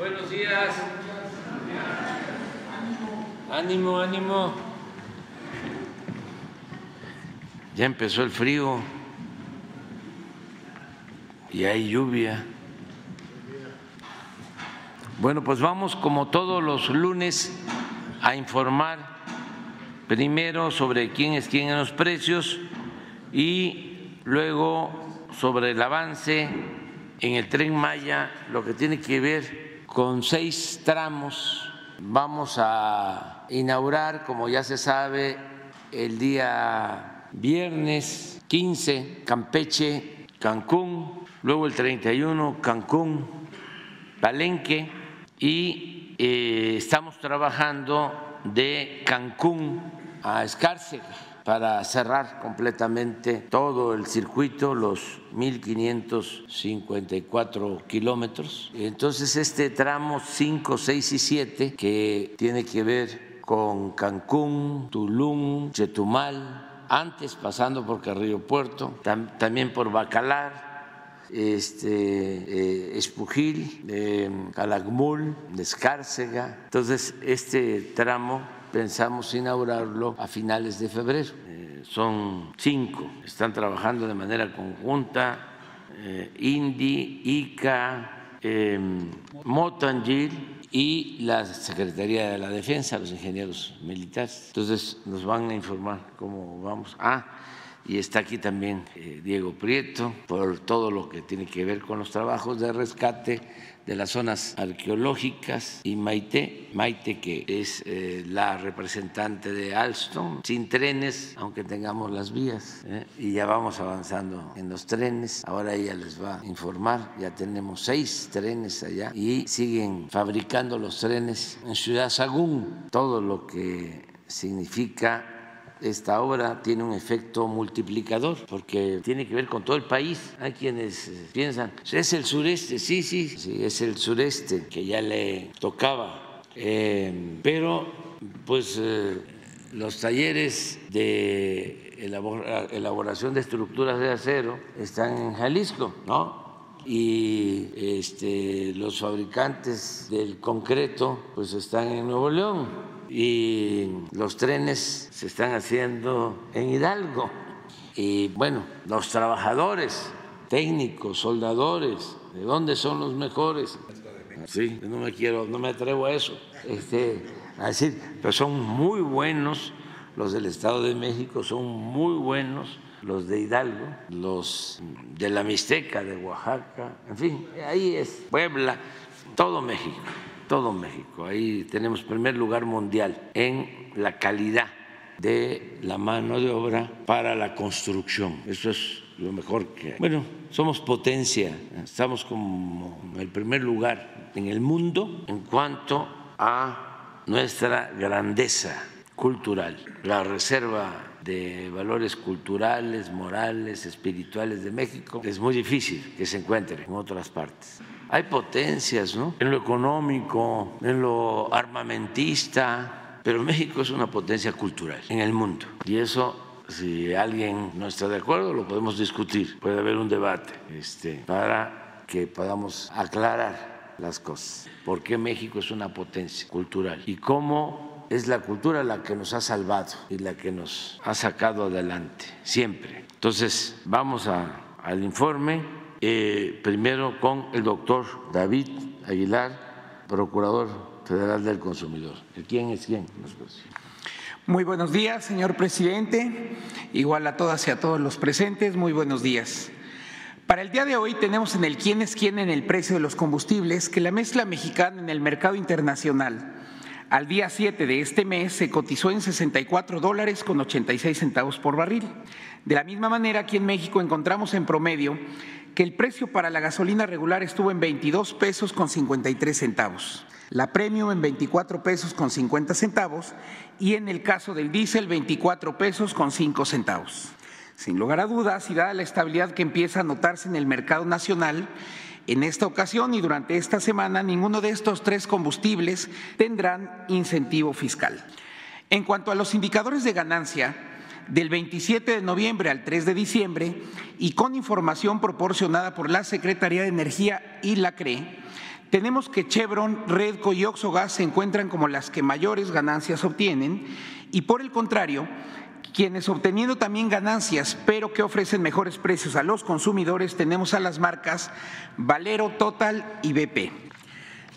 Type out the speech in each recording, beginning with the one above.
Buenos días. Ánimo, ánimo. Ya empezó el frío y hay lluvia. Bueno, pues vamos como todos los lunes a informar primero sobre quién es quién en los precios y luego sobre el avance en el tren Maya, lo que tiene que ver con seis tramos. Vamos a inaugurar, como ya se sabe, el día viernes 15, Campeche, Cancún, luego el 31, Cancún, Palenque y eh, estamos trabajando de Cancún a Escárcega para cerrar completamente todo el circuito, los 1.554 kilómetros. Entonces, este tramo 5, 6 y 7, que tiene que ver con Cancún, Tulum, Chetumal, antes pasando por Carrillo Puerto, también por Bacalar, este, eh, Espujil, eh, Calakmul, Escárcega. Entonces, este tramo pensamos inaugurarlo a finales de febrero. Eh, son cinco, están trabajando de manera conjunta, eh, INDI, ICA, eh, Motangil y la Secretaría de la Defensa, los ingenieros militares. Entonces nos van a informar cómo vamos. Ah, y está aquí también eh, Diego Prieto por todo lo que tiene que ver con los trabajos de rescate de las zonas arqueológicas y Maite, Maite que es eh, la representante de Alstom, sin trenes, aunque tengamos las vías, ¿eh? y ya vamos avanzando en los trenes, ahora ella les va a informar, ya tenemos seis trenes allá y siguen fabricando los trenes en Ciudad Sagún, todo lo que significa esta obra tiene un efecto multiplicador porque tiene que ver con todo el país. Hay quienes eh, piensan, es el sureste, sí, sí, sí, es el sureste que ya le tocaba. Eh, pero, pues, eh, los talleres de elaboración de estructuras de acero están en Jalisco, ¿no? y este, los fabricantes del concreto pues están en Nuevo León y los trenes se están haciendo en Hidalgo. Y bueno, los trabajadores, técnicos, soldadores, ¿de dónde son los mejores? Sí, no me quiero, no me atrevo a eso, este, decir, pero son muy buenos los del Estado de México, son muy buenos los de Hidalgo, los de la Mixteca, de Oaxaca, en fin, ahí es Puebla, todo México todo México. Ahí tenemos primer lugar mundial en la calidad de la mano de obra para la construcción. Eso es lo mejor que. Bueno, somos potencia, estamos como el primer lugar en el mundo en cuanto a nuestra grandeza cultural, la reserva de valores culturales, morales, espirituales de México es muy difícil que se encuentre en otras partes. Hay potencias, ¿no? En lo económico, en lo armamentista, pero México es una potencia cultural en el mundo. Y eso, si alguien no está de acuerdo, lo podemos discutir. Puede haber un debate este, para que podamos aclarar las cosas. ¿Por qué México es una potencia cultural? Y cómo es la cultura la que nos ha salvado y la que nos ha sacado adelante, siempre. Entonces, vamos al informe. Eh, primero con el doctor David Aguilar, Procurador Federal del Consumidor. ¿Quién es quién? Muy buenos días, señor presidente. Igual a todas y a todos los presentes, muy buenos días. Para el día de hoy tenemos en el quién es quién en el precio de los combustibles que la mezcla mexicana en el mercado internacional al día 7 de este mes se cotizó en 64 dólares con 86 centavos por barril. De la misma manera, aquí en México encontramos en promedio el precio para la gasolina regular estuvo en 22 pesos con 53 centavos, la premium en 24 pesos con 50 centavos y en el caso del diésel 24 pesos con 5 centavos. Sin lugar a dudas, y dada la estabilidad que empieza a notarse en el mercado nacional, en esta ocasión y durante esta semana ninguno de estos tres combustibles tendrán incentivo fiscal. En cuanto a los indicadores de ganancia, del 27 de noviembre al 3 de diciembre y con información proporcionada por la Secretaría de Energía y la CRE, tenemos que Chevron, Redco y Oxogas se encuentran como las que mayores ganancias obtienen y por el contrario, quienes obteniendo también ganancias, pero que ofrecen mejores precios a los consumidores, tenemos a las marcas Valero, Total y BP.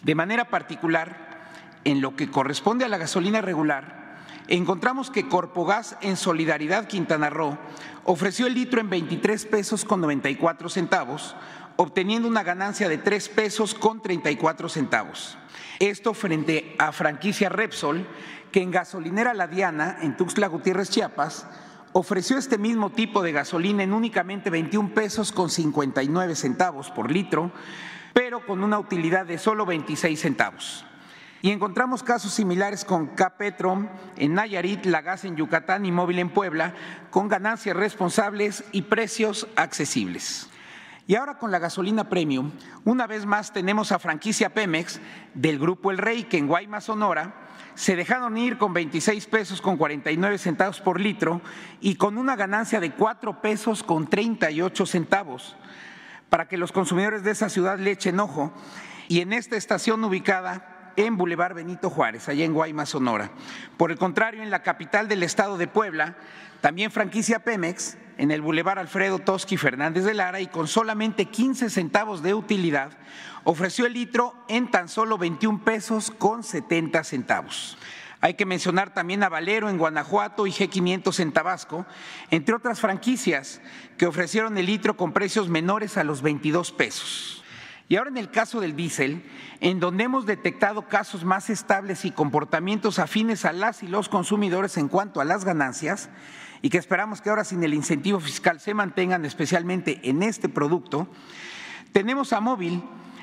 De manera particular, en lo que corresponde a la gasolina regular, encontramos que Corpogas en Solidaridad Quintana Roo ofreció el litro en 23 pesos con 94 centavos, obteniendo una ganancia de 3 pesos con 34 centavos. Esto frente a franquicia Repsol, que en gasolinera La Diana, en Tuxtla Gutiérrez, Chiapas, ofreció este mismo tipo de gasolina en únicamente 21 pesos con 59 centavos por litro, pero con una utilidad de solo 26 centavos. Y encontramos casos similares con Capetrom en Nayarit, La Gas en Yucatán y Móvil en Puebla, con ganancias responsables y precios accesibles. Y ahora con la gasolina premium, una vez más tenemos a franquicia Pemex del grupo El Rey, que en Guaymas, Sonora, se dejaron ir con 26 pesos con 49 centavos por litro y con una ganancia de 4 pesos con 38 centavos. Para que los consumidores de esa ciudad le echen ojo, y en esta estación ubicada en Boulevard Benito Juárez, allá en Guaymas, Sonora. Por el contrario, en la capital del estado de Puebla, también franquicia Pemex, en el Boulevard Alfredo Toski Fernández de Lara y con solamente 15 centavos de utilidad, ofreció el litro en tan solo 21 pesos con 70 centavos. Hay que mencionar también a Valero en Guanajuato y G500 en Tabasco, entre otras franquicias que ofrecieron el litro con precios menores a los 22 pesos. Y ahora en el caso del diésel, en donde hemos detectado casos más estables y comportamientos afines a las y los consumidores en cuanto a las ganancias, y que esperamos que ahora sin el incentivo fiscal se mantengan especialmente en este producto, tenemos a Móvil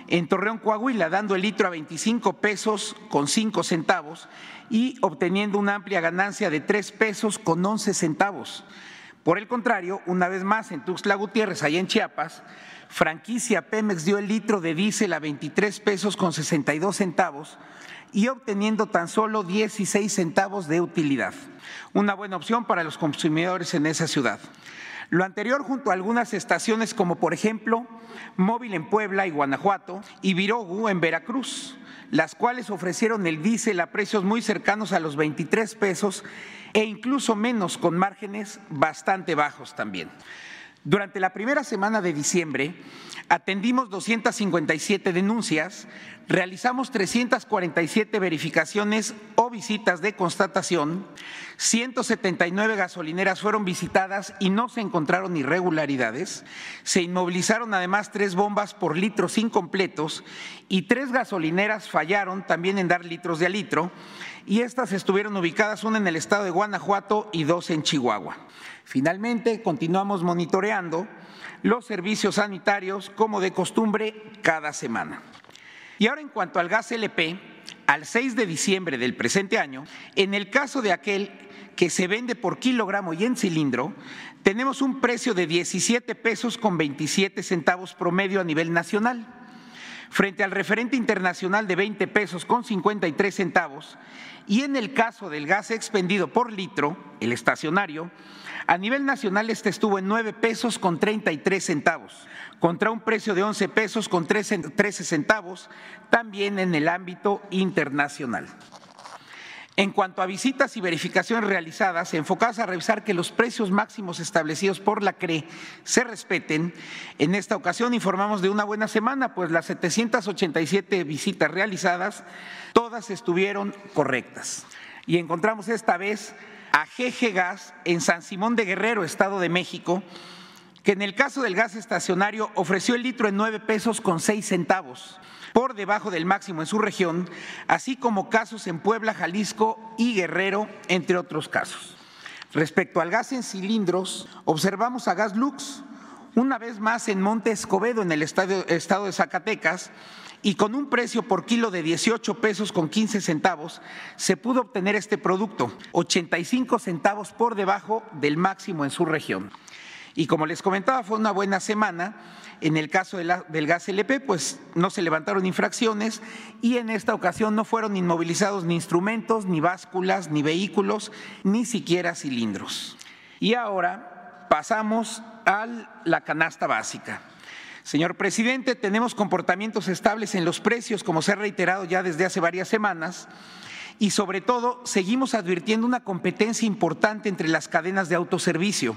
en Torreón, Coahuila, dando el litro a 25 pesos con 5 centavos y obteniendo una amplia ganancia de 3 pesos con 11 centavos. Por el contrario, una vez más en Tuxtla Gutiérrez, allá en Chiapas, franquicia Pemex dio el litro de diésel a 23 pesos con 62 centavos y obteniendo tan solo 16 centavos de utilidad. Una buena opción para los consumidores en esa ciudad. Lo anterior junto a algunas estaciones como por ejemplo Móvil en Puebla y Guanajuato y Virogu en Veracruz, las cuales ofrecieron el diésel a precios muy cercanos a los 23 pesos e incluso menos con márgenes bastante bajos también. Durante la primera semana de diciembre atendimos 257 denuncias, realizamos 347 verificaciones o visitas de constatación, 179 gasolineras fueron visitadas y no se encontraron irregularidades, se inmovilizaron además tres bombas por litros incompletos y tres gasolineras fallaron también en dar litros de a litro y estas estuvieron ubicadas una en el estado de Guanajuato y dos en Chihuahua. Finalmente, continuamos monitoreando los servicios sanitarios como de costumbre cada semana. Y ahora en cuanto al gas LP, al 6 de diciembre del presente año, en el caso de aquel que se vende por kilogramo y en cilindro, tenemos un precio de 17 pesos con 27 centavos promedio a nivel nacional, frente al referente internacional de 20 pesos con 53 centavos, y en el caso del gas expendido por litro, el estacionario, a nivel nacional este estuvo en 9 pesos con 33 centavos, contra un precio de 11 pesos con 13 centavos, también en el ámbito internacional. En cuanto a visitas y verificaciones realizadas, enfocadas a revisar que los precios máximos establecidos por la CRE se respeten, en esta ocasión informamos de una buena semana, pues las 787 visitas realizadas, todas estuvieron correctas. Y encontramos esta vez a GG Gas en San Simón de Guerrero, Estado de México, que en el caso del gas estacionario ofreció el litro en nueve pesos con seis centavos, por debajo del máximo en su región, así como casos en Puebla, Jalisco y Guerrero, entre otros casos. Respecto al gas en cilindros, observamos a Gas Lux, una vez más en Monte Escobedo, en el estado de Zacatecas, y con un precio por kilo de 18 pesos con 15 centavos se pudo obtener este producto, 85 centavos por debajo del máximo en su región. Y como les comentaba, fue una buena semana. En el caso del gas LP, pues no se levantaron infracciones y en esta ocasión no fueron inmovilizados ni instrumentos, ni básculas, ni vehículos, ni siquiera cilindros. Y ahora pasamos a la canasta básica. Señor presidente, tenemos comportamientos estables en los precios, como se ha reiterado ya desde hace varias semanas, y sobre todo seguimos advirtiendo una competencia importante entre las cadenas de autoservicio.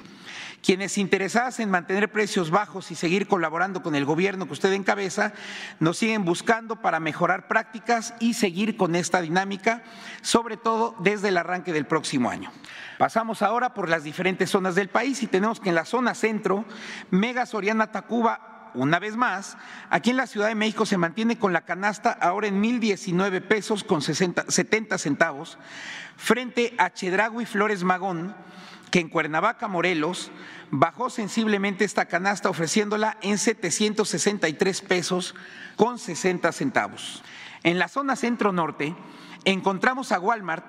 Quienes interesadas en mantener precios bajos y seguir colaborando con el gobierno que usted encabeza, nos siguen buscando para mejorar prácticas y seguir con esta dinámica, sobre todo desde el arranque del próximo año. Pasamos ahora por las diferentes zonas del país y tenemos que en la zona centro, Mega Soriana Tacuba una vez más, aquí en la Ciudad de México se mantiene con la canasta ahora en 1.019 pesos con 60, 70 centavos, frente a Chedragui Flores Magón, que en Cuernavaca, Morelos, bajó sensiblemente esta canasta ofreciéndola en 763 pesos con 60 centavos. En la zona centro-norte encontramos a Walmart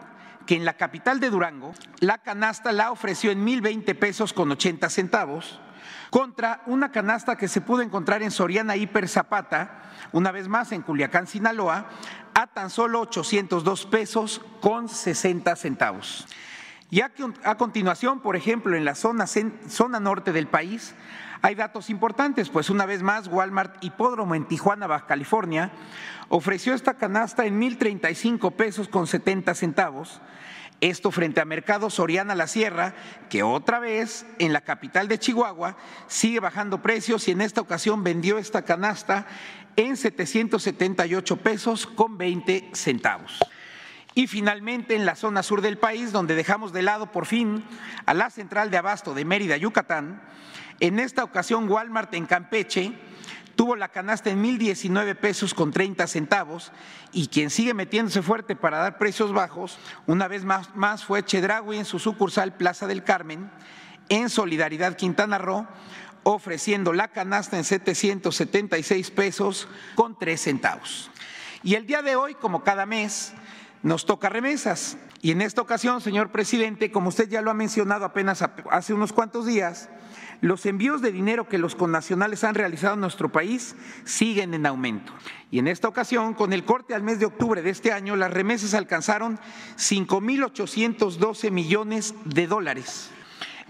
que en la capital de Durango la canasta la ofreció en 1.020 pesos con 80 centavos contra una canasta que se pudo encontrar en Soriana Hiper Zapata, una vez más en Culiacán, Sinaloa, a tan solo 802 pesos con 60 centavos. Y a, continuación, por ejemplo, en la zona, zona norte del país, hay datos importantes, pues una vez más Walmart Hipódromo en Tijuana, Baja California, ofreció esta canasta en 1.035 pesos con 70 centavos, esto frente a Mercado Soriana La Sierra, que otra vez en la capital de Chihuahua sigue bajando precios y en esta ocasión vendió esta canasta en 778 pesos con 20 centavos. Y finalmente en la zona sur del país, donde dejamos de lado por fin a la central de abasto de Mérida, Yucatán, en esta ocasión Walmart en Campeche tuvo la canasta en 1.019 pesos con 30 centavos y quien sigue metiéndose fuerte para dar precios bajos, una vez más, fue Chedraui en su sucursal Plaza del Carmen, en Solidaridad Quintana Roo, ofreciendo la canasta en 776 pesos con 3 centavos. Y el día de hoy, como cada mes, nos toca remesas. Y en esta ocasión, señor presidente, como usted ya lo ha mencionado apenas hace unos cuantos días, los envíos de dinero que los connacionales han realizado en nuestro país siguen en aumento. Y en esta ocasión, con el corte al mes de octubre de este año, las remesas alcanzaron 5.812 millones de dólares.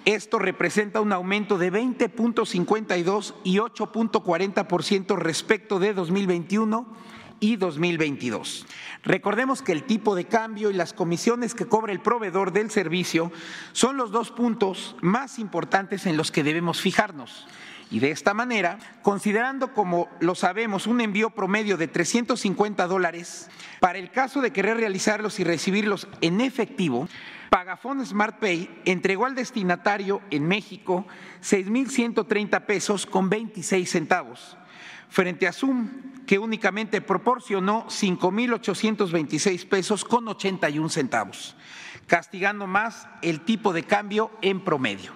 Esto representa un aumento de 20.52 y 8.40% respecto de 2021 y 2022. Recordemos que el tipo de cambio y las comisiones que cobra el proveedor del servicio son los dos puntos más importantes en los que debemos fijarnos. Y de esta manera, considerando como lo sabemos un envío promedio de 350 dólares, para el caso de querer realizarlos y recibirlos en efectivo, Pagafón Smart Pay entregó al destinatario en México 6.130 pesos con 26 centavos frente a Zoom, que únicamente proporcionó 5.826 pesos con 81 centavos, castigando más el tipo de cambio en promedio.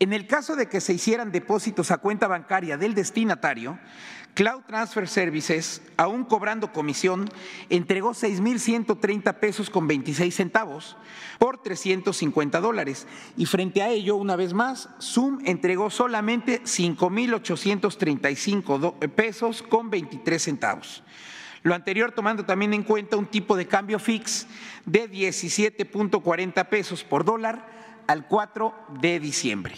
En el caso de que se hicieran depósitos a cuenta bancaria del destinatario, Cloud Transfer Services, aún cobrando comisión, entregó 6.130 pesos con 26 centavos por 350 dólares. Y frente a ello, una vez más, Zoom entregó solamente 5.835 pesos con 23 centavos. Lo anterior tomando también en cuenta un tipo de cambio fix de 17.40 pesos por dólar al 4 de diciembre.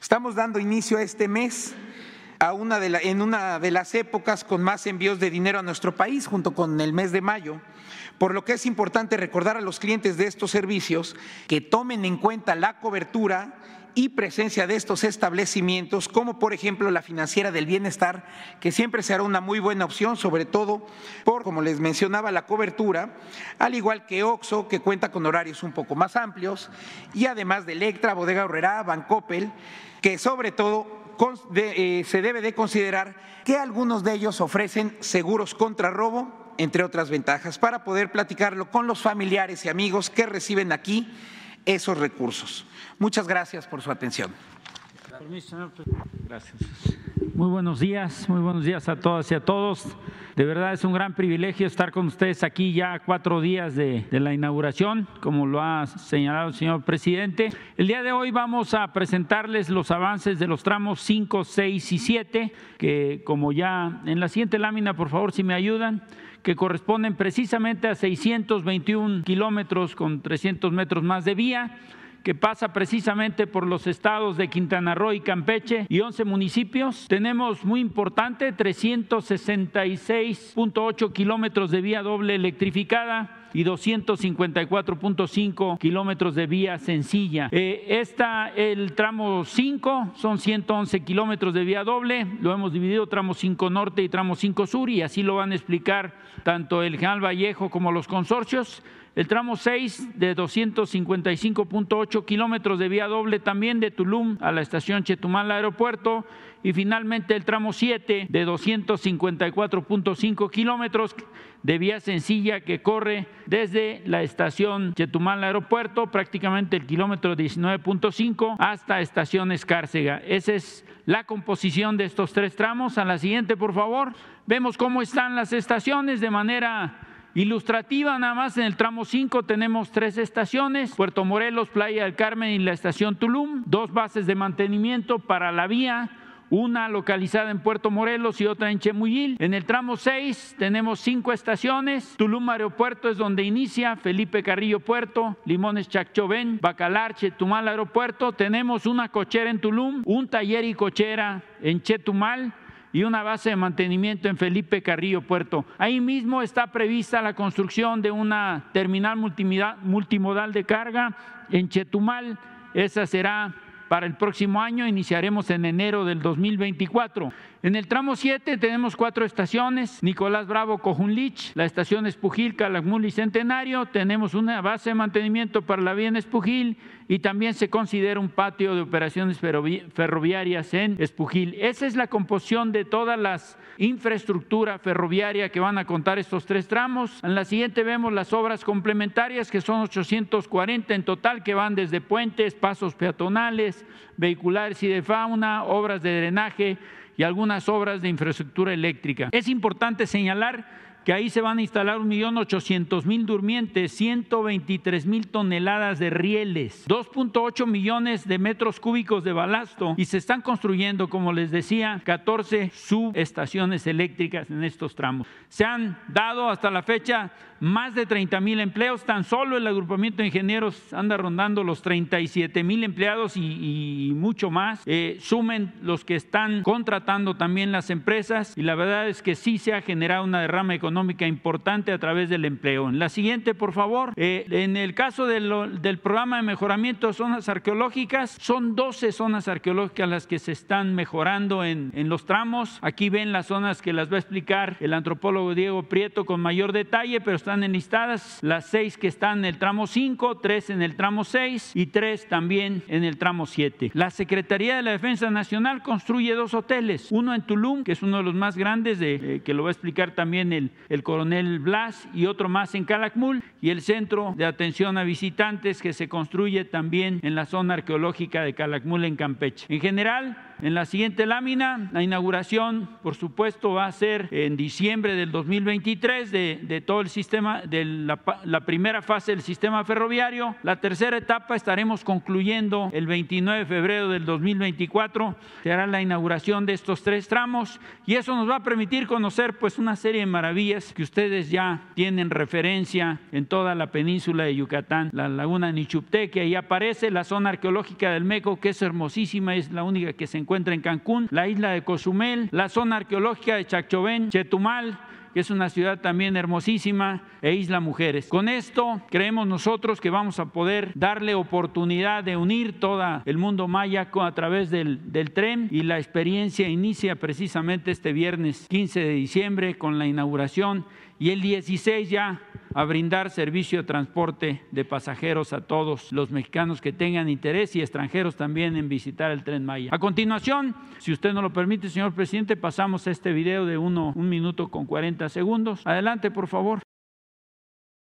Estamos dando inicio a este mes a una de en una de las épocas con más envíos de dinero a nuestro país, junto con el mes de mayo, por lo que es importante recordar a los clientes de estos servicios que tomen en cuenta la cobertura y presencia de estos establecimientos, como por ejemplo la financiera del bienestar, que siempre será una muy buena opción, sobre todo por, como les mencionaba, la cobertura, al igual que OXO, que cuenta con horarios un poco más amplios, y además de Electra, Bodega Horrera, Bancoppel, que sobre todo eh, se debe de considerar que algunos de ellos ofrecen seguros contra robo, entre otras ventajas, para poder platicarlo con los familiares y amigos que reciben aquí esos recursos. Muchas gracias por su atención. Gracias. Muy buenos días, muy buenos días a todas y a todos. De verdad es un gran privilegio estar con ustedes aquí ya cuatro días de, la inauguración, como lo ha señalado el señor presidente. El día de hoy vamos a presentarles los avances de los tramos 5, 6 y 7, que como ya en la siguiente lámina, por favor, si me ayudan que corresponden precisamente a 621 kilómetros con 300 metros más de vía que pasa precisamente por los estados de Quintana Roo y Campeche y 11 municipios. Tenemos muy importante 366.8 kilómetros de vía doble electrificada y 254.5 kilómetros de vía sencilla. Eh, esta, el tramo 5, son 111 kilómetros de vía doble, lo hemos dividido tramo 5 norte y tramo 5 sur y así lo van a explicar tanto el General Vallejo como los consorcios. El tramo 6 de 255.8 kilómetros de vía doble también de Tulum a la estación Chetumal aeropuerto y finalmente el tramo 7 de 254.5 kilómetros de vía sencilla que corre desde la estación Chetumal Aeropuerto, prácticamente el kilómetro 19.5 hasta estación Escárcega. Esa es la composición de estos tres tramos. A la siguiente, por favor. Vemos cómo están las estaciones de manera ilustrativa. Nada más en el tramo 5 tenemos tres estaciones, Puerto Morelos, Playa del Carmen y la estación Tulum, dos bases de mantenimiento para la vía una localizada en Puerto Morelos y otra en Chemuyil. En el tramo 6 tenemos cinco estaciones. Tulum Aeropuerto es donde inicia, Felipe Carrillo Puerto, Limones Chacchoven, Bacalar, Chetumal Aeropuerto. Tenemos una cochera en Tulum, un taller y cochera en Chetumal y una base de mantenimiento en Felipe Carrillo Puerto. Ahí mismo está prevista la construcción de una terminal multimodal de carga en Chetumal. Esa será para el próximo año. Iniciaremos en enero del 2024. En el tramo 7 tenemos cuatro estaciones, Nicolás Bravo, Cojunlich, la estación Espujil, Calakmul y Centenario, tenemos una base de mantenimiento para la vía en Espujil y también se considera un patio de operaciones ferroviarias en Espujil. Esa es la composición de todas las infraestructura ferroviaria que van a contar estos tres tramos. En la siguiente vemos las obras complementarias que son 840 en total que van desde puentes, pasos peatonales, vehiculares y de fauna, obras de drenaje, y algunas obras de infraestructura eléctrica. Es importante señalar que ahí se van a instalar 1.800.000 durmientes, 123 mil toneladas de rieles, 2.8 millones de metros cúbicos de balasto y se están construyendo, como les decía, 14 subestaciones eléctricas en estos tramos. Se han dado hasta la fecha más de 30 mil empleos, tan solo el agrupamiento de ingenieros anda rondando los 37 mil empleados y, mucho más. Eh, sumen los que están contratando también las empresas y la verdad es que sí se ha generado una derrama económica importante a través del empleo. En la siguiente, por favor, eh, en el caso del programa de mejoramiento de zonas arqueológicas, son 12 zonas arqueológicas las que se están mejorando en, en los tramos. Aquí ven las zonas que las va a explicar el antropólogo Diego Prieto con mayor detalle, pero están enlistadas, las seis que están en el tramo 5, tres en el tramo 6 y tres también en el tramo 7. La Secretaría de la Defensa Nacional construye dos hoteles, uno en Tulum, que es uno de los más grandes, de, eh, que lo va a explicar también el, el coronel Blas, y otro más en Calakmul, y el centro de atención a visitantes que se construye también en la zona arqueológica de Calakmul en Campeche. En general, en la siguiente lámina, la inauguración, por supuesto, va a ser en diciembre del 2023 de, de todo el sistema, de la, la, primera fase del sistema ferroviario. La tercera etapa estaremos concluyendo el 29 de febrero del 2024. Se hará la inauguración de estos tres tramos y eso nos va a permitir conocer pues una serie de maravillas que ustedes ya tienen referencia en toda la península de Yucatán. La laguna Nichupté, que ahí aparece, la zona arqueológica del Meco, que es hermosísima, es la única que se encuentra encuentra en Cancún, la isla de Cozumel, la zona arqueológica de Chachovén, Chetumal, que es una ciudad también hermosísima, e Isla Mujeres. Con esto creemos nosotros que vamos a poder darle oportunidad de unir todo el mundo maya a través del, del tren y la experiencia inicia precisamente este viernes 15 de diciembre con la inauguración y el 16 ya a brindar servicio de transporte de pasajeros a todos los mexicanos que tengan interés y extranjeros también en visitar el tren Maya. A continuación, si usted no lo permite, señor presidente, pasamos a este video de uno, un minuto con 40 segundos. Adelante, por favor.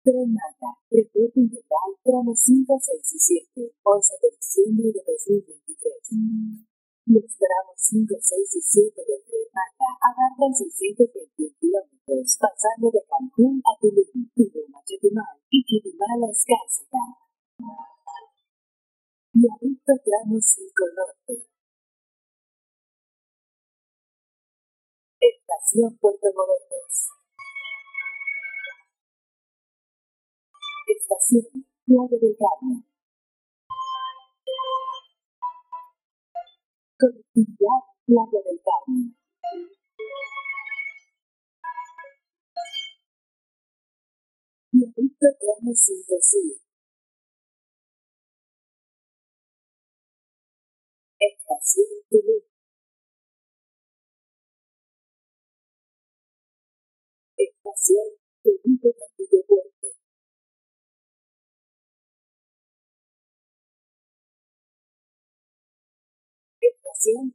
Tren Maya, reporte integral, tramos 5, 6 y 7, 11 de diciembre de 2023. Los tramos 5, 6 y 7 del Tren Maya abarcan 621 kilómetros pasando de Cancún a Tulum, Tulum a Chetumal y Chetumal a Escárcega. Viaducto Tramo 5 Norte. Estación Puerto Morelos. Estación Playa del Carmen. Colectividad Playa del Carmen. Viaducto Tramo 5 Sur. Estación Tulum. Estación Felipe Castillo Puerto. Estación.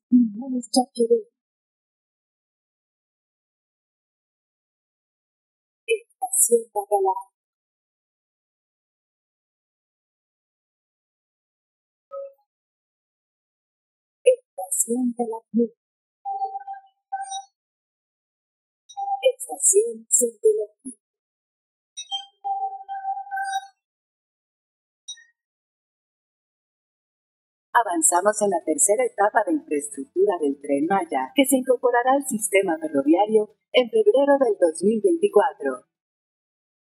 Estación Bacalao. Estación Calakmul. Estación Centenario. Avanzamos en la tercera etapa de infraestructura del Tren Maya, que se incorporará al sistema ferroviario en febrero del 2024.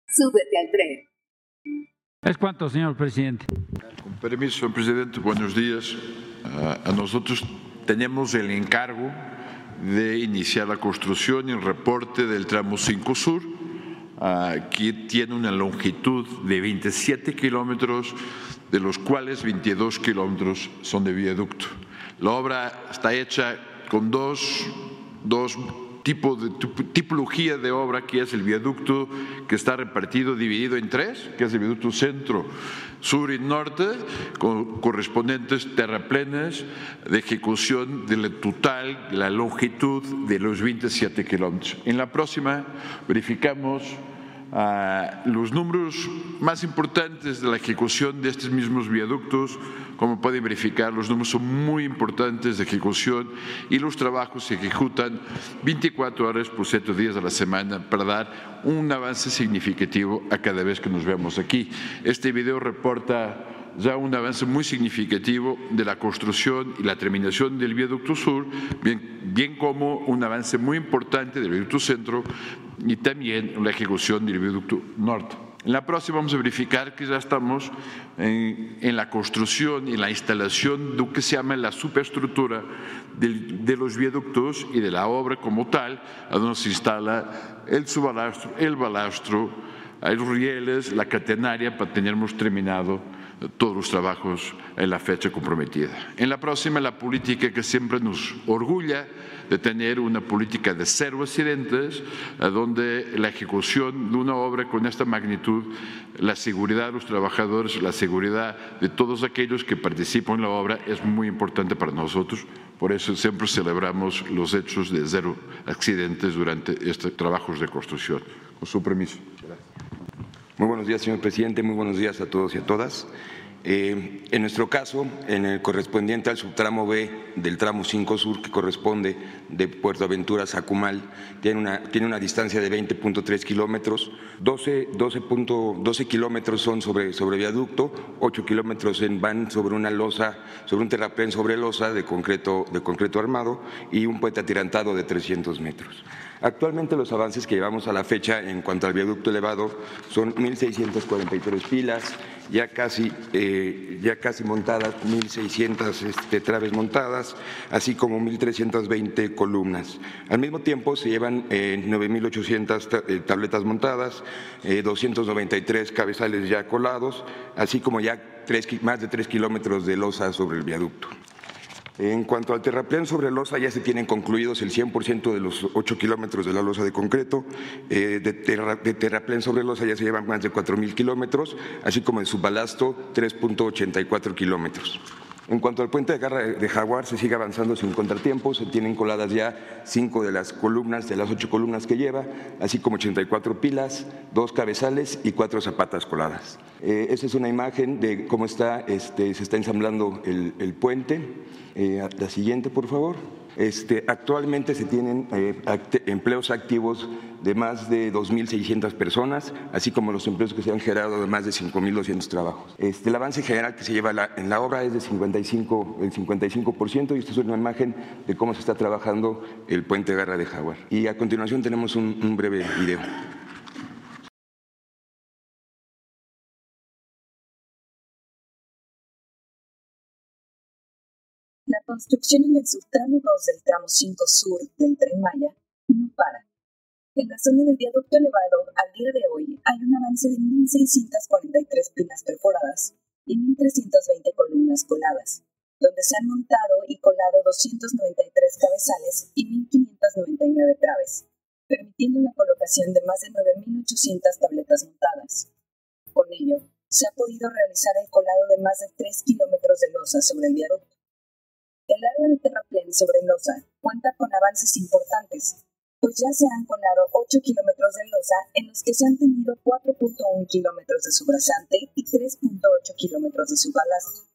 Súbete al tren. ¿Es cuánto, señor presidente? Con permiso, señor presidente, buenos días. Ah, a nosotros tenemos el encargo de iniciar la construcción y el reporte del tramo 5 Sur, que tiene una longitud de 27 kilómetros, de los cuales 22 kilómetros son de viaducto. La obra está hecha con dos, dos tipos de tip- tipología de obra, que es el viaducto que está repartido, dividido en tres, que es el viaducto centro, sur y norte, con correspondientes terraplenes de ejecución de la total, la longitud de los 27 kilómetros. En la próxima verificamos los números más importantes de la ejecución de estos mismos viaductos, como pueden verificar, los números son muy importantes de ejecución y los trabajos se ejecutan 24 horas por 7 días a la semana para dar un avance significativo a cada vez que nos vemos aquí. Este video reporta ya un avance muy significativo de la construcción y la terminación del viaducto sur, bien, bien como un avance muy importante del viaducto centro y también la ejecución del viaducto norte. En la próxima vamos a verificar que ya estamos en, en la construcción y la instalación de lo que se llama la superestructura de los viaductos y de la obra como tal, donde se instala el subbalastro, el balastro, los rieles, la catenaria para tenermos terminado todos los trabajos en la fecha comprometida. En la próxima, la política que siempre nos orgulla de tener una política de cero accidentes, donde la ejecución de una obra con esta magnitud, la seguridad de los trabajadores, la seguridad de todos aquellos que participan en la obra es muy importante para nosotros. Por eso siempre celebramos los hechos de cero accidentes durante estos trabajos de construcción. Con su permiso. Muy buenos días, señor presidente. Muy buenos días a todos y a todas. Eh, en nuestro caso, en el correspondiente al subtramo B del tramo 5 Sur, que corresponde de Puerto Aventura a Sacumal, tiene una, tiene una distancia de 20.3 kilómetros, 12, 12, punto- 12 kilómetros son sobre, sobre viaducto, 8 kilómetros van sobre una losa, sobre un terraplén sobre losa de concreto, de concreto armado y un puente atirantado de 300 metros. Actualmente los avances que llevamos a la fecha en cuanto al viaducto elevado son 1.643 pilas, ya casi, eh, ya casi montadas, 1.600 este, traves montadas, así como 1.320 columnas. Al mismo tiempo se llevan eh, 9.800 ta- eh, tabletas montadas, eh, 293 cabezales ya colados, así como ya tres más de 3 kilómetros de losa sobre el viaducto. En cuanto al terraplén sobre losa, ya se tienen concluidos el 100% de los 8 kilómetros de la losa de concreto. Eh, de, terra- de terraplén sobre losa ya se llevan más de 4.000 kilómetros, así como en subbalasto 3.84 kilómetros. En cuanto al puente de garra de Jaguar, se sigue avanzando sin contratiempos. Se tienen coladas ya cinco de las columnas, de las ocho columnas que lleva, así como 84 pilas, dos cabezales y cuatro zapatas coladas. Eh, esta es una imagen de cómo está, este, se está ensamblando el puente. Eh, la siguiente, por favor. Este, actualmente se tienen eh, empleos activos de más de 2.600 personas, así como los empleos que se han generado de más de 5.200 trabajos. Este, el avance general que se lleva la- en la obra es de 55, el 55% y esta es una imagen de cómo se está trabajando el puente Garra de Jaguar. Y a continuación tenemos un breve video. La construcción en el subtramo 2 del tramo 5 sur del Tren Maya no para. En la zona del viaducto elevado, al día de hoy, hay un avance de 1.643 pilas perforadas y 1.320 columnas coladas, donde se han montado y colado 293 cabezales y 1.599 traves, permitiendo la colocación de más de 9.800 tabletas montadas. Con ello, se ha podido realizar el colado de más de 3 kilómetros de losa sobre el viaducto. El área de terraplén sobre losa cuenta con avances importantes, pues ya se han colado 8 kilómetros de losa en los que se han tendido 4.1 kilómetros de su brazante y 3.8 kilómetros de su balastro.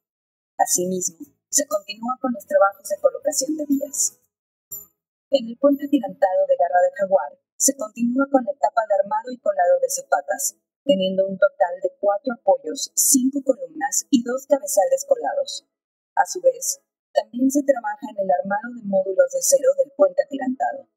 Asimismo, se continúa con los trabajos de colocación de vías. En el puente tirantado de Garra de Jaguar, se continúa con la etapa de armado y colado de zapatas, teniendo un total de cuatro apoyos, cinco columnas y dos cabezales colados. A su vez, también se trabaja en el armado de módulos de cero del puente atirantado.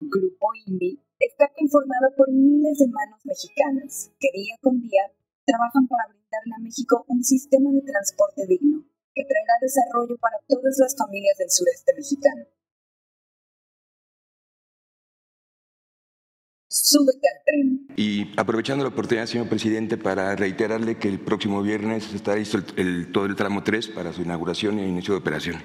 Grupo INVI está conformado por miles de manos mexicanas que día con día trabajan para brindarle a México un sistema de transporte digno que traerá desarrollo para todas las familias del sureste mexicano. Súbete al tren. Y aprovechando la oportunidad, señor presidente, para reiterarle que el próximo viernes estará listo el, el, todo el tramo 3 para su inauguración e inicio de operaciones.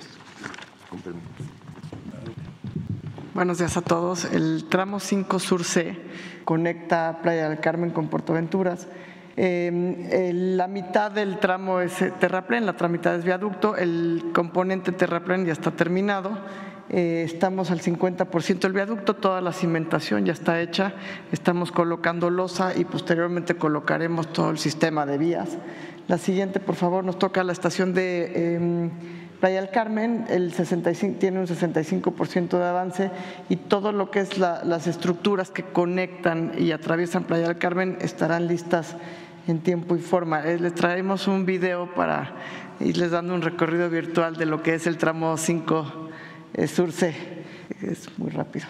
Buenos días a todos. El tramo 5 Sur C conecta Playa del Carmen con Puerto Venturas. Eh, la mitad del tramo es terraplén, la otra mitad es viaducto. El componente terraplén ya está terminado eh, estamos al 50% del viaducto, toda la cimentación ya está hecha, estamos colocando losa y posteriormente colocaremos todo el sistema de vías. La siguiente, por favor, nos toca la estación de eh, Playa del Carmen, el 65, tiene un 65% de avance y todo lo que es la, las estructuras que conectan y atraviesan Playa del Carmen estarán listas en tiempo y forma. Eh, les traemos un video para irles dando un recorrido virtual de lo que es el tramo 5 Surce. Es muy rápido.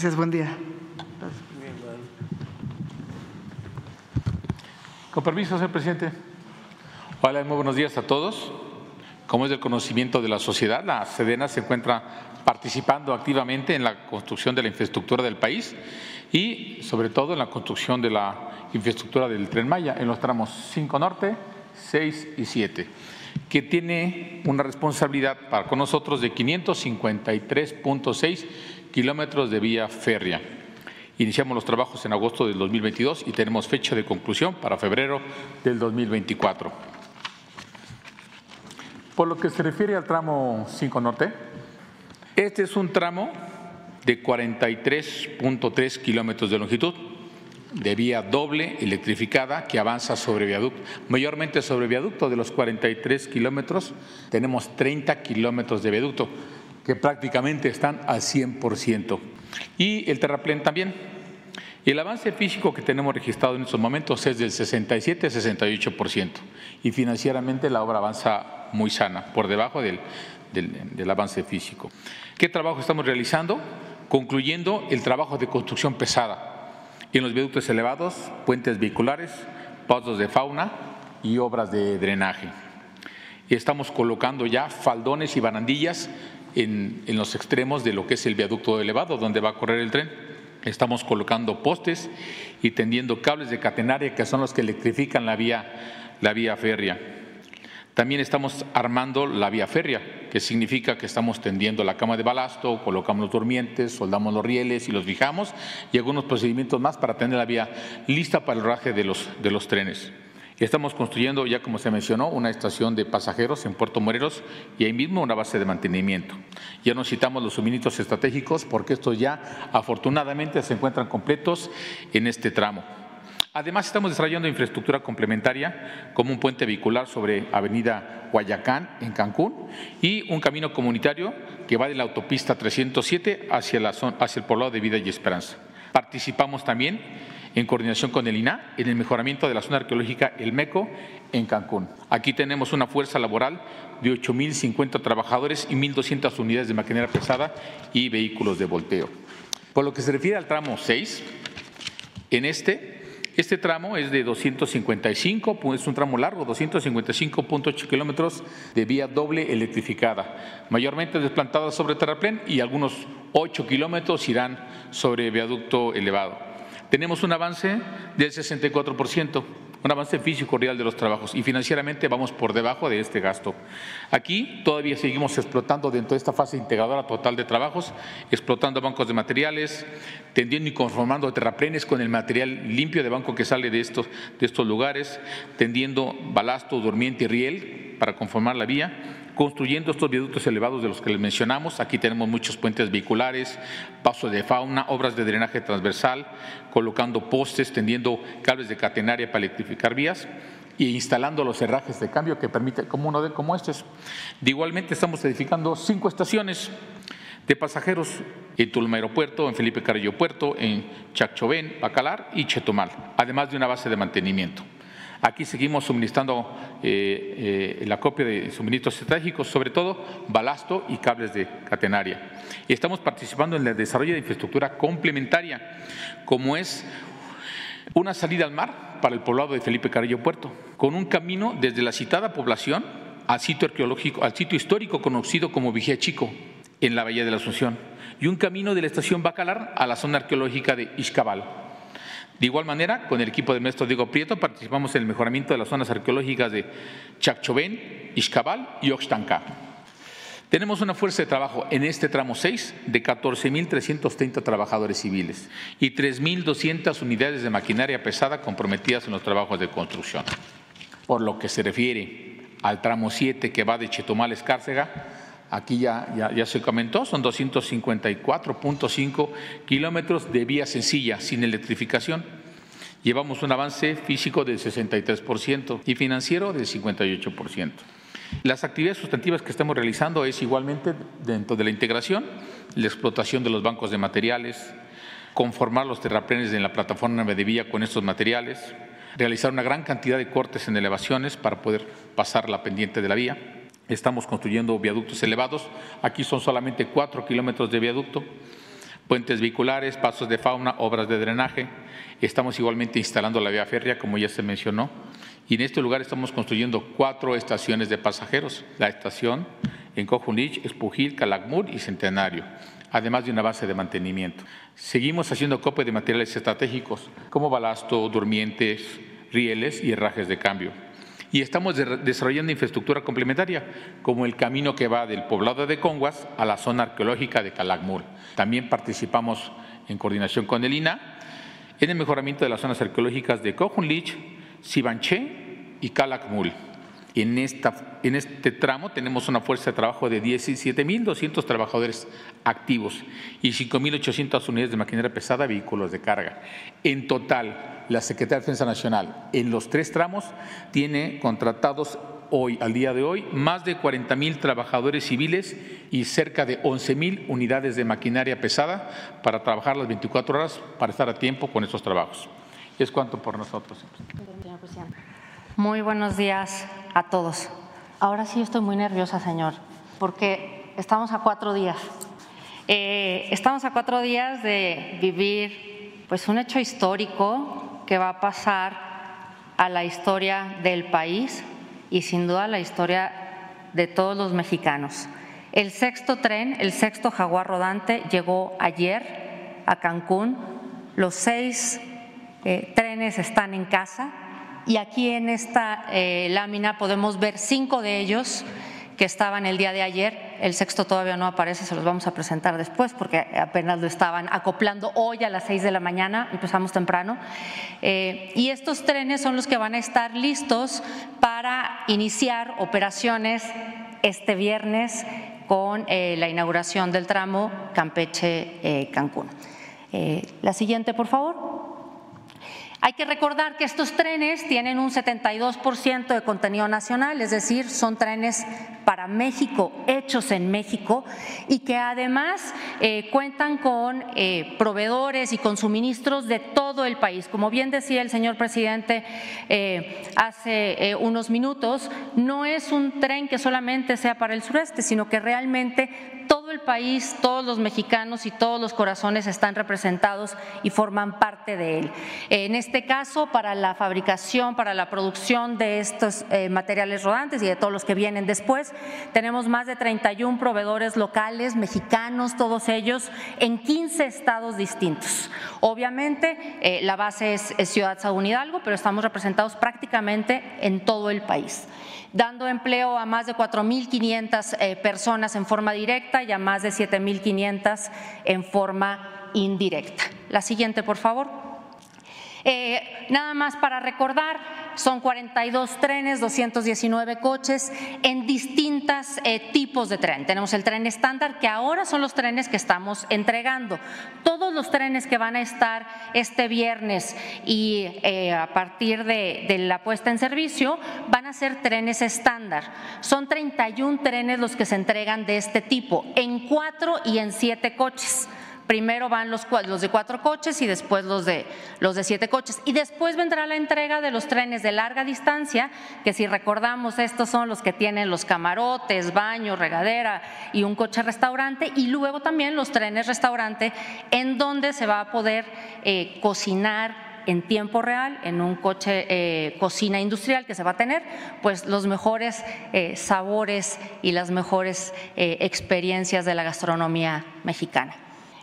Gracias, buen día. Con permiso, señor presidente. Hola, muy buenos días a todos. Como es del conocimiento de la sociedad, la Sedena se encuentra participando activamente en la construcción de la infraestructura del país y sobre todo en la construcción de la infraestructura del Tren Maya en los tramos 5 Norte, 6 y 7, que tiene una responsabilidad para con nosotros de 553.6 kilómetros de vía férrea. Iniciamos los trabajos en agosto del 2022 y tenemos fecha de conclusión para febrero del 2024. Por lo que se refiere al tramo 5 Norte, este es un tramo de 43.3 kilómetros de longitud, de vía doble electrificada que avanza sobre viaducto, mayormente sobre viaducto de los 43 kilómetros, tenemos 30 kilómetros de viaducto que prácticamente están al 100%. Y el terraplén también. El avance físico que tenemos registrado en estos momentos es del 67-68%. Y financieramente la obra avanza muy sana, por debajo del, del, avance físico. ¿Qué trabajo estamos realizando? Concluyendo el trabajo de construcción pesada en los viaductos elevados, puentes vehiculares, pasos de fauna, y obras de drenaje. Estamos colocando ya faldones y barandillas en, los extremos de lo que es el viaducto elevado donde va a correr el tren. Estamos colocando postes y tendiendo cables de catenaria que son los que electrifican la vía, la vía férrea. También estamos armando la vía férrea, que significa que estamos tendiendo la cama de balasto, colocamos los durmientes, soldamos los rieles y los fijamos y algunos procedimientos más para tener la vía lista para el raje de los, de los trenes. Estamos construyendo, ya como se mencionó, una estación de pasajeros en Puerto Morelos y ahí mismo una base de mantenimiento. Ya nos citamos los suministros estratégicos porque estos ya afortunadamente se encuentran completos en este tramo. Además, estamos desarrollando infraestructura complementaria como un puente vehicular sobre Avenida Guayacán en Cancún y un camino comunitario que va de la autopista 307 hacia, hacia el poblado de Vida y Esperanza. Participamos también en coordinación con el INA en el mejoramiento de la zona arqueológica El Meco en Cancún. Aquí tenemos una fuerza laboral de 8.050 trabajadores y 1.200 unidades de maquinaria pesada y vehículos de volteo. Por lo que se refiere al tramo 6, en este este tramo es de 255, pues, es un tramo largo, 255.8 kilómetros de vía doble electrificada, mayormente desplantada sobre terraplén y algunos 8 kilómetros irán sobre viaducto elevado. Tenemos un avance del 64% un avance físico real de los trabajos y financieramente vamos por debajo de este gasto. Aquí todavía seguimos explotando dentro de esta fase integradora total de trabajos, explotando bancos de materiales, tendiendo y conformando terraplenes con el material limpio de banco que sale de estos, de estos lugares, tendiendo balasto, durmiente y riel para conformar la vía construyendo estos viaductos elevados de los que les mencionamos. Aquí tenemos muchos puentes vehiculares, pasos de fauna, obras de drenaje transversal, colocando postes, tendiendo cables de catenaria para electrificar vías e instalando los herrajes de cambio que permite, como uno de como estos. Igualmente estamos edificando cinco estaciones de pasajeros en Tulma Aeropuerto, en Felipe Carrillo Puerto, en Chachovén, Bacalar y Chetumal, además de una base de mantenimiento. Aquí seguimos suministrando eh, eh, la copia de suministros estratégicos, sobre todo balasto y cables de catenaria. Y estamos participando en el desarrollo de infraestructura complementaria, como es una salida al mar para el poblado de Felipe Carrillo Puerto, con un camino desde la citada población al sitio arqueológico, al sitio histórico conocido como Vigía Chico, en la Bahía de la Asunción, y un camino de la estación Bacalar a la zona arqueológica de Ixcabal. De igual manera, con el equipo del maestro Diego Prieto participamos en el mejoramiento de las zonas arqueológicas de Chachovén, Ixcabal y Oxtanca. Tenemos una fuerza de trabajo en este tramo 6 de 14.330 trabajadores civiles y 3.200 unidades de maquinaria pesada comprometidas en los trabajos de construcción. Por lo que se refiere al tramo 7 que va de Chetumal a Escárcega, aquí ya, ya, se comentó, son 254.5 kilómetros de vía sencilla, sin electrificación. Llevamos un avance físico del 63% y financiero del 58%. Las actividades sustantivas que estamos realizando es igualmente dentro de la integración, la explotación de los bancos de materiales, conformar los terraplenes en la plataforma de vía con estos materiales, realizar una gran cantidad de cortes en elevaciones para poder pasar la pendiente de la vía, Estamos construyendo viaductos elevados. Aquí son solamente cuatro kilómetros de viaducto, puentes vehiculares, pasos de fauna, obras de drenaje. Estamos igualmente instalando la vía férrea, como ya se mencionó. Y en este lugar estamos construyendo cuatro estaciones de pasajeros. La estación en Cojunich, Espujil, Calakmul y Centenario además de una base de mantenimiento. Seguimos haciendo copia de materiales estratégicos como balasto, durmientes, rieles y herrajes de cambio y estamos desarrollando infraestructura complementaria, como el camino que va del poblado de Conguas a la zona arqueológica de Calakmul. También participamos en coordinación con el INA en el mejoramiento de las zonas arqueológicas de Cojunlich, Sibanché y Calakmul. En, esta, en este tramo tenemos una fuerza de trabajo de 17.200 trabajadores activos y 5.800 unidades de maquinaria pesada, vehículos de carga. En total, la Secretaría de Defensa Nacional en los tres tramos tiene contratados hoy, al día de hoy, más de 40.000 trabajadores civiles y cerca de 11.000 unidades de maquinaria pesada para trabajar las 24 horas para estar a tiempo con estos trabajos. Es cuanto por nosotros. Muy buenos días a todos. Ahora sí estoy muy nerviosa, señor, porque estamos a cuatro días. Eh, estamos a cuatro días de vivir pues un hecho histórico que va a pasar a la historia del país y sin duda la historia de todos los mexicanos. El sexto tren, el sexto jaguar rodante, llegó ayer a Cancún. Los seis eh, trenes están en casa y aquí en esta eh, lámina podemos ver cinco de ellos que estaban el día de ayer. El sexto todavía no aparece, se los vamos a presentar después porque apenas lo estaban acoplando hoy a las seis de la mañana, empezamos temprano. Eh, y estos trenes son los que van a estar listos para iniciar operaciones este viernes con eh, la inauguración del tramo Campeche-Cancún. la siguiente, por favor. Hay que recordar que estos trenes tienen un 72% de contenido nacional, es decir, son trenes para México, hechos en México, y que además eh, cuentan con eh, proveedores y con suministros de todo el país. Como bien decía el señor presidente eh, hace unos minutos, no es un tren que solamente sea para el sureste, sino que realmente todo el país, todos los mexicanos y todos los corazones están representados y forman parte de él. En este caso, para la fabricación, para la producción de estos eh, materiales rodantes y de todos los que vienen después, tenemos más de 31 proveedores locales, mexicanos, todos ellos, en 15 estados distintos. Obviamente, eh, la base es, es Ciudad Sagún Hidalgo, pero estamos representados prácticamente en todo el país dando empleo a más de 4.500 eh, personas en forma directa y a más de 7.500 en forma indirecta. La siguiente, por favor. Eh, nada más para recordar, son 42 trenes, 219 coches en distintos eh, tipos de tren. Tenemos el tren estándar, que ahora son los trenes que estamos entregando. Todos los trenes que van a estar este viernes y eh, a partir de, de la puesta en servicio van a ser trenes estándar. Son 31 trenes los que se entregan de este tipo, en cuatro y en siete coches primero van los, los, de cuatro coches y después los de, los de siete coches. Y después vendrá la entrega de los trenes de larga distancia, que si recordamos, estos son los que tienen los camarotes, baño, regadera y un coche restaurante, y luego también los trenes restaurante, en donde se va a poder eh, cocinar en tiempo real, en un coche eh, cocina industrial que se va a tener, pues los mejores eh, sabores y las mejores experiencias de la gastronomía mexicana.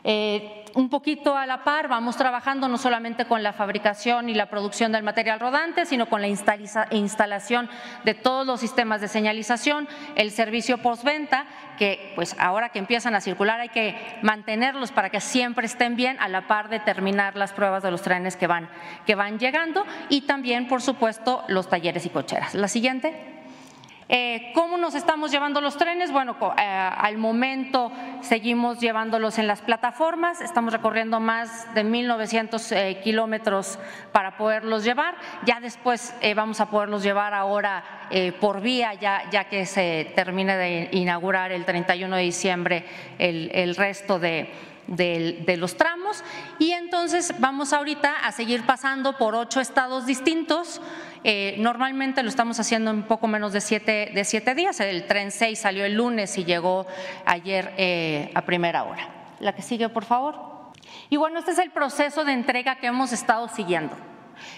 Eh, un poquito a la par vamos trabajando no solamente con la fabricación y la producción del material rodante, sino con la instalación de todos los sistemas de señalización, el servicio postventa, que pues ahora que empiezan a circular hay que mantenerlos para que siempre estén bien a la par de terminar las pruebas de los trenes que van, que van llegando y también, por supuesto, los talleres y cocheras. La siguiente. Eh, ¿Cómo nos estamos llevando los trenes? Bueno, eh, al momento seguimos llevándolos en las plataformas, estamos recorriendo más de 1.900 eh, kilómetros para poderlos llevar, ya después vamos a poderlos llevar ahora por vía, ya, ya, que se termine de inaugurar el 31 de diciembre el resto de, de, los tramos y entonces vamos ahorita a seguir pasando por ocho estados distintos. Eh, normalmente lo estamos haciendo en poco menos de siete, de siete días. El tren 6 salió el lunes y llegó ayer eh, a primera hora. La que sigue, por favor. Y bueno, este es el proceso de entrega que hemos estado siguiendo.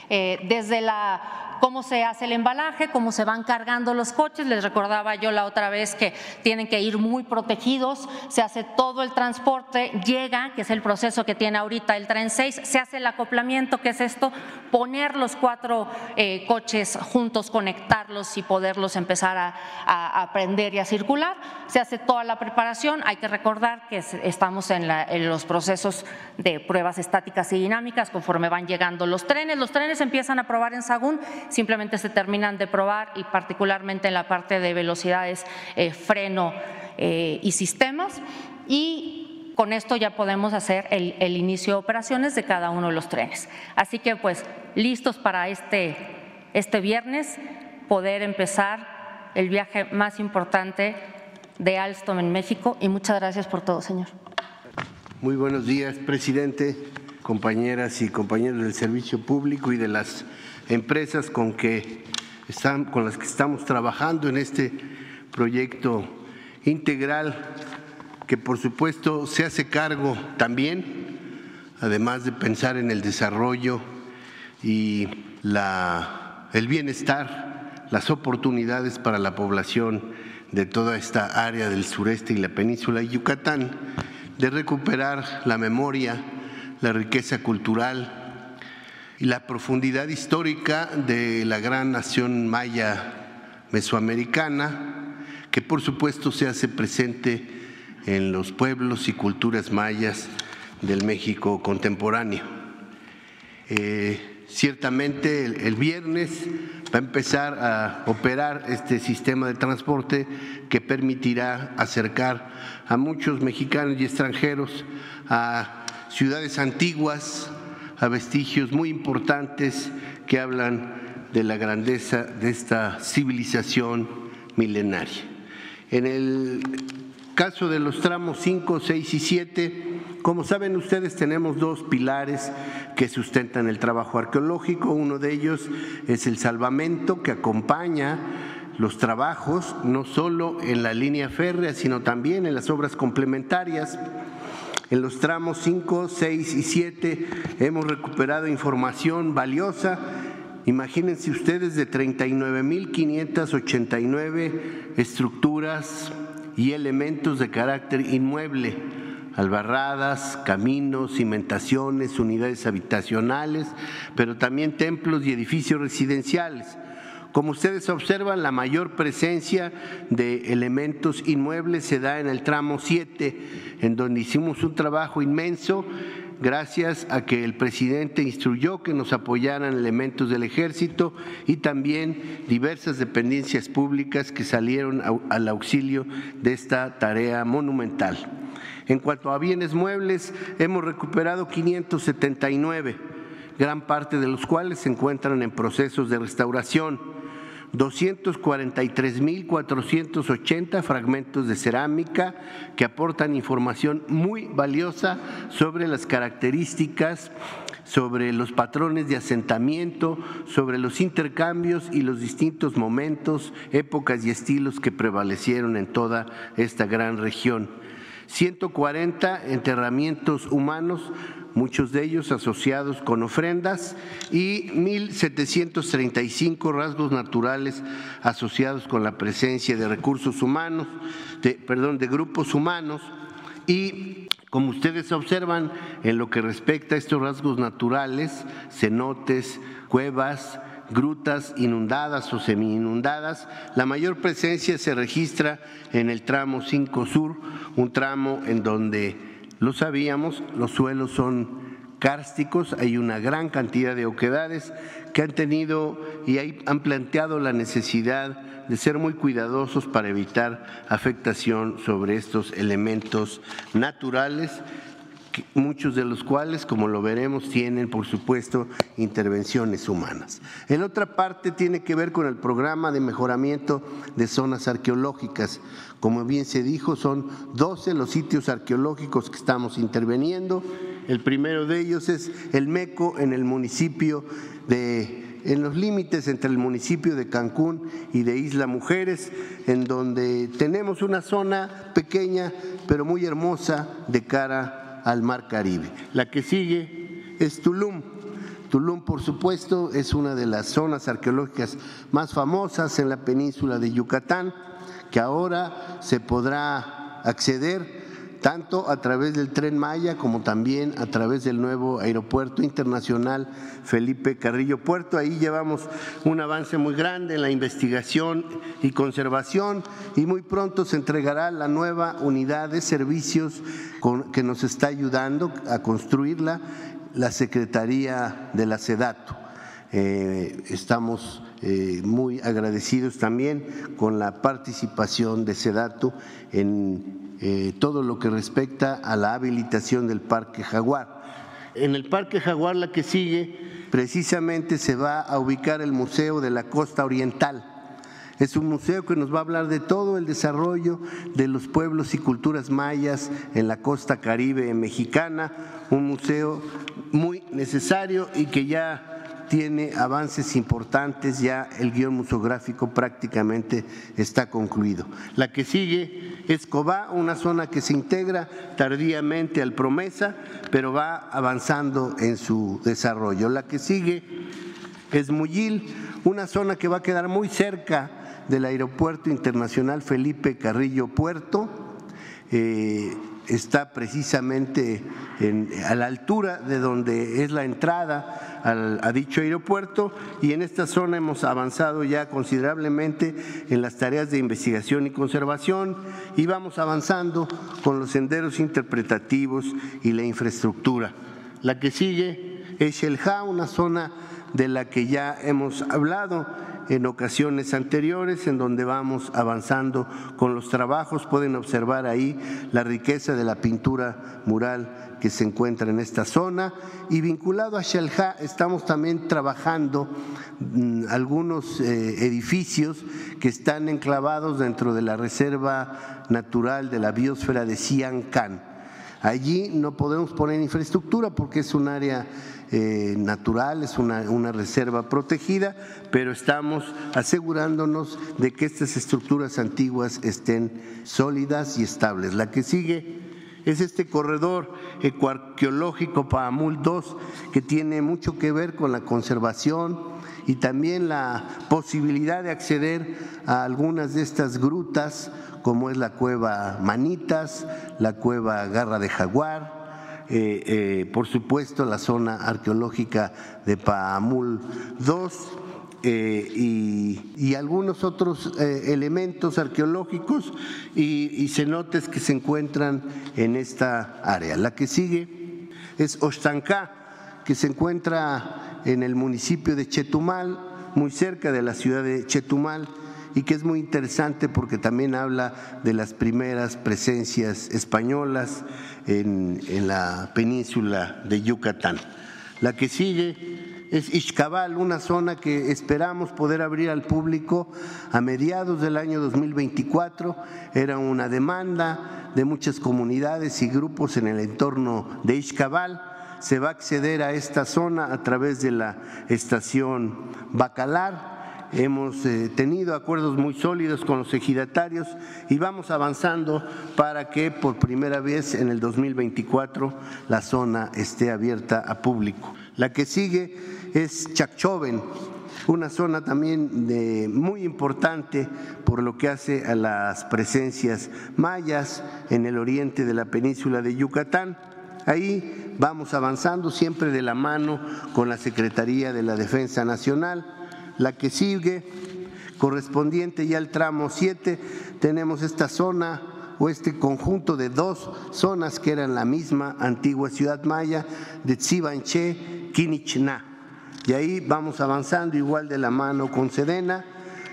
Eh, desde la cómo se hace el embalaje, cómo se van cargando los coches. Les recordaba yo la otra vez que tienen que ir muy protegidos, se hace todo el transporte, llega, que es el proceso que tiene ahorita el tren 6, se hace el acoplamiento, que es esto, poner los cuatro eh, coches juntos, conectarlos y poderlos empezar a, a, aprender y a circular. Se hace toda la preparación, hay que recordar que estamos en los procesos de pruebas estáticas y dinámicas conforme van llegando los trenes. Los trenes empiezan a probar en Sagún simplemente se terminan de probar y particularmente en la parte de velocidades, eh, freno eh, y sistemas. Y con esto ya podemos hacer el, el, inicio de operaciones de cada uno de los trenes. Así que pues listos para este, este viernes poder empezar el viaje más importante de Alstom en México y muchas gracias por todo, señor. Muy buenos días, presidente, compañeras y compañeros del servicio público y de las empresas con, que están, con las que estamos trabajando en este proyecto integral que por supuesto se hace cargo también, además de pensar en el desarrollo y la el bienestar, las oportunidades para la población de toda esta área del sureste y la península de Yucatán, de recuperar la memoria, la riqueza cultural la profundidad histórica de la gran nación maya mesoamericana, que por supuesto se hace presente en los pueblos y culturas mayas del México contemporáneo. Eh, ciertamente el, viernes va a empezar a operar este sistema de transporte que permitirá acercar a muchos mexicanos y extranjeros a ciudades antiguas, a vestigios muy importantes que hablan de la grandeza de esta civilización milenaria. En el caso de los tramos 5, 6 y 7, como saben ustedes, tenemos dos pilares que sustentan el trabajo arqueológico. Uno de ellos es el salvamento que acompaña los trabajos, no solo en la línea férrea, sino también en las obras complementarias. En los tramos 5, 6 y 7 hemos recuperado información valiosa Imagínense ustedes de 39.589 estructuras y elementos de carácter inmueble, albarradas, caminos, cimentaciones, unidades habitacionales, pero también templos y edificios residenciales. Como ustedes observan, la mayor presencia de elementos inmuebles se da en el tramo 7, en donde hicimos un trabajo inmenso gracias a que el presidente instruyó que nos apoyaran elementos del ejército y también diversas dependencias públicas que salieron al auxilio de esta tarea monumental. En cuanto a bienes muebles, hemos recuperado 579, gran parte de los cuales se encuentran en procesos de restauración. 243.480 fragmentos de cerámica que aportan información muy valiosa sobre las características sobre los patrones de asentamiento, sobre los intercambios y los distintos momentos, épocas y estilos que prevalecieron en toda esta gran región. 140 enterramientos humanos muchos de ellos asociados con ofrendas, y 1.735 rasgos naturales asociados con la presencia de recursos humanos, de, perdón, de grupos humanos, y como ustedes observan, en lo que respecta a estos rasgos naturales, cenotes, cuevas, grutas inundadas o semi-inundadas, la mayor presencia se registra en el tramo 5 Sur, un tramo en donde lo sabíamos, los suelos son cársticos, hay una gran cantidad de oquedades que han tenido y han planteado la necesidad de ser muy cuidadosos para evitar afectación sobre estos elementos naturales muchos de los cuales, como lo veremos, tienen, por supuesto, intervenciones humanas. En otra parte tiene que ver con el programa de mejoramiento de zonas arqueológicas. Como bien se dijo, son 12 los sitios arqueológicos que estamos interviniendo. El primero de ellos es el MECO en el municipio de en los límites entre el municipio de Cancún y de Isla Mujeres, en donde tenemos una zona pequeña pero muy hermosa de cara al Mar Caribe. La que sigue es Tulum. Tulum, por supuesto, es una de las zonas arqueológicas más famosas en la península de Yucatán, que ahora se podrá acceder tanto a través del tren Maya como también a través del nuevo aeropuerto internacional Felipe Carrillo Puerto. Ahí llevamos un avance muy grande en la investigación y conservación y muy pronto se entregará la nueva unidad de servicios que nos está ayudando a construirla, la Secretaría de la SEDATO. Eh, estamos eh, muy agradecidos también con la participación de SEDATO en eh, todo lo que respecta a la habilitación del Parque Jaguar. En el Parque Jaguar, la que sigue, precisamente se va a ubicar el Museo de la Costa Oriental. Es un museo que nos va a hablar de todo el desarrollo de los pueblos y culturas mayas en la costa caribe mexicana, un museo muy necesario y que ya tiene avances importantes, ya el guion museográfico prácticamente está concluido. La que sigue es Cobá, una zona que se integra tardíamente al Promesa, pero va avanzando en su desarrollo. La que sigue es Muyil, una zona que va a quedar muy cerca del Aeropuerto Internacional Felipe Carrillo Puerto. Eh, está precisamente a la altura de donde es la entrada a dicho aeropuerto y en esta zona hemos avanzado ya considerablemente en las tareas de investigación y conservación y vamos avanzando con los senderos interpretativos y la infraestructura. La que sigue es Shelja, una zona de la que ya hemos hablado en ocasiones anteriores, en donde vamos avanzando con los trabajos. Pueden observar ahí la riqueza de la pintura mural que se encuentra en esta zona. Y vinculado a Shalha, estamos también trabajando mm, algunos eh, edificios que están enclavados dentro de la Reserva Natural de la Biosfera de Siancán. Allí no podemos poner infraestructura porque es un área natural, es una, reserva protegida, pero estamos asegurándonos de que estas estructuras antiguas estén sólidas y estables. La que sigue es este corredor ecoarqueológico Paamul 2 que tiene mucho que ver con la conservación y también la posibilidad de acceder a algunas de estas grutas como es la cueva Manitas, la cueva Garra de Jaguar, eh, eh, por supuesto la zona arqueológica de Paamul II eh, y, algunos otros elementos arqueológicos y, cenotes que se encuentran en esta área. La que sigue es Ostancá, que se encuentra en el municipio de Chetumal, muy cerca de la ciudad de Chetumal y que es muy interesante porque también habla de las primeras presencias españolas en, la península de Yucatán. La que sigue es Ixcabal, una zona que esperamos poder abrir al público a mediados del año 2024. Era una demanda de muchas comunidades y grupos en el entorno de Ixcabal. Se va a acceder a esta zona a través de la estación Bacalar hemos eh, tenido acuerdos muy sólidos con los ejidatarios y vamos avanzando para que por primera vez en el 2024 la zona esté abierta a público. La que sigue es Chacchoven, una zona también de, muy importante por lo que hace a las presencias mayas en el oriente de la península de Yucatán. Ahí vamos avanzando siempre de la mano con la Secretaría de la Defensa Nacional la que sigue, correspondiente ya al tramo 7, tenemos esta zona o este conjunto de dos zonas que eran la misma antigua ciudad maya de Tsibanché, Quinichná. Y ahí vamos avanzando igual de la mano con Sedena.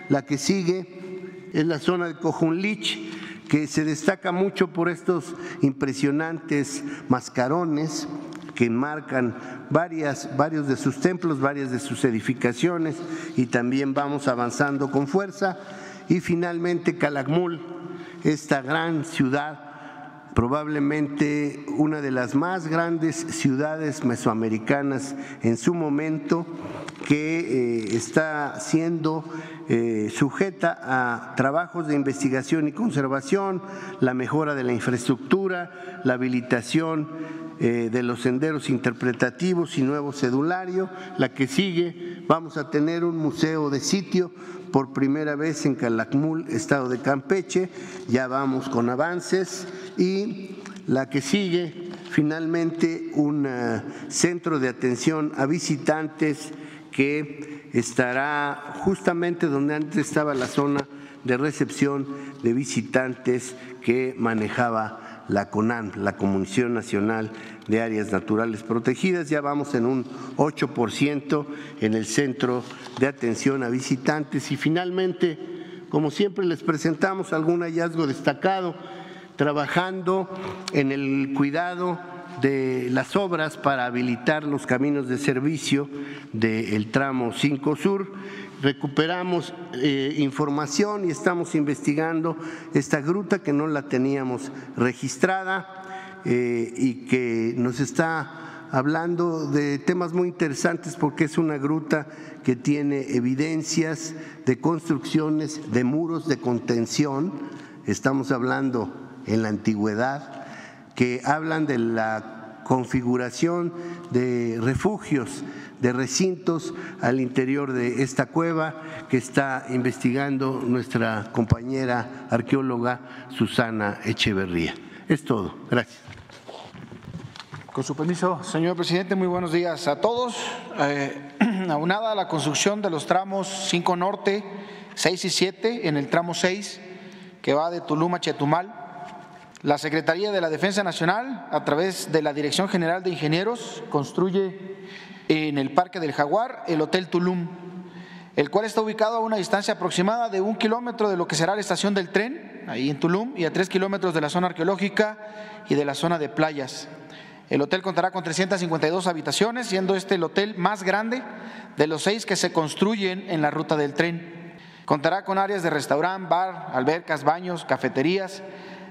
La que sigue es la zona de Cojunlich, que se destaca mucho por estos impresionantes mascarones que marcan varias, varios de sus templos, varias de sus edificaciones y también vamos avanzando con fuerza. Y finalmente Calakmul, esta gran ciudad, probablemente una de las más grandes ciudades mesoamericanas en su momento, que eh, está siendo eh, sujeta a trabajos de investigación y conservación, la mejora de la infraestructura, la habilitación eh, de los senderos interpretativos y nuevo cedulario. La que sigue, vamos a tener un museo de sitio por primera vez en Calakmul, estado de Campeche. Ya vamos con avances. Y la que sigue, finalmente, un eh, centro de atención a visitantes que estará justamente donde antes estaba la zona de recepción de visitantes que manejaba la CONAN, la Comisión Nacional de Áreas Naturales Protegidas. Ya vamos en un 8% en el Centro de Atención a Visitantes. Y finalmente, como siempre, les presentamos algún hallazgo destacado, trabajando en el cuidado de las obras para habilitar los caminos de servicio del tramo 5 Sur recuperamos eh, información y estamos investigando esta gruta que no la teníamos registrada eh, y que nos está hablando de temas muy interesantes porque es una gruta que tiene evidencias de construcciones de muros de contención, estamos hablando en la antigüedad, que hablan de la configuración de refugios, de recintos al interior de esta cueva que está investigando nuestra compañera arqueóloga Susana Echeverría. Es todo. Gracias. Con su permiso, señor presidente, muy buenos días a todos. Eh, aunada a la construcción de los tramos 5 Norte, 6 y 7, en el tramo 6, que va de Tulum a Chetumal, la Secretaría de la Defensa Nacional, a través de la Dirección General de Ingenieros, construye en el Parque del Jaguar el Hotel Tulum, el cual está ubicado a una distancia aproximada de un kilómetro de lo que será la estación del tren, ahí en Tulum, y a tres kilómetros de la zona arqueológica y de la zona de playas. El hotel contará con 352 habitaciones, siendo este el hotel más grande de los seis que se construyen en la ruta del tren. Contará con áreas de restaurante, bar, albercas, baños, cafeterías,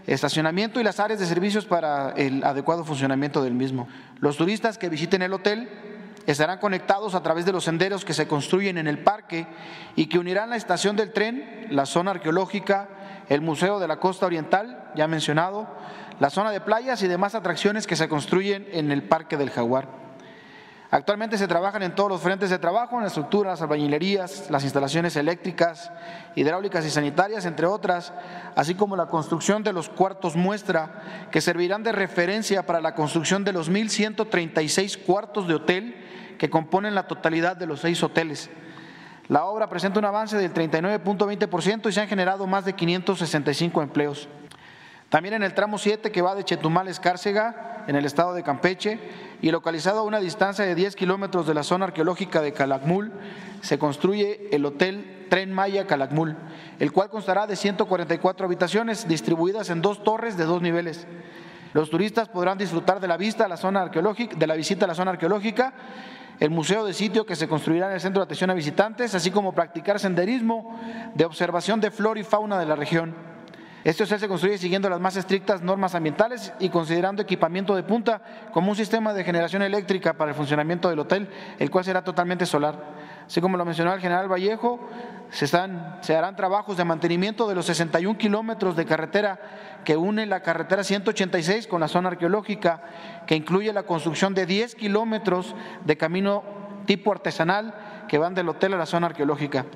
estacionamiento y las áreas de servicios para el adecuado funcionamiento del mismo. Los turistas que visiten el hotel estarán conectados a través de los senderos que se construyen en el parque y que unirán la estación del tren, la zona arqueológica, el Museo de la Costa Oriental, ya mencionado, la zona de playas y demás atracciones que se construyen en el Parque del Jaguar. Actualmente se trabajan en todos los frentes de trabajo, en las estructuras, albañilerías, las instalaciones eléctricas, hidráulicas y sanitarias, entre otras, así como la construcción de los cuartos muestra, que servirán de referencia para la construcción de los 1.136 cuartos de hotel que componen la totalidad de los seis hoteles. La obra presenta un avance del 39.20% y se han generado más de 565 empleos. También en el tramo 7 que va de Chetumal a Escárcega, en el estado de Campeche, y localizado a una distancia de 10 kilómetros de la zona arqueológica de Calakmul, se construye el Hotel Tren Maya Calakmul, el cual constará de 144 habitaciones distribuidas en dos torres de dos niveles. Los turistas podrán disfrutar de la vista a la zona arqueológica, de la visita a la zona arqueológica, el museo de sitio que se construirá en el centro de atención a visitantes, así como practicar senderismo de observación de flora y fauna de la región. Este hotel se construye siguiendo las más estrictas normas ambientales y considerando equipamiento de punta como un sistema de generación eléctrica para el funcionamiento del hotel, el cual será totalmente solar. Así como lo mencionó el general Vallejo, se, se harán trabajos de mantenimiento de los 61 kilómetros de carretera que une la carretera 186 con la zona arqueológica, que incluye la construcción de 10 kilómetros de camino tipo artesanal que van del hotel a la zona arqueológica.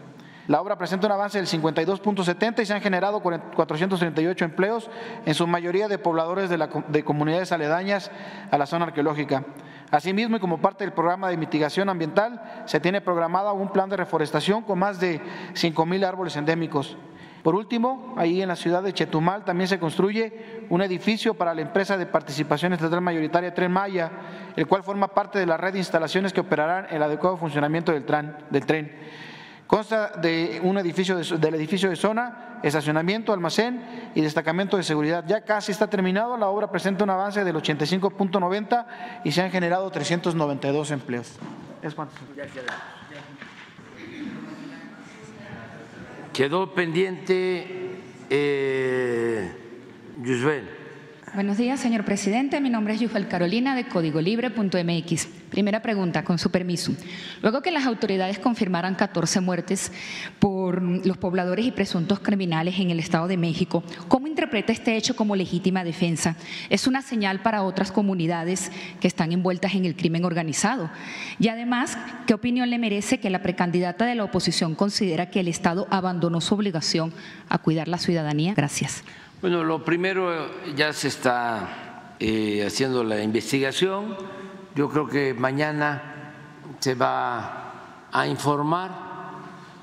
La obra presenta un avance del 52.70 y se han generado 438 empleos, en su mayoría de pobladores de, de comunidades aledañas a la zona arqueológica. Asimismo, y como parte del programa de mitigación ambiental, se tiene programado un plan de reforestación con más de 5.000 árboles endémicos. Por último, ahí en la ciudad de Chetumal también se construye un edificio para la empresa de participación estatal mayoritaria Tren Maya, el cual forma parte de la red de instalaciones que operarán el adecuado funcionamiento del tren. Consta de un edificio del edificio de zona, estacionamiento, almacén y destacamento de seguridad. Ya casi está terminado, la obra presenta un avance del 85.90 y se han generado 392 empleos. ¿Es cuánto? Quedó pendiente eh, Buenos días, señor presidente. Mi nombre es Yufel Carolina de Códigolibre.mx. Primera pregunta, con su permiso. Luego que las autoridades confirmaran 14 muertes por los pobladores y presuntos criminales en el Estado de México, ¿cómo interpreta este hecho como legítima defensa? ¿Es una señal para otras comunidades que están envueltas en el crimen organizado? Y además, ¿qué opinión le merece que la precandidata de la oposición considera que el Estado abandonó su obligación a cuidar la ciudadanía? Gracias. Bueno, lo primero ya se está eh, haciendo la investigación. Yo creo que mañana se va a informar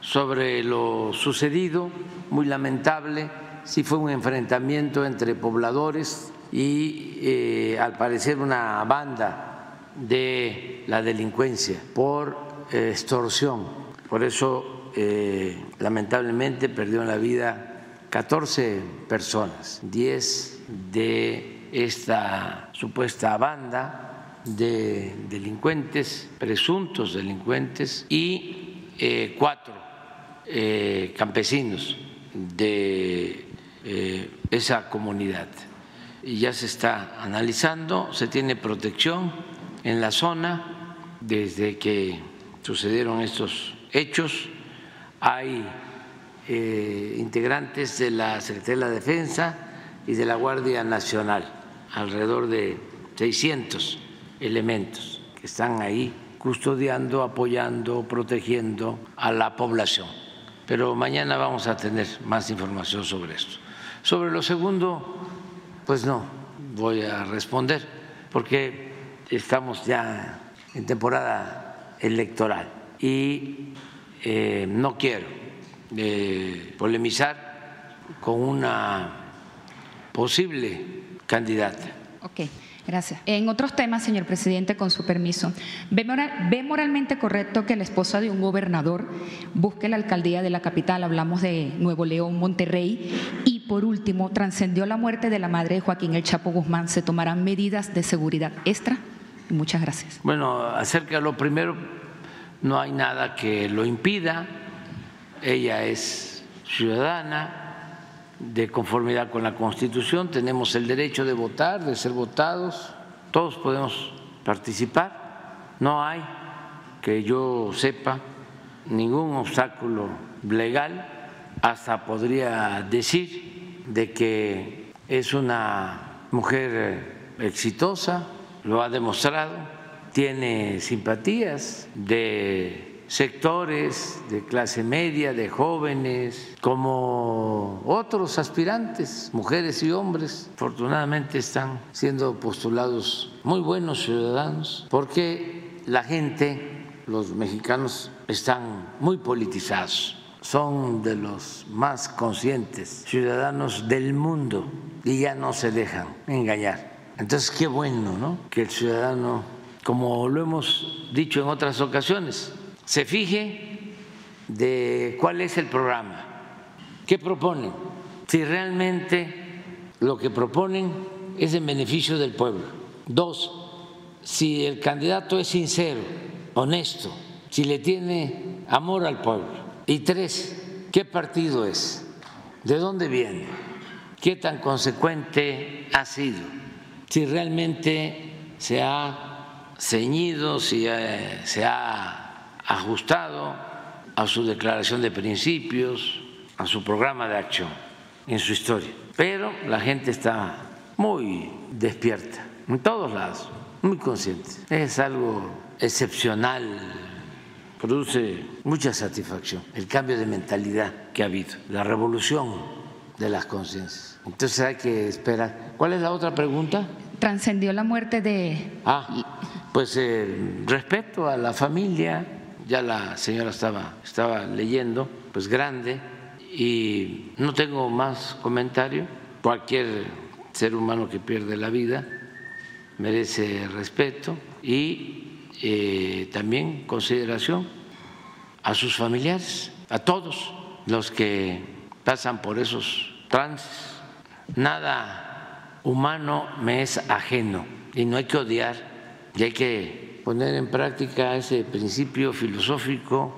sobre lo sucedido, muy lamentable, si fue un enfrentamiento entre pobladores y eh, al parecer una banda de la delincuencia por eh, extorsión. Por eso, lamentablemente, perdió la vida 14 personas, 10 de esta supuesta banda de delincuentes, presuntos delincuentes, y eh, cuatro eh, campesinos de eh, esa comunidad. Y ya se está analizando, se tiene protección en la zona desde que sucedieron estos hechos. Hay eh, integrantes de la Secretaría de la Defensa y de la Guardia Nacional, alrededor de 600 elementos que están ahí custodiando, apoyando, protegiendo a la población. Pero mañana vamos a tener más información sobre esto. Sobre lo segundo, pues no voy a responder, porque estamos ya en temporada electoral y eh, no quiero eh, polemizar con una posible candidata. Okay. Gracias. En otros temas, señor presidente, con su permiso, ¿ve, moralmente correcto que la esposa de un gobernador busque la alcaldía de la capital? Hablamos de Nuevo León, Monterrey. Y por último, trascendió la muerte de la madre de Joaquín El Chapo Guzmán. ¿Se tomarán medidas de seguridad extra? Muchas gracias. Bueno, acerca de lo primero, no hay nada que lo impida. Ella es ciudadana de conformidad con la Constitución, tenemos el derecho de votar, de ser votados, todos podemos participar, no hay, que yo sepa, ningún obstáculo legal, hasta podría decir de que es una mujer exitosa, lo ha demostrado, tiene simpatías de sectores de clase media, de jóvenes, como otros aspirantes, mujeres y hombres, afortunadamente están siendo postulados muy buenos ciudadanos, porque la gente, los mexicanos, están muy politizados son de los más conscientes ciudadanos del mundo y ya no se dejan engañar. Entonces, qué bueno, ¿no? Que el ciudadano, como lo hemos dicho en otras ocasiones, se fije de cuál es el programa, qué proponen, si realmente lo que proponen es en beneficio del pueblo. Dos, si el candidato es sincero, honesto, si le tiene amor al pueblo. Y tres, ¿qué partido es? ¿De dónde viene? ¿Qué tan consecuente ha sido? Si realmente se ha ceñido, si eh, se ha ajustado a su declaración de principios, a su programa de acción en su historia. Pero la gente está muy despierta, en todos lados, muy consciente. Es algo excepcional, produce mucha satisfacción el cambio de mentalidad que ha habido, la revolución de las conciencias. Entonces hay que esperar. ¿Cuál es la otra pregunta? Trascendió la muerte de... Ah, pues eh, respeto a la familia, ya la señora estaba, estaba leyendo, pues grande, y no tengo más comentario. Cualquier ser humano que pierde la vida merece respeto y eh, también consideración a sus familiares, a todos los que pasan por esos trances. Nada humano me es ajeno y no hay que odiar y hay que poner en práctica ese principio filosófico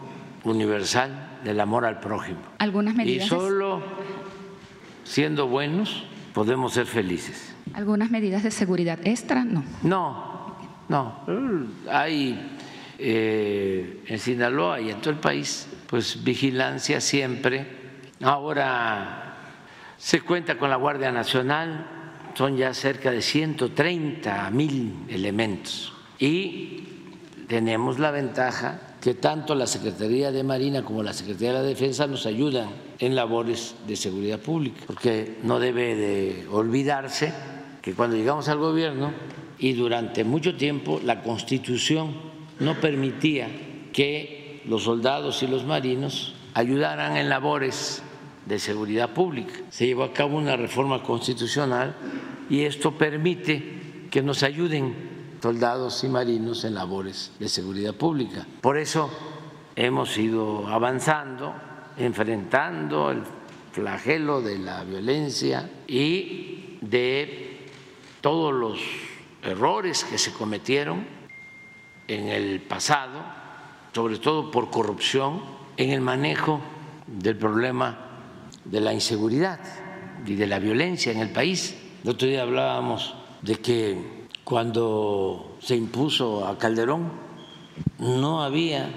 universal del amor al prójimo. Algunas medidas. Y solo siendo buenos podemos ser felices. ¿Algunas medidas de seguridad extra? No. No, no. Hay eh, en Sinaloa y en todo el país, pues vigilancia siempre. Ahora se cuenta con la Guardia Nacional, son ya cerca de 130 mil elementos y tenemos la ventaja que tanto la Secretaría de Marina como la Secretaría de la Defensa nos ayudan en labores de seguridad pública, porque no debe de olvidarse que cuando llegamos al gobierno y durante mucho tiempo la Constitución no permitía que los soldados y los marinos ayudaran en labores de seguridad pública. Se llevó a cabo una reforma constitucional y esto permite que nos ayuden soldados y marinos en labores de seguridad pública. Por eso hemos ido avanzando, enfrentando el flagelo de la violencia y de todos los errores que se cometieron en el pasado, sobre todo por corrupción, en el manejo del problema de la inseguridad y de la violencia en el país. El otro día hablábamos de que cuando se impuso a Calderón no había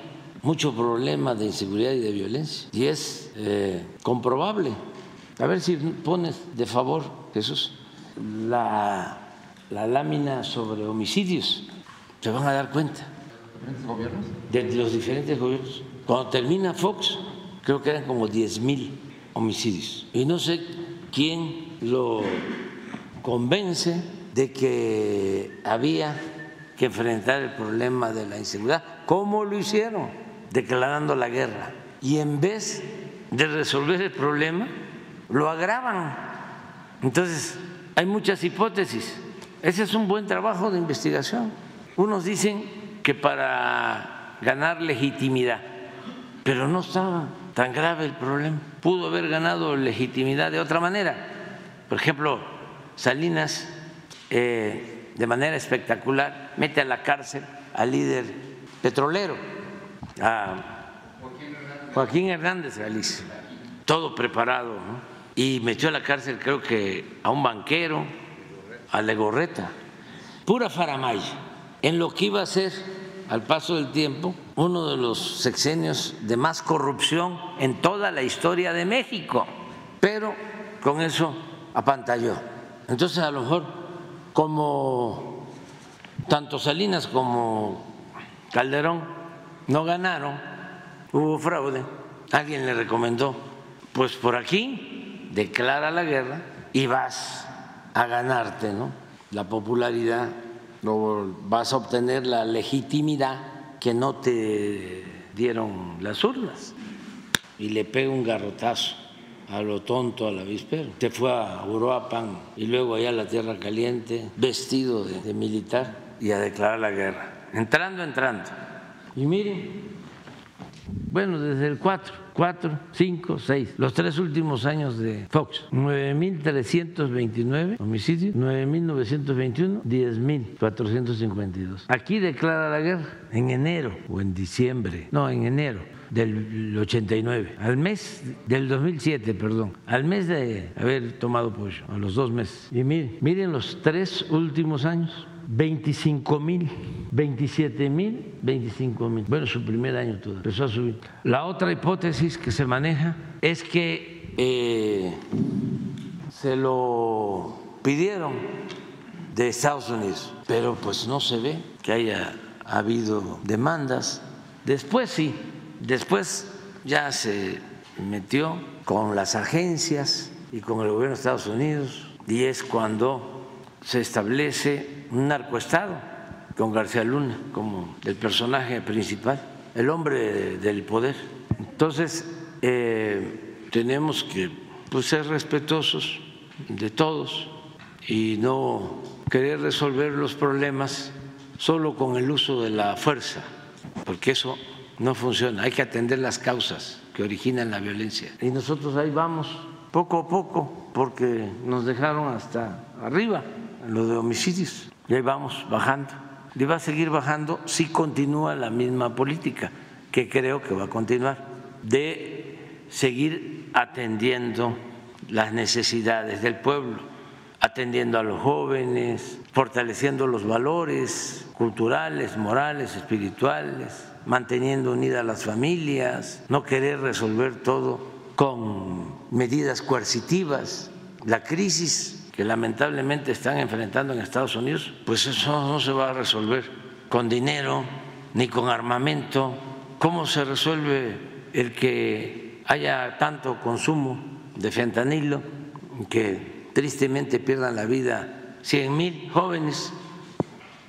mucho problema de inseguridad y de violencia. Y es eh, comprobable. A ver si pones de favor, Jesús, la, la lámina sobre homicidios. Se van a dar cuenta. ¿Diferentes gobiernos? De los diferentes gobiernos. Cuando termina Fox, creo que eran como 10 mil homicidios. Y no sé quién lo convence de que había que enfrentar el problema de la inseguridad. ¿Cómo lo hicieron? Declarando la guerra. Y en vez de resolver el problema, lo agravan. Entonces, hay muchas hipótesis. Ese es un buen trabajo de investigación. Unos dicen que para ganar legitimidad, pero no estaba tan grave el problema. Pudo haber ganado legitimidad de otra manera. Por ejemplo, Salinas, eh, de manera espectacular, mete a la cárcel al líder petrolero, a Joaquín Hernández Galicia, todo preparado, y metió a la cárcel creo que a un banquero, a Legorreta, pura faramaya, en lo que iba a ser al paso del tiempo uno de los sexenios de más corrupción en toda la historia de México, pero con eso apantalló. Entonces a lo mejor como tanto Salinas como Calderón no ganaron, hubo fraude, alguien le recomendó, pues por aquí declara la guerra y vas a ganarte ¿no? la popularidad, no vas a obtener la legitimidad que no te dieron las urnas. Y le pega un garrotazo a lo tonto a la víspera. Se fue a Uruapan y luego allá a la Tierra Caliente, vestido de, de militar y a declarar la guerra. Entrando, entrando. Y miren, bueno, desde el 4, 4, 5, 6, los tres últimos años de Fox, 9.329 homicidios, 9.921, 10.452. Aquí declara la guerra en enero o en diciembre, no, en enero del 89, al mes del 2007, perdón, al mes de haber tomado pollo, a los dos meses. Y miren, miren los tres últimos años, 25 mil, 27 mil, 25 mil. Bueno, su primer año todo empezó a subir. La otra hipótesis que se maneja es que eh, se lo pidieron de Estados Unidos, pero pues no se ve que haya habido demandas. Después sí, después ya se metió con las agencias y con el gobierno de Estados Unidos y es cuando se establece un narcoestado con García Luna como el personaje principal, el hombre del poder. Entonces, eh, tenemos que pues, ser respetuosos de todos y no querer resolver los problemas solo con el uso de la fuerza, porque eso no funciona. Hay que atender las causas que originan la violencia. Y nosotros ahí vamos, poco a poco, porque nos dejaron hasta arriba lo de homicidios. Y ahí vamos bajando. Y va a seguir bajando si continúa la misma política, que creo que va a continuar, de seguir atendiendo las necesidades del pueblo, atendiendo a los jóvenes, fortaleciendo los valores culturales, morales, espirituales, manteniendo unidas las familias, no querer resolver todo con medidas coercitivas. La crisis que lamentablemente están enfrentando en Estados Unidos, pues eso no se va a resolver con dinero ni con armamento. ¿Cómo se resuelve el que haya tanto consumo de fentanilo que tristemente pierdan la vida 100 mil jóvenes?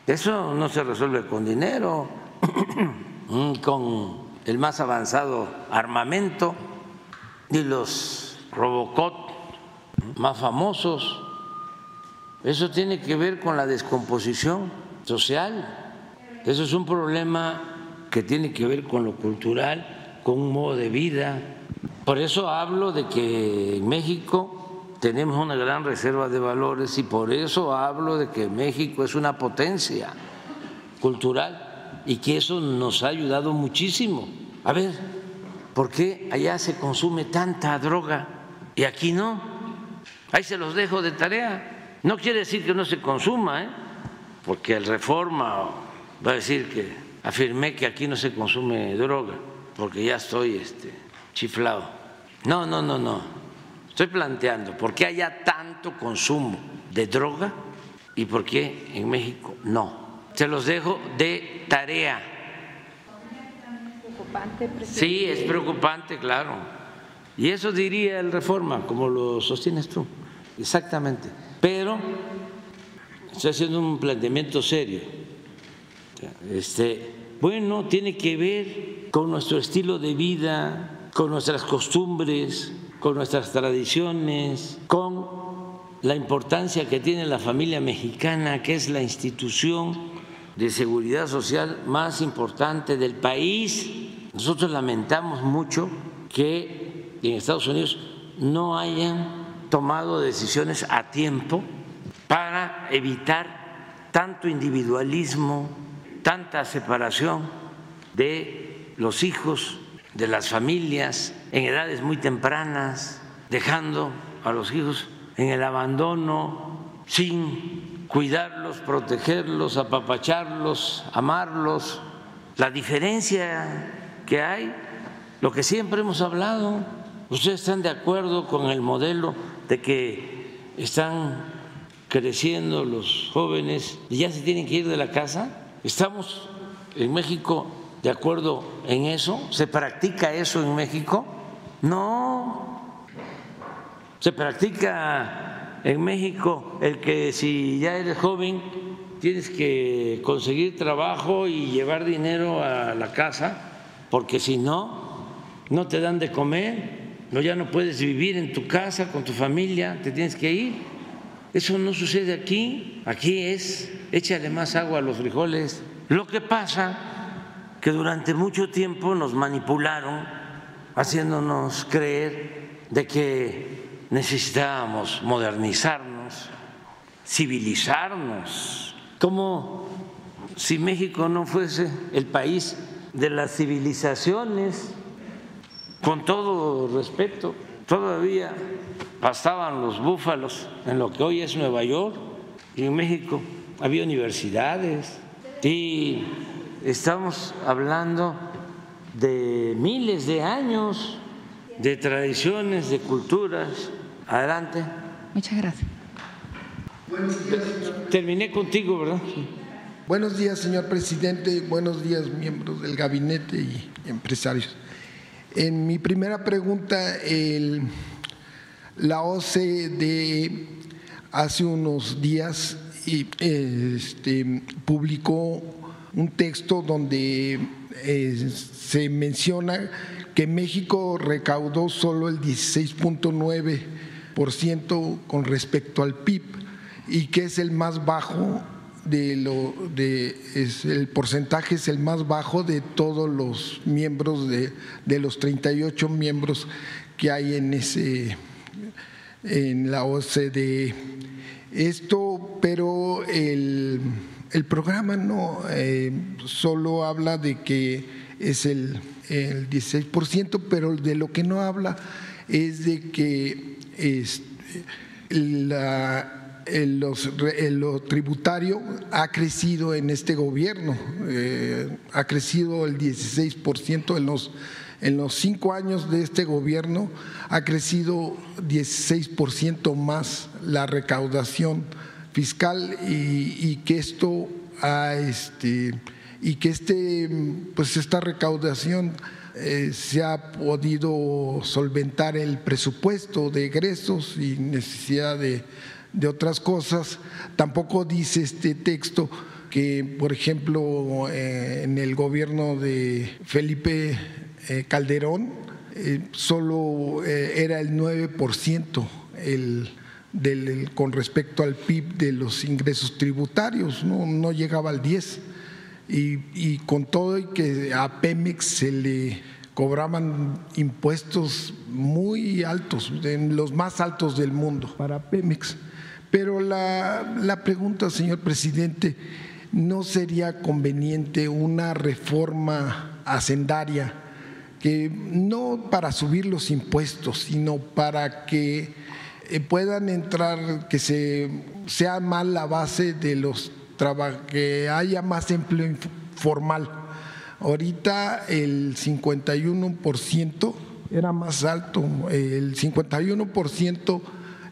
Eso no se resuelve con dinero, con el más avanzado armamento y los Robocop más famosos eso tiene que ver con la descomposición social. Eso es un problema que tiene que ver con lo cultural, con un modo de vida. Por eso hablo de que en México tenemos una gran reserva de valores y por eso hablo de que México es una potencia cultural y que eso nos ha ayudado muchísimo. A ver, ¿por qué allá se consume tanta droga y aquí no? Ahí se los dejo de tarea. No quiere decir que no se consuma, ¿eh? porque el reforma va a decir que afirmé que aquí no se consume droga, porque ya estoy este, chiflado. No, no, no, no. Estoy planteando por qué haya tanto consumo de droga y por qué en México no. Se los dejo de tarea. Sí, es preocupante, claro. Y eso diría el reforma, como lo sostienes tú. Exactamente. Pero estoy haciendo un planteamiento serio. Este, bueno, tiene que ver con nuestro estilo de vida, con nuestras costumbres, con nuestras tradiciones, con la importancia que tiene la familia mexicana, que es la institución de seguridad social más importante del país. Nosotros lamentamos mucho que en Estados Unidos no hayan tomado decisiones a tiempo para evitar tanto individualismo, tanta separación de los hijos, de las familias en edades muy tempranas, dejando a los hijos en el abandono sin cuidarlos, protegerlos, apapacharlos, amarlos. La diferencia que hay, lo que siempre hemos hablado, ¿ustedes están de acuerdo con el modelo de que están creciendo los jóvenes y ya se tienen que ir de la casa? ¿Estamos en México de acuerdo en eso? ¿Se practica eso en México? No. Se practica en México el que si ya eres joven tienes que conseguir trabajo y llevar dinero a la casa, porque si no, no te dan de comer no, ya no puedes vivir en tu casa con tu familia, te tienes que ir. Eso no sucede aquí. Aquí es échale más agua a los frijoles. Lo que pasa que durante mucho tiempo nos manipularon haciéndonos creer de que necesitábamos modernizarnos, civilizarnos, como si México no fuese el país de las civilizaciones con todo respeto, todavía pastaban los búfalos en lo que hoy es Nueva York. Y en México había universidades. Y estamos hablando de miles de años de tradiciones, de culturas. Adelante. Muchas gracias. Terminé contigo, ¿verdad? Buenos días, señor presidente. Buenos días, miembros del gabinete y empresarios. En mi primera pregunta, la OCDE hace unos días este, publicó un texto donde eh, se menciona que México recaudó solo el 16.9% con respecto al PIB y que es el más bajo de lo de el porcentaje es el más bajo de todos los miembros de, de los 38 miembros que hay en ese en la OCDE. Esto, pero el, el programa no eh, solo habla de que es el, el 16%, pero de lo que no habla es de que es, la lo tributario ha crecido en este gobierno, eh, ha crecido el 16% en los, en los cinco años de este gobierno, ha crecido 16% más la recaudación fiscal y, que esto ha, este, y que este, pues esta recaudación se ha podido solventar el presupuesto de egresos y necesidad de otras cosas. Tampoco dice este texto que, por ejemplo, eh, en el gobierno de Felipe eh, Calderón eh, solo era el 9% el, del, con respecto al PIB de los ingresos tributarios, no, no llegaba al 10%. Y, y con todo y que a Pemex se le cobraban impuestos muy altos, los más altos del mundo para Pemex. Pero la, pregunta, señor presidente, ¿no sería conveniente una reforma hacendaria que no para subir los impuestos, sino para que eh, puedan entrar, que se, sea más la base de los que haya más empleo formal. Ahorita el 51% era más alto, el 51%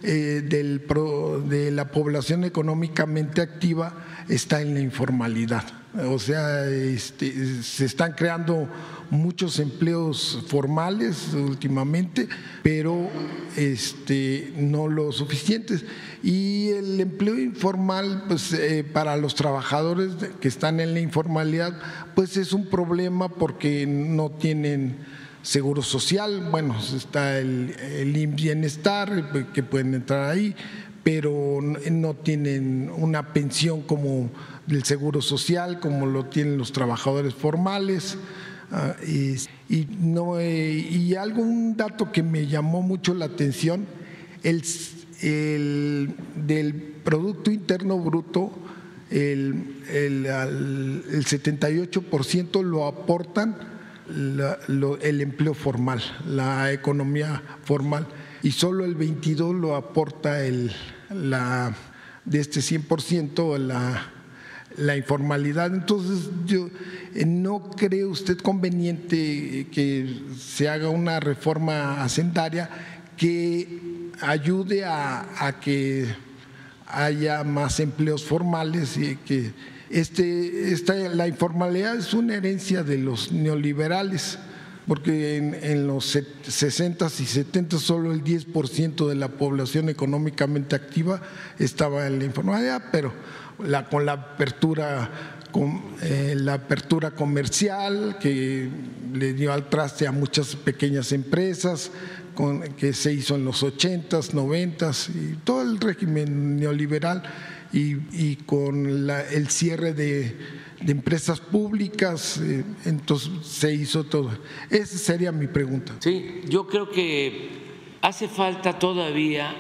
eh, de la población económicamente activa está en la informalidad. O sea, este, se están creando muchos empleos formales últimamente, pero este, no lo suficientes. Y el empleo informal, pues eh, para los trabajadores que están en la informalidad, pues es un problema porque no tienen seguro social, bueno, está el, el bienestar que pueden entrar ahí, pero no tienen una pensión como del seguro social, como lo tienen los trabajadores formales. Ah, y, no, eh, y algún dato que me llamó mucho la atención, el del Producto Interno Bruto, el, el, el 78% lo aportan el empleo formal, la economía formal, y solo el 22% lo aporta el, la, de este 100% la, la informalidad. Entonces, yo eh, no cree usted conveniente que se haga una reforma hacendaria que ayude a, a que haya más empleos formales y que este, esta, la informalidad es una herencia de los neoliberales, porque en, los 60 y 70 solo el 10% de la población económicamente activa estaba en la informalidad, pero la, con la apertura con, eh, la apertura comercial que le dio al traste a muchas pequeñas empresas, que se hizo en los 80s, 90s y todo el régimen neoliberal y, con el cierre de, empresas públicas, eh, entonces se hizo todo. Esa sería mi pregunta. Sí, yo creo que hace falta todavía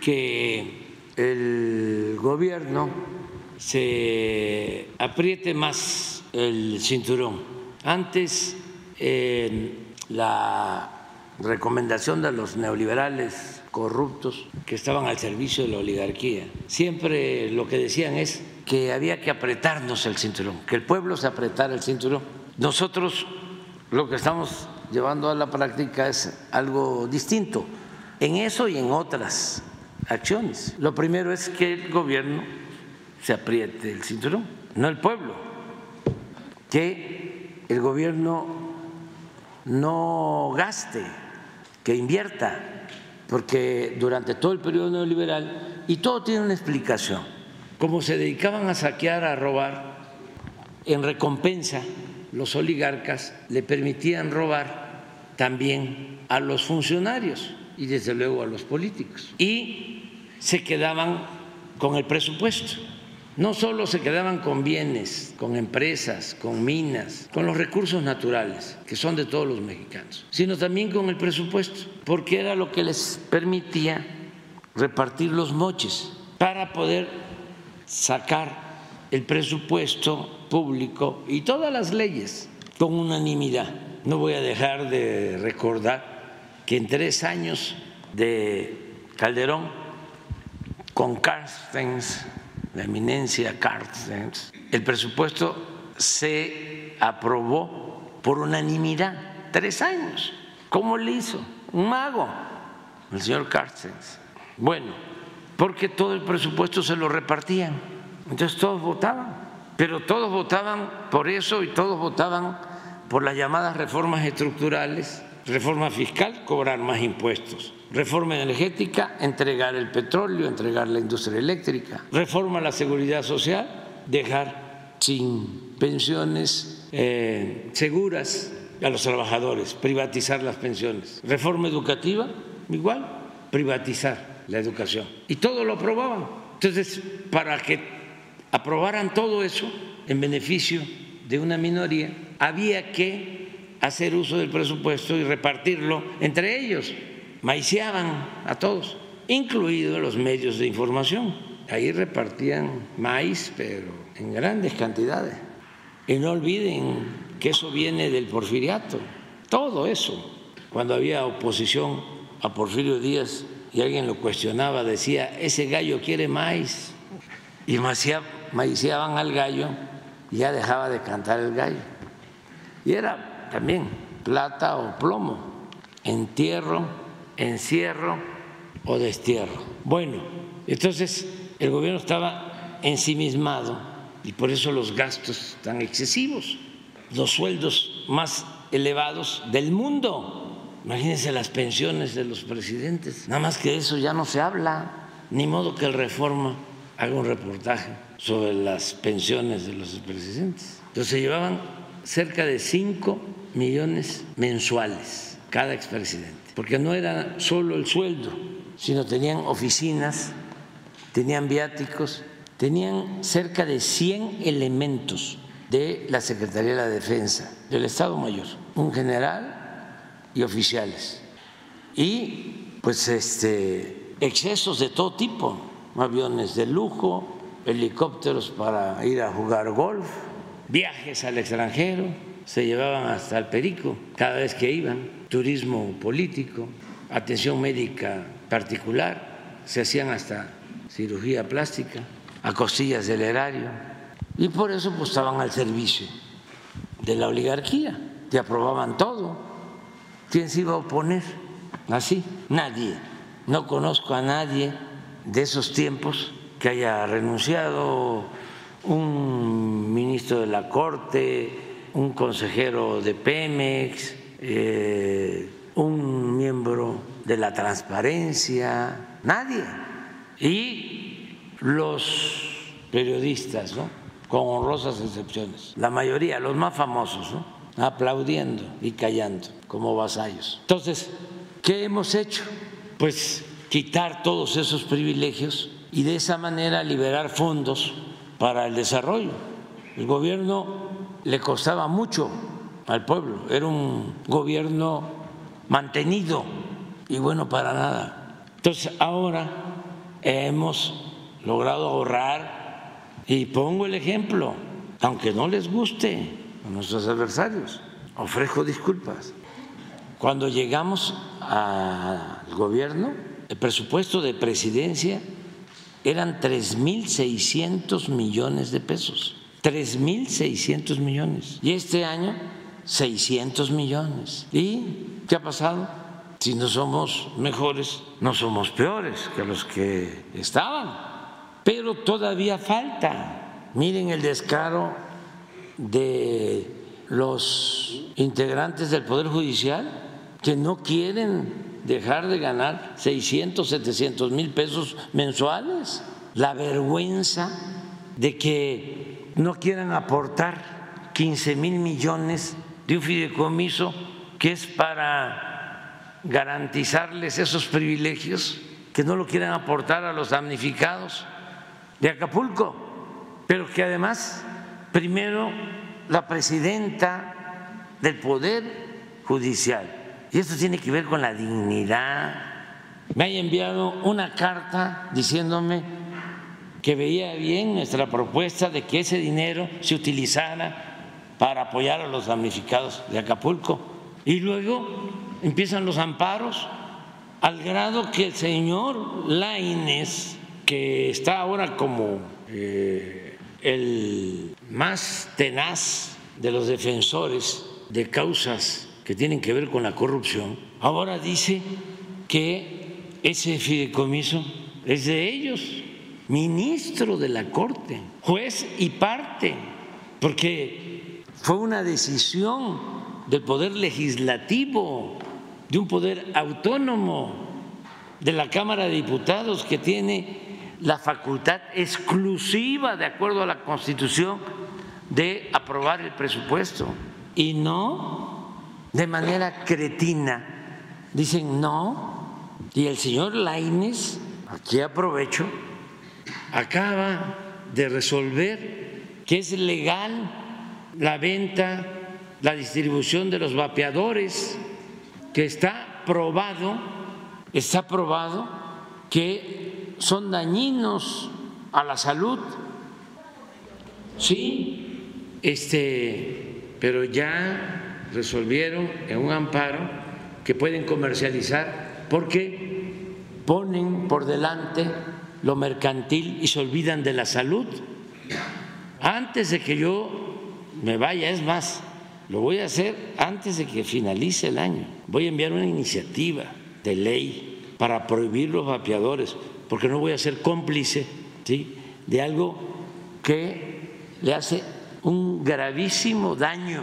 que el gobierno se apriete más el cinturón. Antes, la recomendación de los neoliberales corruptos que estaban al servicio de la oligarquía. Siempre lo que decían es que había que apretarnos el cinturón, que el pueblo se apretara el cinturón. Nosotros lo que estamos llevando a la práctica es algo distinto en eso y en otras acciones. Lo primero es que el gobierno se apriete el cinturón, no el pueblo, que el gobierno no gaste, que invierta porque durante todo el periodo neoliberal, y todo tiene una explicación, como se dedicaban a saquear, a robar, en recompensa los oligarcas le permitían robar también a los funcionarios y desde luego a los políticos. Y se quedaban con el presupuesto no solo se quedaban con bienes, con empresas, con minas, con los recursos naturales, que son de todos los mexicanos, sino también con el presupuesto, porque era lo que les permitía repartir los moches para poder sacar el presupuesto público y todas las leyes con unanimidad. No voy a dejar de recordar que en tres años de Calderón, con Carstens, la eminencia Carstens, el presupuesto se aprobó por unanimidad, tres años. ¿Cómo le hizo? Un mago, el señor Carstens. Bueno, porque todo el presupuesto se lo repartían, entonces todos votaban, pero todos votaban por eso y todos votaban por las llamadas reformas estructurales, reforma fiscal, cobrar más impuestos Reforma energética, entregar el petróleo, entregar la industria eléctrica. Reforma la seguridad social, dejar sin pensiones eh, seguras a los trabajadores, privatizar las pensiones. Reforma educativa, igual, privatizar la educación. Y todo lo aprobaban. Entonces, para que aprobaran todo eso en beneficio de una minoría, había que hacer uso del presupuesto y repartirlo entre ellos maiciaban a todos, incluidos los medios de información. Ahí repartían maíz, pero en grandes cantidades. Y no olviden que eso viene del porfiriato, todo eso. Cuando había oposición a Porfirio Díaz y alguien lo cuestionaba, decía, ese gallo quiere maíz. Y maiciaban al gallo y ya dejaba de cantar el gallo. Y era también plata o plomo, entierro encierro o destierro. Bueno, entonces el gobierno estaba ensimismado y por eso los gastos tan excesivos, los sueldos más elevados del mundo. Imagínense las pensiones de los presidentes. Nada más que eso ya no se habla. Ni modo que el Reforma haga un reportaje sobre las pensiones de los presidentes. Entonces llevaban cerca de 5 millones mensuales cada expresidente, porque no era solo el sueldo, sino tenían oficinas, tenían viáticos, tenían cerca de 100 elementos de la Secretaría de la Defensa, del Estado Mayor, un general y oficiales. Y pues este excesos de todo tipo, aviones de lujo, helicópteros para ir a jugar golf, viajes al extranjero, se llevaban hasta el perico cada vez que iban, turismo político, atención médica particular, se hacían hasta cirugía plástica, a costillas del erario, y por eso pues estaban al servicio de la oligarquía, te aprobaban todo. ¿Quién se iba a oponer? Así, nadie. No conozco a nadie de esos tiempos que haya renunciado un ministro de la Corte, un consejero de Pemex, eh, un miembro de la transparencia, nadie. Y los periodistas, ¿no? con honrosas excepciones, la mayoría, los más famosos, ¿no? aplaudiendo y callando como vasallos. Entonces, ¿qué hemos hecho? Pues quitar todos esos privilegios y de esa manera liberar fondos para el desarrollo. El gobierno le costaba mucho al pueblo, era un gobierno mantenido y bueno para nada. Entonces ahora hemos logrado ahorrar y pongo el ejemplo, aunque no les guste a nuestros adversarios, ofrezco disculpas. Cuando llegamos al gobierno, el presupuesto de presidencia eran 3.600 millones de pesos. 3.600 millones. Y este año, 600 millones. ¿Y qué ha pasado? Si no somos mejores, no somos peores que los que estaban. Pero todavía falta. Miren el descaro de los integrantes del Poder Judicial que no quieren dejar de ganar 600, 700 mil pesos mensuales. La vergüenza de que no quieran aportar 15 mil millones de un fideicomiso que es para garantizarles esos privilegios, que no lo quieran aportar a los damnificados de Acapulco, pero que además primero la presidenta del Poder Judicial y esto tiene que ver con la dignidad. Me haya enviado una carta diciéndome que veía bien nuestra propuesta de que ese dinero se utilizara para apoyar a los damnificados de Acapulco. Y luego empiezan los amparos al grado que el señor Laines, que está ahora como eh, el más tenaz de los defensores de causas que tienen que ver con la corrupción, ahora dice que ese fideicomiso es de ellos, ministro de la Corte, juez y parte, porque fue una decisión del poder legislativo, de un poder autónomo de la Cámara de Diputados que tiene la facultad exclusiva, de acuerdo a la Constitución, de aprobar el presupuesto y no de manera cretina. Dicen no. Y el señor Laines, aquí aprovecho, acaba de resolver que es legal la venta, la distribución de los vapeadores, que está probado, está probado que son dañinos a la salud. Sí, este, pero ya resolvieron en un amparo que pueden comercializar porque ponen por delante lo mercantil y se olvidan de la salud. Antes de que yo me vaya, es más, lo voy a hacer antes de que finalice el año. Voy a enviar una iniciativa de ley para prohibir los vapeadores, porque no voy a ser cómplice ¿sí? de algo que le hace un gravísimo daño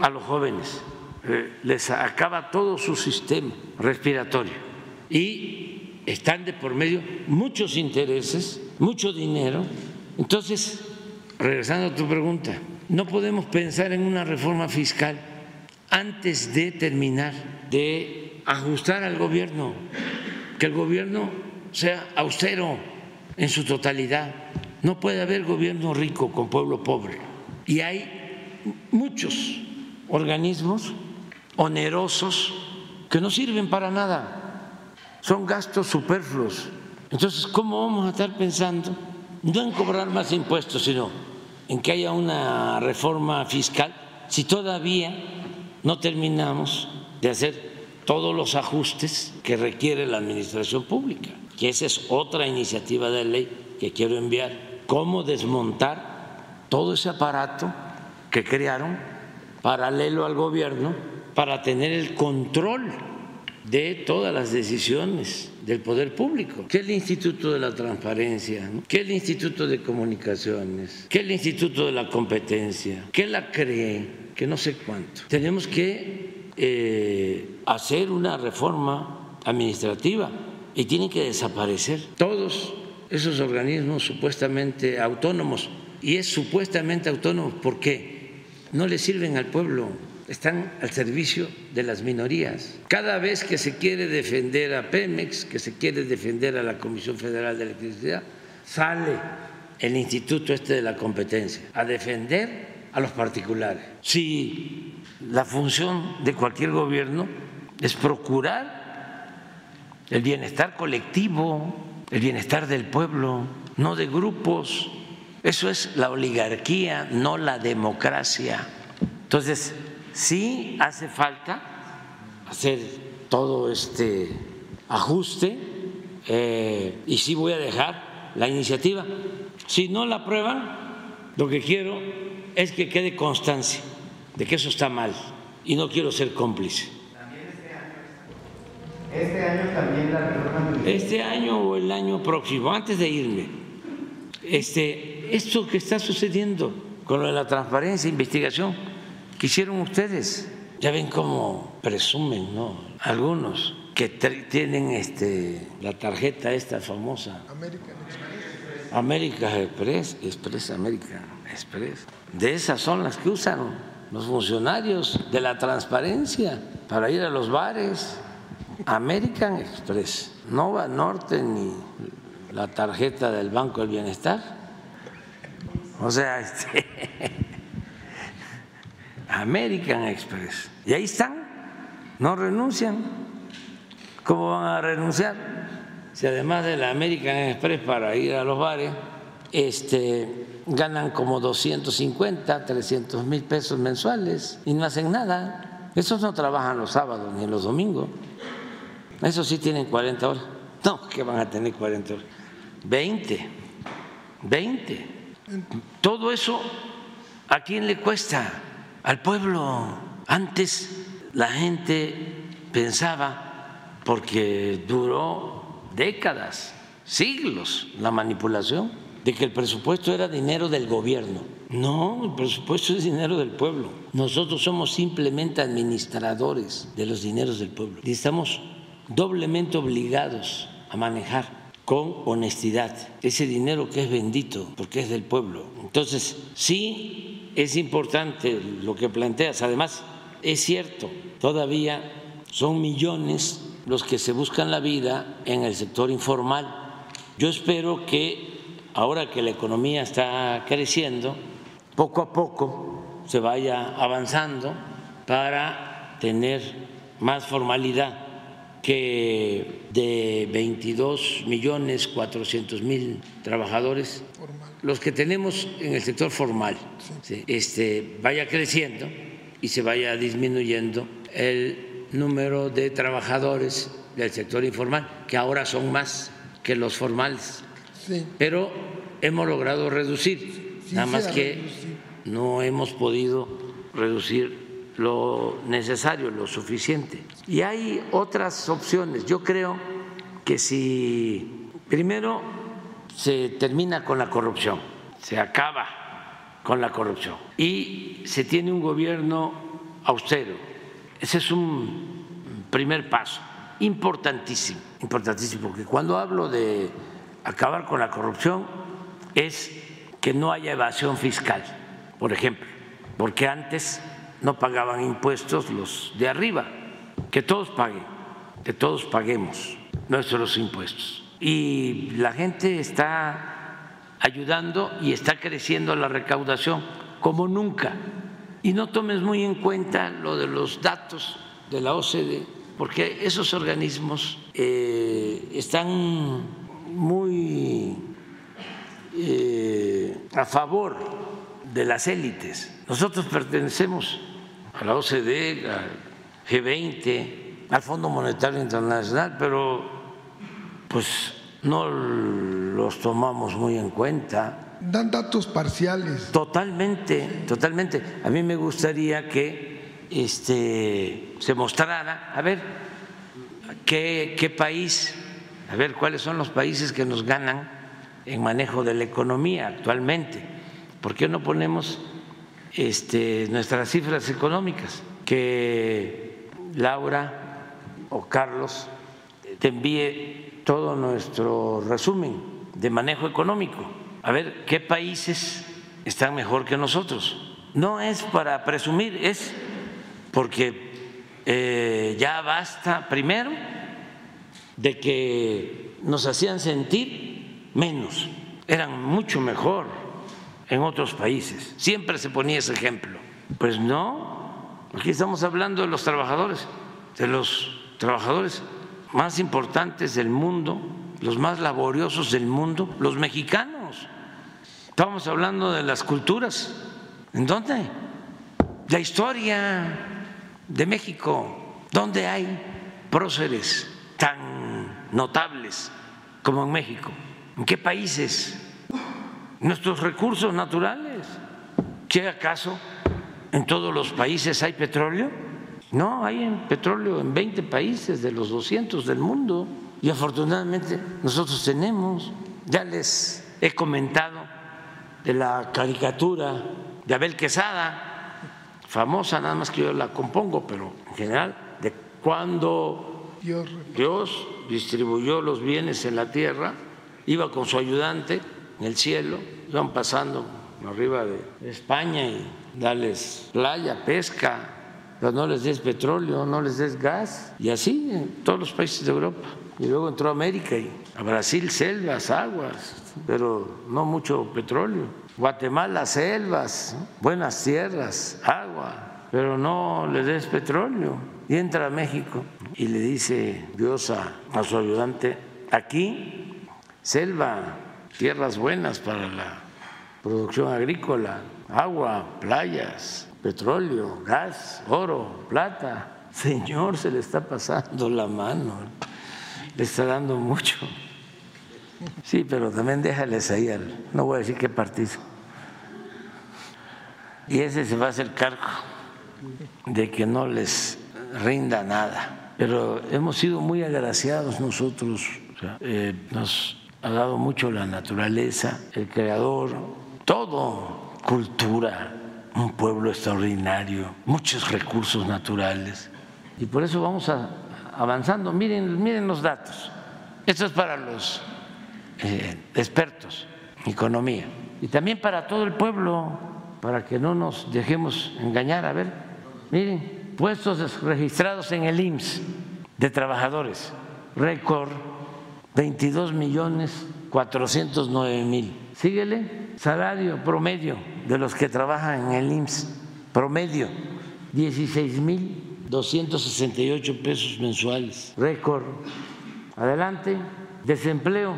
a los jóvenes, eh, les acaba todo su sistema respiratorio y están de por medio muchos intereses, mucho dinero. Entonces, regresando a tu pregunta, no podemos pensar en una reforma fiscal antes de terminar de ajustar al gobierno, que el gobierno sea austero en su totalidad. No puede haber gobierno rico con pueblo pobre. Y hay muchos organismos onerosos que no sirven para nada, son gastos superfluos. Entonces, ¿cómo vamos a estar pensando no en cobrar más impuestos, sino en que haya una reforma fiscal si todavía no terminamos de hacer todos los ajustes que requiere la administración pública? Que esa es otra iniciativa de ley que quiero enviar. ¿Cómo desmontar todo ese aparato que crearon paralelo al gobierno para tener el control de todas las decisiones del poder público, que el Instituto de la Transparencia, que el Instituto de Comunicaciones, que el Instituto de la Competencia, que la CRE, que no sé cuánto. Tenemos que eh, hacer una reforma administrativa y tienen que desaparecer todos esos organismos supuestamente autónomos. Y es supuestamente autónomo porque no le sirven al pueblo están al servicio de las minorías. Cada vez que se quiere defender a Pemex, que se quiere defender a la Comisión Federal de Electricidad, sale el Instituto este de la Competencia a defender a los particulares. Si la función de cualquier gobierno es procurar el bienestar colectivo, el bienestar del pueblo, no de grupos. Eso es la oligarquía, no la democracia. Entonces, sí hace falta hacer todo este ajuste eh, y sí voy a dejar la iniciativa. Si no la aprueban, lo que quiero es que quede constancia de que eso está mal y no quiero ser cómplice. Este año también la Este año o el año próximo, antes de irme. Este, esto que está sucediendo con lo de la transparencia, investigación, que hicieron ustedes. Ya ven cómo presumen, ¿no? Algunos que tienen este, la tarjeta esta famosa. American Express. American Express, Express American Express. De esas son las que usan los funcionarios de la transparencia para ir a los bares. American Express, Nova Norte ni la tarjeta del Banco del Bienestar. O sea, este American Express. Y ahí están, no renuncian. ¿Cómo van a renunciar? Si además de la American Express para ir a los bares, este, ganan como 250, 300 mil pesos mensuales y no hacen nada. Esos no trabajan los sábados ni los domingos. Esos sí tienen 40 horas. No, que van a tener 40 horas. 20, 20. Todo eso, ¿a quién le cuesta? Al pueblo. Antes la gente pensaba, porque duró décadas, siglos la manipulación, de que el presupuesto era dinero del gobierno. No, el presupuesto es dinero del pueblo. Nosotros somos simplemente administradores de los dineros del pueblo. Y estamos doblemente obligados a manejar con honestidad ese dinero que es bendito porque es del pueblo. Entonces, sí es importante lo que planteas. Además, es cierto, todavía son millones los que se buscan la vida en el sector informal. Yo espero que ahora que la economía está creciendo, poco a poco se vaya avanzando para tener más formalidad que de 22 millones 400 mil trabajadores los que tenemos en el sector formal este, vaya creciendo y se vaya disminuyendo el número de trabajadores del sector informal, que ahora son más que los formales. Pero hemos logrado reducir, nada más que no hemos podido reducir lo necesario, lo suficiente. Y hay otras opciones. Yo creo que si primero se termina con la corrupción, se acaba con la corrupción y se tiene un gobierno austero. Ese es un primer paso importantísimo, importantísimo, porque cuando hablo de acabar con la corrupción es que no haya evasión fiscal, por ejemplo, porque antes no pagaban impuestos los de arriba, que todos paguen, que todos paguemos nuestros impuestos. Y la gente está ayudando y está creciendo la recaudación como nunca. Y no tomes muy en cuenta lo de los datos de la OCDE, porque esos organismos eh, están muy eh, a favor de las élites. Nosotros pertenecemos a la OCDE, al G20, al Fondo Monetario Internacional, pero pues no los tomamos muy en cuenta. Dan datos parciales. Totalmente, totalmente. A mí me gustaría que este, se mostrara, a ver, qué, qué país, a ver cuáles son los países que nos ganan en manejo de la economía actualmente. ¿Por qué no ponemos este, nuestras cifras económicas? Que Laura o Carlos te envíe todo nuestro resumen de manejo económico, a ver qué países están mejor que nosotros. No es para presumir, es porque eh, ya basta primero de que nos hacían sentir menos, eran mucho mejor en otros países. Siempre se ponía ese ejemplo. Pues no, aquí estamos hablando de los trabajadores, de los trabajadores más importantes del mundo, los más laboriosos del mundo, los mexicanos. Estamos hablando de las culturas. ¿En dónde? La historia de México, ¿dónde hay próceres tan notables como en México? ¿En qué países? Nuestros recursos naturales. ¿Qué acaso en todos los países hay petróleo? No, hay petróleo en 20 países de los 200 del mundo y afortunadamente nosotros tenemos. Ya les he comentado de la caricatura de Abel Quesada, famosa, nada más que yo la compongo, pero en general, de cuando Dios distribuyó los bienes en la tierra, iba con su ayudante en el cielo, iban pasando arriba de España y darles playa, pesca, pero no les des petróleo, no les des gas, y así en todos los países de Europa. Y luego entró a América y a Brasil selvas, aguas, pero no mucho petróleo. Guatemala, selvas, buenas tierras, agua, pero no le des petróleo. Y entra a México y le dice Dios a, a su ayudante, aquí, selva, tierras buenas para la producción agrícola, agua, playas, petróleo, gas, oro, plata. Señor, se le está pasando la mano, le está dando mucho. Sí, pero también déjales ahí, al, no voy a decir qué partido. Y ese se va a hacer cargo de que no les rinda nada. Pero hemos sido muy agraciados nosotros, eh, nos ha dado mucho la naturaleza, el creador, todo, cultura, un pueblo extraordinario, muchos recursos naturales. Y por eso vamos avanzando. Miren, miren los datos. Esto es para los eh, expertos en economía y también para todo el pueblo, para que no nos dejemos engañar. A ver, miren, puestos registrados en el IMSS de trabajadores, récord 22 millones 409 mil. Síguele, salario promedio de los que trabajan en el IMSS, promedio 16 mil 268 pesos mensuales, récord. Adelante, desempleo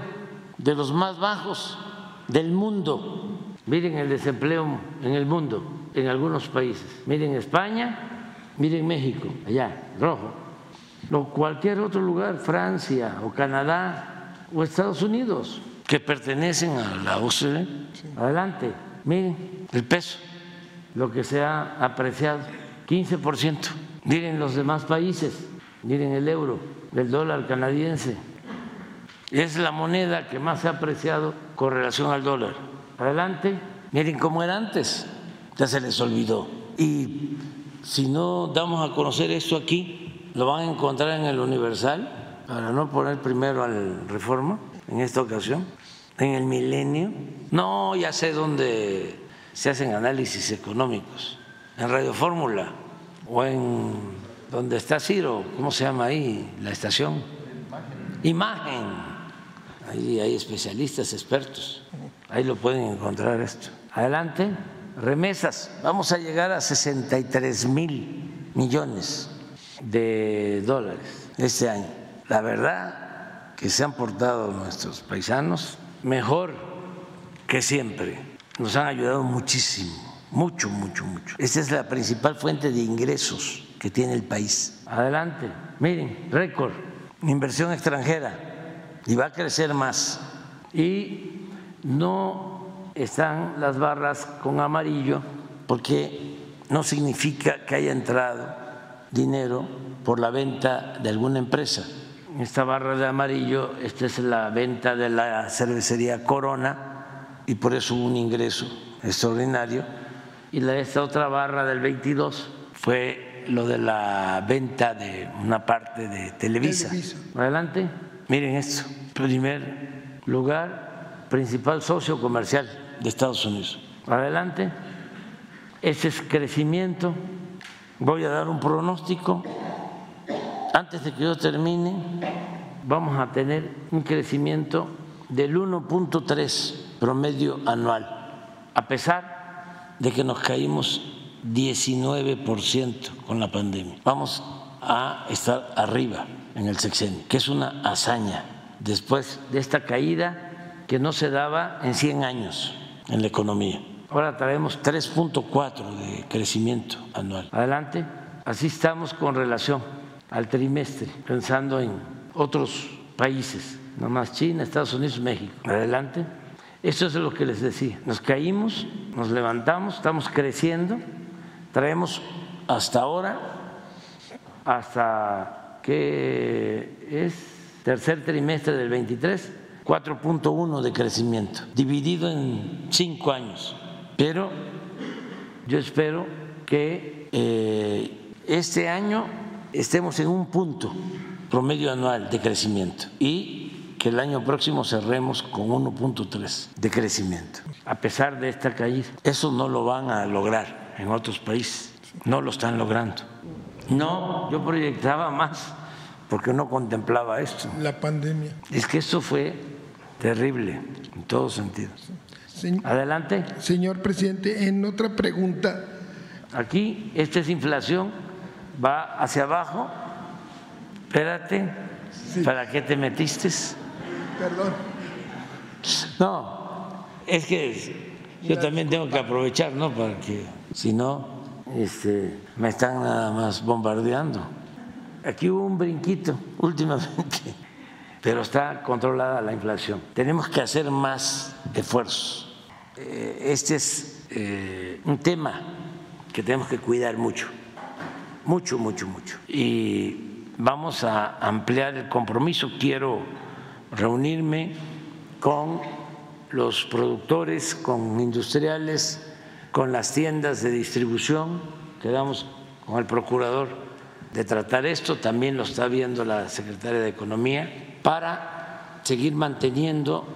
de los más bajos del mundo. Miren el desempleo en el mundo, en algunos países. Miren España, miren México, allá, rojo. O cualquier otro lugar, Francia o Canadá o Estados Unidos, que pertenecen a la OCDE. Adelante, miren el peso, lo que se ha apreciado, 15%. Miren los demás países, miren el euro, el dólar canadiense, Es la moneda que más se ha apreciado con relación al dólar. Adelante. Miren cómo era antes. Ya se les olvidó. Y si no damos a conocer esto aquí, lo van a encontrar en el Universal, para no poner primero al Reforma en esta ocasión, en el Milenio. No, ya sé dónde se hacen análisis económicos, en Radio Fórmula o en donde está Ciro, ¿cómo se llama ahí? La estación. Imagen. Ahí hay especialistas, expertos. Ahí lo pueden encontrar esto. Adelante. Remesas. Vamos a llegar a 63 mil millones de dólares este año. La verdad que se han portado nuestros paisanos mejor que siempre. Nos han ayudado muchísimo, mucho, mucho, mucho. Esta es la principal fuente de ingresos que tiene el país. Adelante. Miren, récord, inversión extranjera y va a crecer más. Y no están las barras con amarillo porque no significa que haya entrado dinero por la venta de alguna empresa. Esta barra de amarillo, esta es la venta de la cervecería Corona y por eso hubo un ingreso extraordinario. Y la, esta otra barra del 22 fue lo de la venta de una parte de Televisa. Televisa. Adelante, miren esto. Primer lugar, principal socio comercial de Estados Unidos. Adelante, ese es crecimiento. Voy a dar un pronóstico. Antes de que yo termine, vamos a tener un crecimiento del 1.3 promedio anual, a pesar de que nos caímos 19% con la pandemia. Vamos a estar arriba en el sexenio, que es una hazaña después de esta caída que no se daba en 100 años en la economía. Ahora traemos 3.4 de crecimiento anual. Adelante. Así estamos con relación al trimestre, pensando en otros países, no más China, Estados Unidos, México. Adelante. Eso es lo que les decía. Nos caímos, nos levantamos, estamos creciendo, traemos hasta ahora, hasta que es tercer trimestre del 23, 4.1 de crecimiento, dividido en cinco años. Pero yo espero que eh, este año estemos en un punto promedio anual de crecimiento y que el año próximo cerremos con 1.3 de crecimiento, a pesar de esta caída. Eso no lo van a lograr en otros países, no lo están logrando. No, yo proyectaba más porque no contemplaba esto. La pandemia. Es que eso fue terrible en todos Adelante. Señor presidente, en otra pregunta. Aquí, esta es inflación, va hacia abajo. Espérate, ¿para qué te metiste? Perdón. No, es que yo también tengo que aprovechar, ¿no? Para que, si no, este, me están nada más bombardeando. Aquí hubo un brinquito últimamente, pero está controlada la inflación. Tenemos que hacer más esfuerzos. Este es un tema que tenemos que cuidar mucho, mucho, mucho, mucho. Y vamos a ampliar el compromiso. Quiero reunirme con los productores, con industriales, con las tiendas de distribución. Quedamos con el procurador de tratar esto, también lo está viendo la secretaria de Economía, para seguir manteniendo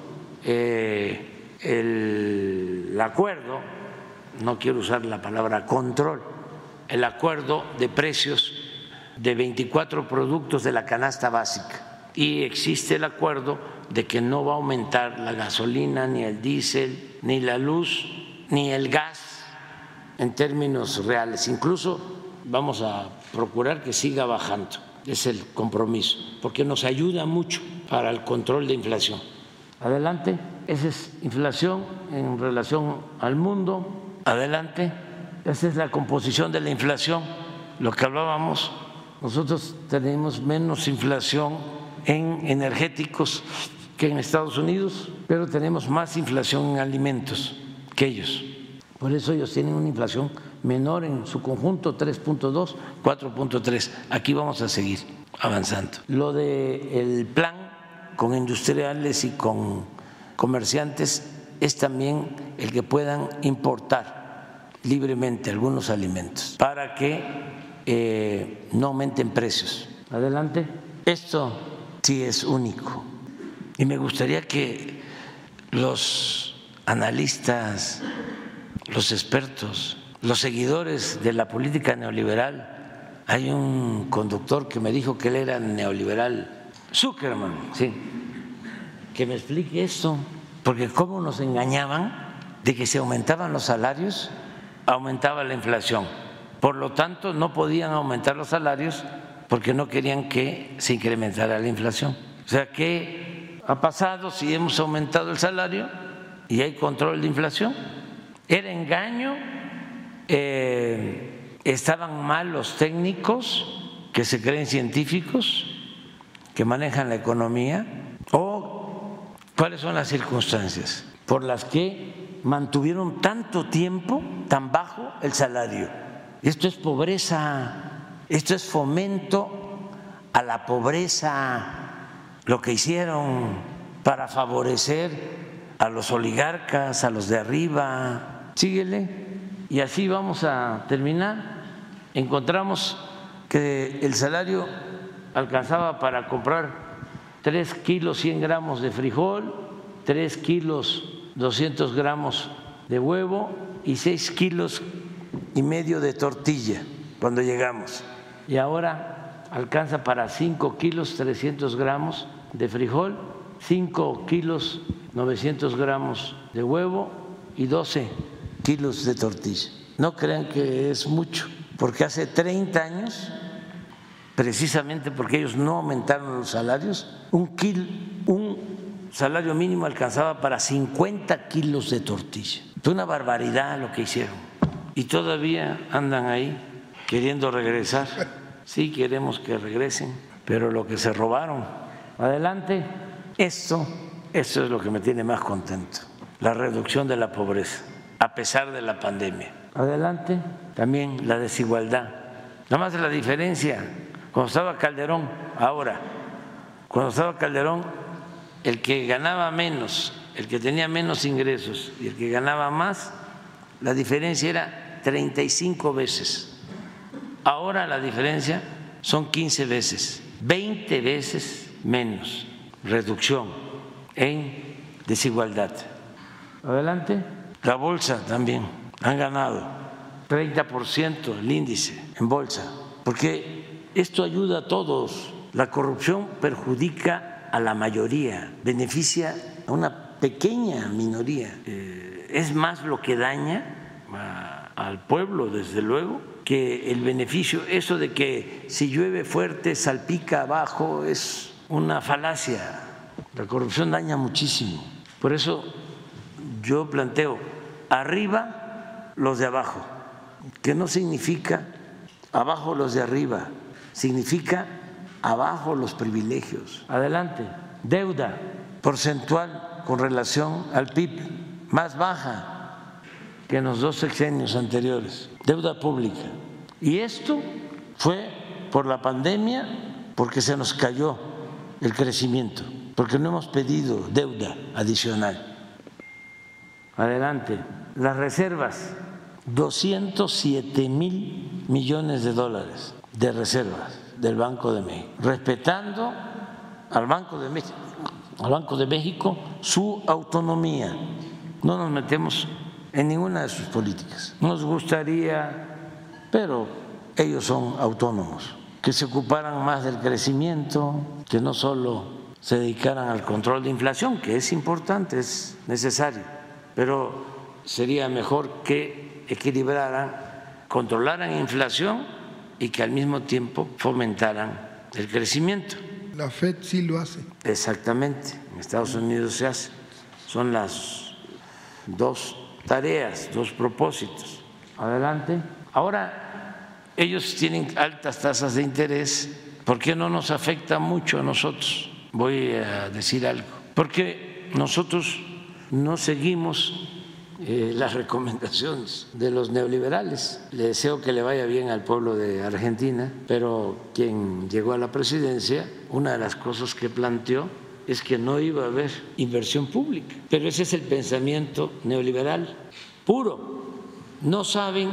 eh, el, acuerdo, no quiero usar la palabra control, el acuerdo de precios de 24 productos de la canasta básica. Y existe el acuerdo de que no va a aumentar la gasolina, ni el diésel, ni la luz, ni el gas en términos reales. Incluso vamos a procurar que siga bajando. Es el compromiso, porque nos ayuda mucho para el control de inflación. Adelante, esa es inflación en relación al mundo. Adelante, esa es la composición de la inflación, lo que hablábamos. Nosotros tenemos menos inflación en energéticos que en Estados Unidos, pero tenemos más inflación en alimentos que ellos. Por eso ellos tienen una inflación menor en su conjunto, 3.2, 4.3. Aquí vamos a seguir avanzando. Lo del el plan con industriales y con comerciantes es también el que puedan importar libremente algunos alimentos para que eh, no aumenten precios. Adelante. Esto sí es único. Y me gustaría que los analistas, los expertos, los seguidores de la política neoliberal, hay un conductor que me dijo que él era neoliberal, Zuckerman, sí, que me explique esto, porque cómo nos engañaban de que se aumentaban los salarios, aumentaba la inflación. Por lo tanto, no podían aumentar los salarios porque no querían que se incrementara la inflación. O sea, ¿qué ha pasado si hemos aumentado el salario y hay control de inflación? Era engaño, eh, estaban mal los técnicos que se creen científicos, que manejan la economía, cuáles son las circunstancias por las que mantuvieron tanto tiempo tan bajo el salario. Esto es pobreza esto es fomento a la pobreza, lo que hicieron para favorecer a los oligarcas, a los de arriba. Síguele. Y así vamos a terminar. Encontramos que el salario alcanzaba para comprar 3 kilos 100 gramos de frijol, 3 kilos 200 gramos de huevo y 6 kilos y medio de tortilla cuando llegamos y ahora alcanza para 5 kilos 300 gramos de frijol, 5 kilos 900 gramos de huevo y 12 kilos de tortilla. No crean que es mucho, porque hace 30 años, precisamente porque ellos no aumentaron los salarios, un, un salario mínimo alcanzaba para 50 kilos de tortilla. Fue una barbaridad lo que hicieron. Y todavía andan ahí queriendo regresar. Sí queremos que regresen, pero lo que se robaron. Adelante. Esto, esto es lo que me tiene más contento, la reducción de la pobreza, a pesar de la pandemia. Adelante. También la desigualdad. Nada más la diferencia. Cuando estaba Calderón, ahora, cuando estaba Calderón, el que ganaba menos, el que tenía menos ingresos y el que ganaba más, la diferencia era 35 veces. Ahora la diferencia son 15 veces, 20 veces menos reducción en desigualdad. Adelante. La bolsa también han ganado 30% el índice en bolsa, porque esto ayuda a todos. La corrupción perjudica a la mayoría, beneficia a una pequeña minoría. Eh, es más lo que daña al pueblo, desde luego, que el beneficio, eso de que si llueve fuerte salpica abajo, es una falacia. La corrupción daña muchísimo. Por eso yo planteo arriba los de abajo, que no significa abajo los de arriba, significa abajo los privilegios. Adelante, deuda porcentual con relación al PIB más baja que en los dos sexenios anteriores, deuda pública. Y esto fue por la pandemia, porque se nos cayó el crecimiento, porque no hemos pedido deuda adicional. Adelante, las reservas, 207 mil millones de dólares de reservas del Banco de México, respetando al Banco de México, al Banco de México su autonomía. No nos metemos en ninguna de sus políticas. Nos gustaría, pero ellos son autónomos, que se ocuparan más del crecimiento, que no solo se dedicaran al control de inflación, que es importante, es necesario, pero sería mejor que equilibraran, controlaran inflación y que al mismo tiempo fomentaran el crecimiento. La FED sí lo hace. Exactamente, en Estados Unidos se hace. Son las dos tareas, dos propósitos. Adelante. Ahora, ellos tienen altas tasas de interés, ¿por qué no nos afecta mucho a nosotros? Voy a decir algo. Porque nosotros no seguimos eh, las recomendaciones de los neoliberales. Le deseo que le vaya bien al pueblo de Argentina, pero quien llegó a la presidencia, una de las cosas que planteó es que no iba a haber inversión pública. Pero ese es el pensamiento neoliberal puro. No saben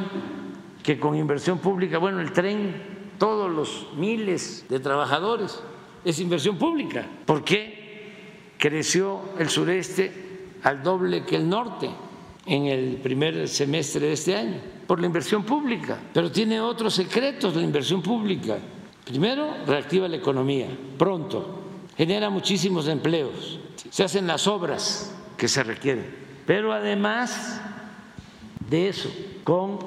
que con inversión pública, bueno, el tren, todos los miles de trabajadores, es inversión pública. ¿Por qué creció el sureste al doble que el norte en el primer semestre de este año? Por la inversión pública. Pero tiene otros secretos la inversión pública. Primero, reactiva la economía pronto, genera muchísimos empleos, se hacen las obras que se requieren. Pero además de eso, con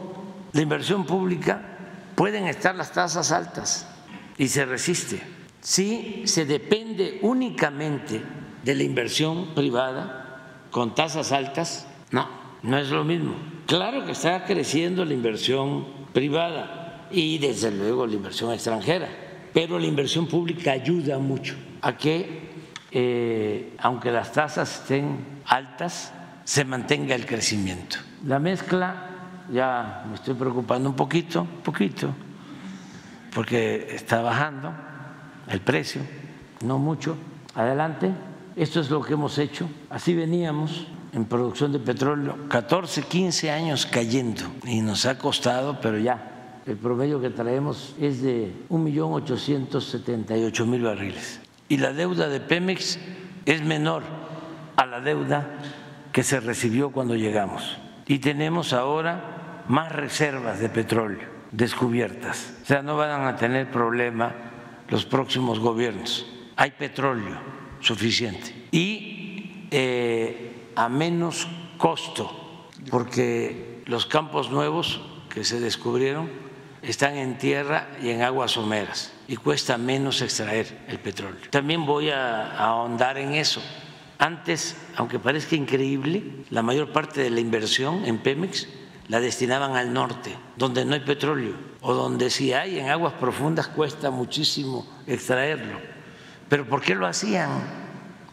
la inversión pública pueden estar las tasas altas y se resiste. Si se depende únicamente de la inversión privada con tasas altas, no, no es lo mismo. Claro que está creciendo la inversión privada, y desde luego la inversión extranjera. Pero la inversión pública ayuda mucho a que, eh, aunque las tasas estén altas, se mantenga el crecimiento. La mezcla, ya me estoy preocupando un poquito, poquito, porque está bajando el precio, no mucho. Adelante, esto es lo que hemos hecho, así veníamos en producción de petróleo, 14, 15 años cayendo y nos ha costado, pero ya el promedio que traemos es de 1.878.000 barriles. Y la deuda de Pemex es menor a la deuda que se recibió cuando llegamos. Y tenemos ahora más reservas de petróleo descubiertas. O sea, no van a tener problema los próximos gobiernos. Hay petróleo suficiente. Y eh, a menos costo, porque los campos nuevos que se descubrieron están en tierra y en aguas someras y cuesta menos extraer el petróleo. También voy a, ahondar en eso. Antes, aunque parezca increíble, la mayor parte de la inversión en Pemex la destinaban al norte, donde no hay petróleo, o donde si hay en aguas profundas cuesta muchísimo extraerlo. Pero ¿por qué lo hacían?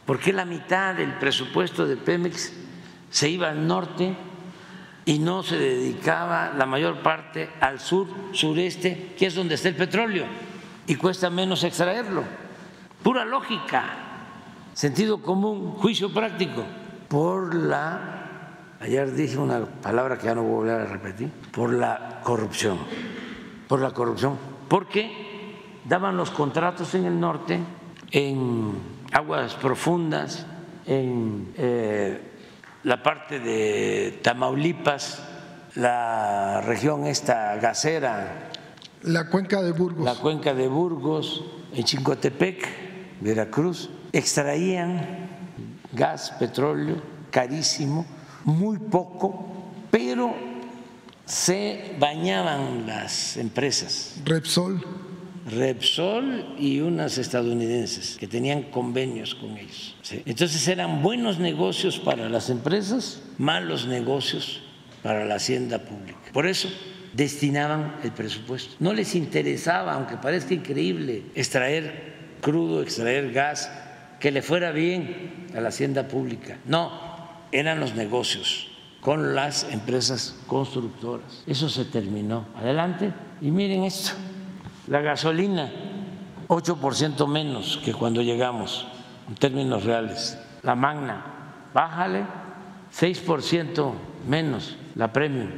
¿Por qué la mitad del presupuesto de Pemex se iba al norte y no se dedicaba la mayor parte al sur, sureste, que es donde está el petróleo, y cuesta menos extraerlo. Pura lógica, sentido común, juicio práctico, por la, ayer dije una palabra que ya no voy a volver a repetir, por la corrupción, por la corrupción, porque daban los contratos en el norte, en aguas profundas, en... Eh, la parte de Tamaulipas, la región esta gasera. La cuenca de Burgos. La cuenca de Burgos, en Chincotepec, Veracruz, extraían gas, petróleo, carísimo, muy poco, pero se bañaban las empresas. Repsol. Repsol y unas estadounidenses que tenían convenios con ellos. Entonces eran buenos negocios para las empresas, malos negocios para la hacienda pública. Por eso destinaban el presupuesto. No les interesaba, aunque parezca increíble, extraer crudo, extraer gas, que le fuera bien a la hacienda pública. No, eran los negocios con las empresas constructoras. Eso se terminó. Adelante. Y miren esto. La gasolina, 8% menos que cuando llegamos, en términos reales. La magna, bájale, 6% menos la premium.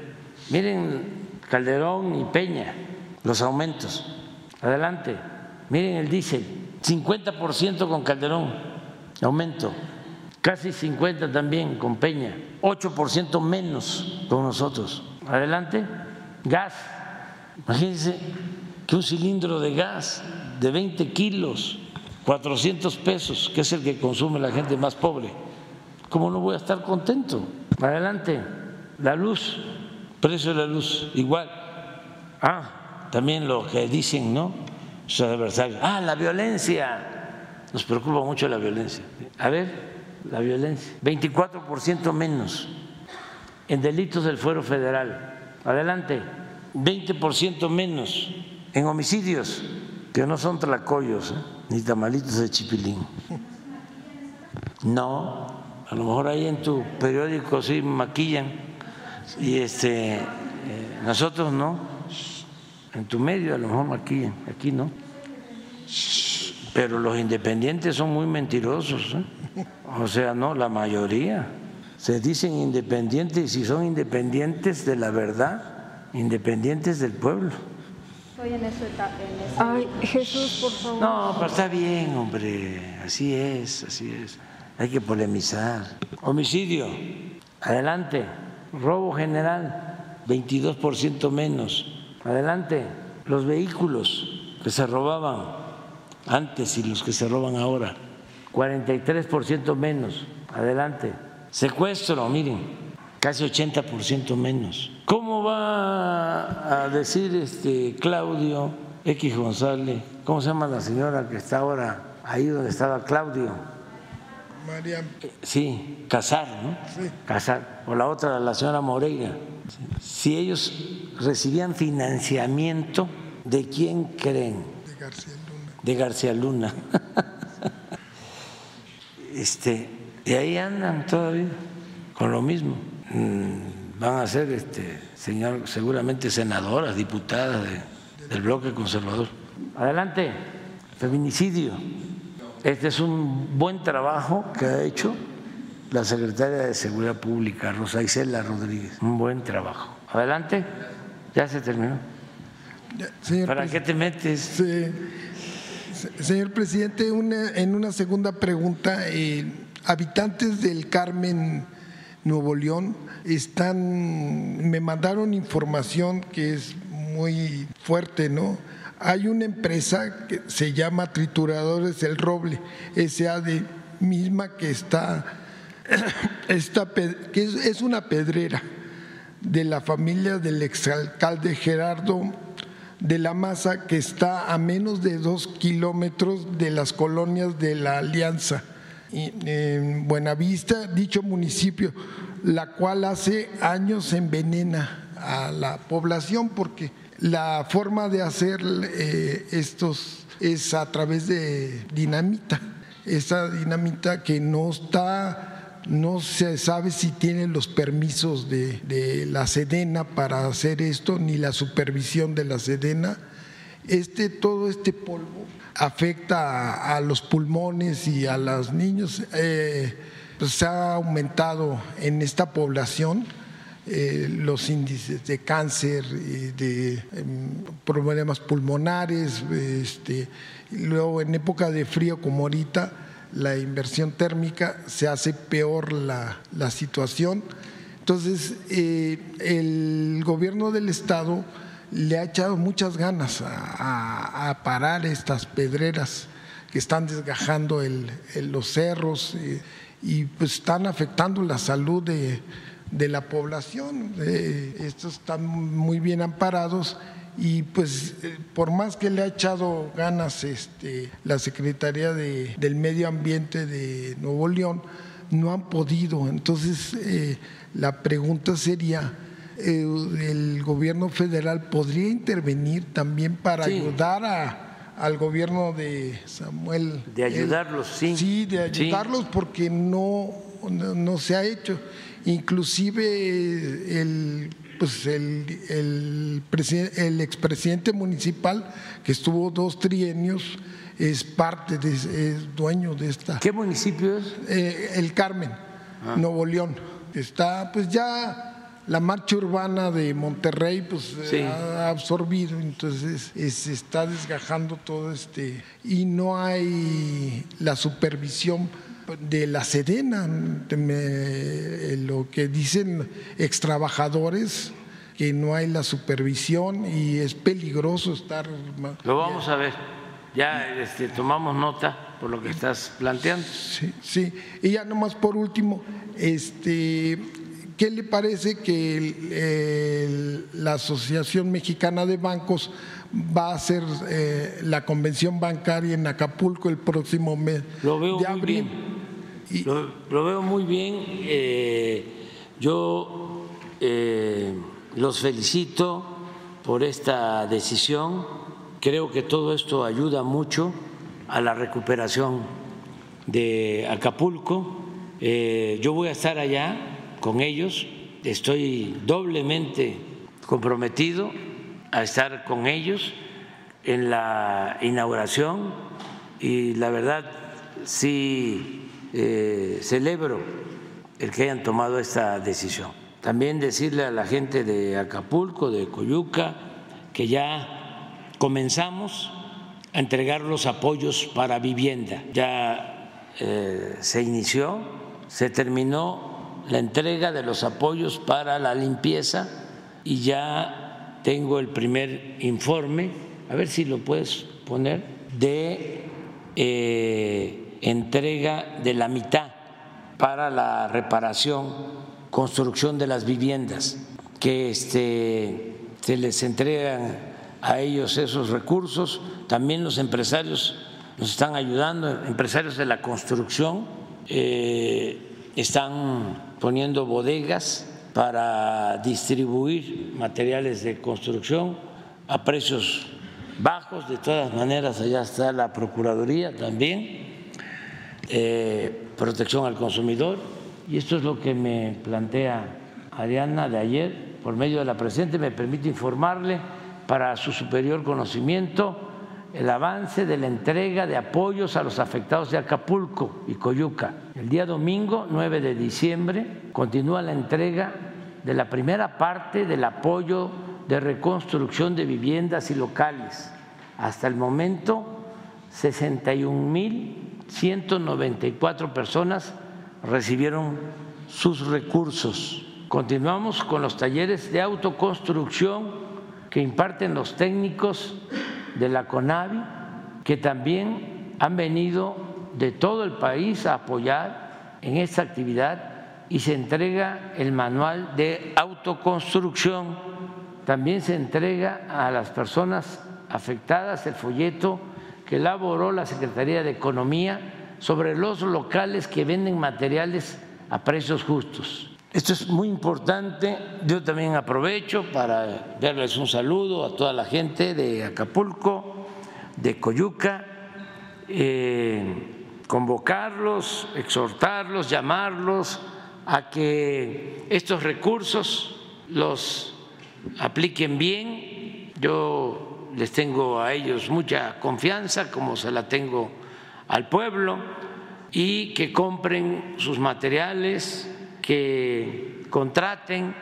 Miren Calderón y Peña, los aumentos. Adelante. Miren el diésel, 50% con Calderón, aumento. Casi 50 también con Peña, 8% menos con nosotros. Adelante. Gas, imagínense que un cilindro de gas de 20 kilos, 400 pesos, que es el que consume la gente más pobre. ¿Cómo no voy a estar contento? Adelante, la luz, precio de la luz, igual. Ah, también lo que dicen, ¿no? Sus adversarios. Ah, la violencia. Nos preocupa mucho la violencia. A ver, la violencia. 24% menos en delitos del fuero federal. Adelante, 20% menos en homicidios, que no son tlacoyos ¿eh? ni tamalitos de chipilín. No, a lo mejor ahí en tu periódico sí maquillan y este, eh, nosotros no, en tu medio a lo mejor maquillan, aquí no. Pero los independientes son muy mentirosos. ¿eh? O sea, no, la mayoría. Se dicen independientes y si son independientes de la verdad, independientes del pueblo. Estoy en esa etapa. Ay, Jesús, por favor. No, pero está bien, hombre. Así es, así es. Hay que polemizar. Homicidio, adelante. Robo general, 22% menos. Adelante. Los vehículos que se robaban antes y los que se roban ahora, 43% menos. Adelante. Secuestro, miren, casi 80% menos. ¿Cómo va a decir este Claudio X González? ¿Cómo se llama la señora que está ahora ahí donde estaba Claudio? María. Sí, Casar, ¿no? Sí. Casar. O la otra, la señora Moreira. Si ellos recibían financiamiento, ¿de quién creen? De García Luna. De García Luna. Este, y ahí andan todavía con lo mismo. Mm, Van a ser, este, señor, seguramente senadoras, diputadas de- del bloque conservador. Adelante, feminicidio. Este es un buen trabajo que ha hecho la secretaria de Seguridad Pública, Rosa Isela Rodríguez. Un buen trabajo. Adelante, ya se terminó. Ya, Señor ¿Para qué te metes? Sí. Se- Señor presidente, una- en una segunda pregunta, eh, habitantes del Carmen, Nuevo León, están, me mandaron información que es muy fuerte, ¿no? Hay una empresa que se llama Trituradores del Roble, SAD, misma que está, que es una pedrera de la familia del exalcalde Gerardo de la Maza, que está a menos de dos kilómetros de las colonias de la Alianza. En Buenavista, dicho municipio, la cual hace años envenena a la población porque la forma de hacer eh, estos es a través de dinamita. Esa dinamita que no está no se sabe si tienen los permisos de, de la Sedena para hacer esto, ni la supervisión de la Sedena. Este, todo este polvo afecta a, los pulmones y a los niños. Eh, pues se ha aumentado en esta población eh, los índices de cáncer, y de em, problemas pulmonares, este, luego en época de frío como ahorita, la inversión térmica se hace peor la, la situación. Entonces, eh, el gobierno del Estado le ha echado muchas ganas a, parar estas pedreras que están desgajando los cerros y pues están afectando la salud de, la población. Eh, estos están muy bien amparados y pues eh, por más que le ha echado ganas este, la Secretaría de- del Medio Ambiente de Nuevo León, no han podido. Entonces, eh, la pregunta sería, ¿el gobierno federal podría intervenir también para Sí. ayudar a, al gobierno de Samuel? De ayudarlos, sí. Sí, de ayudarlos porque no, no, no se ha hecho. Inclusive el, pues el, el, el expresidente municipal que estuvo dos trienios es parte, de, es dueño de esta. ¿Qué municipio es? Eh, el Carmen, Nuevo León. Está pues ya la marcha urbana de Monterrey pues Sí. ha absorbido, entonces eh, se está desgajando todo este y no hay la supervisión de la Sedena, de me- eh, lo que dicen extrabajadores que no hay la supervisión y es peligroso estar Lo vamos a ver. Ya este, tomamos nota por lo que estás planteando. Sí, sí. Y ya nomás por último, este, ¿qué le parece que el- el- la Asociación Mexicana de Bancos va a hacer eh, la convención bancaria en Acapulco el próximo mes Lo veo de muy bien. Lo, lo veo muy bien. eh, yo eh, los felicito por esta decisión. Creo que todo esto ayuda mucho a la recuperación de Acapulco. Yo voy a estar allá con ellos. Estoy doblemente comprometido a estar con ellos en la inauguración y la verdad sí eh, celebro el que hayan tomado esta decisión. También decirle a la gente de Acapulco, de Coyuca, que ya comenzamos a entregar los apoyos para vivienda. Ya eh, se inició, se terminó la entrega de los apoyos para la limpieza y ya tengo el primer informe, a ver si lo puedes poner, de eh, entrega de la mitad para la reparación, construcción de las viviendas, que este, se les entregan a ellos esos recursos. También los empresarios nos están ayudando, empresarios de la construcción eh, están poniendo bodegas para distribuir materiales de construcción a precios bajos. De todas maneras, allá está la Procuraduría también, eh, protección al consumidor. Y esto es lo que me plantea Ariana de ayer por medio de la Presidenta. Me permite informarle para su superior conocimiento el avance de la entrega de apoyos a los afectados de Acapulco y Coyuca. El día domingo 9 de diciembre continúa la entrega de la primera parte del apoyo de reconstrucción de viviendas y locales. Hasta el momento, 61.194 personas recibieron sus recursos. Continuamos con los talleres de autoconstrucción que imparten los técnicos de la CONAVI, que también han venido de todo el país a apoyar en esta actividad y se entrega el manual de autoconstrucción. También se entrega a las personas afectadas el folleto que elaboró la Secretaría de Economía sobre los locales que venden materiales a precios justos. Esto es muy importante. Yo también aprovecho para darles un saludo a toda la gente de Acapulco, de Coyuca, eh, convocarlos, exhortarlos, llamarlos a que estos recursos los apliquen bien. Yo les tengo a ellos mucha confianza, como se la tengo al pueblo, y que compren sus materiales que contraten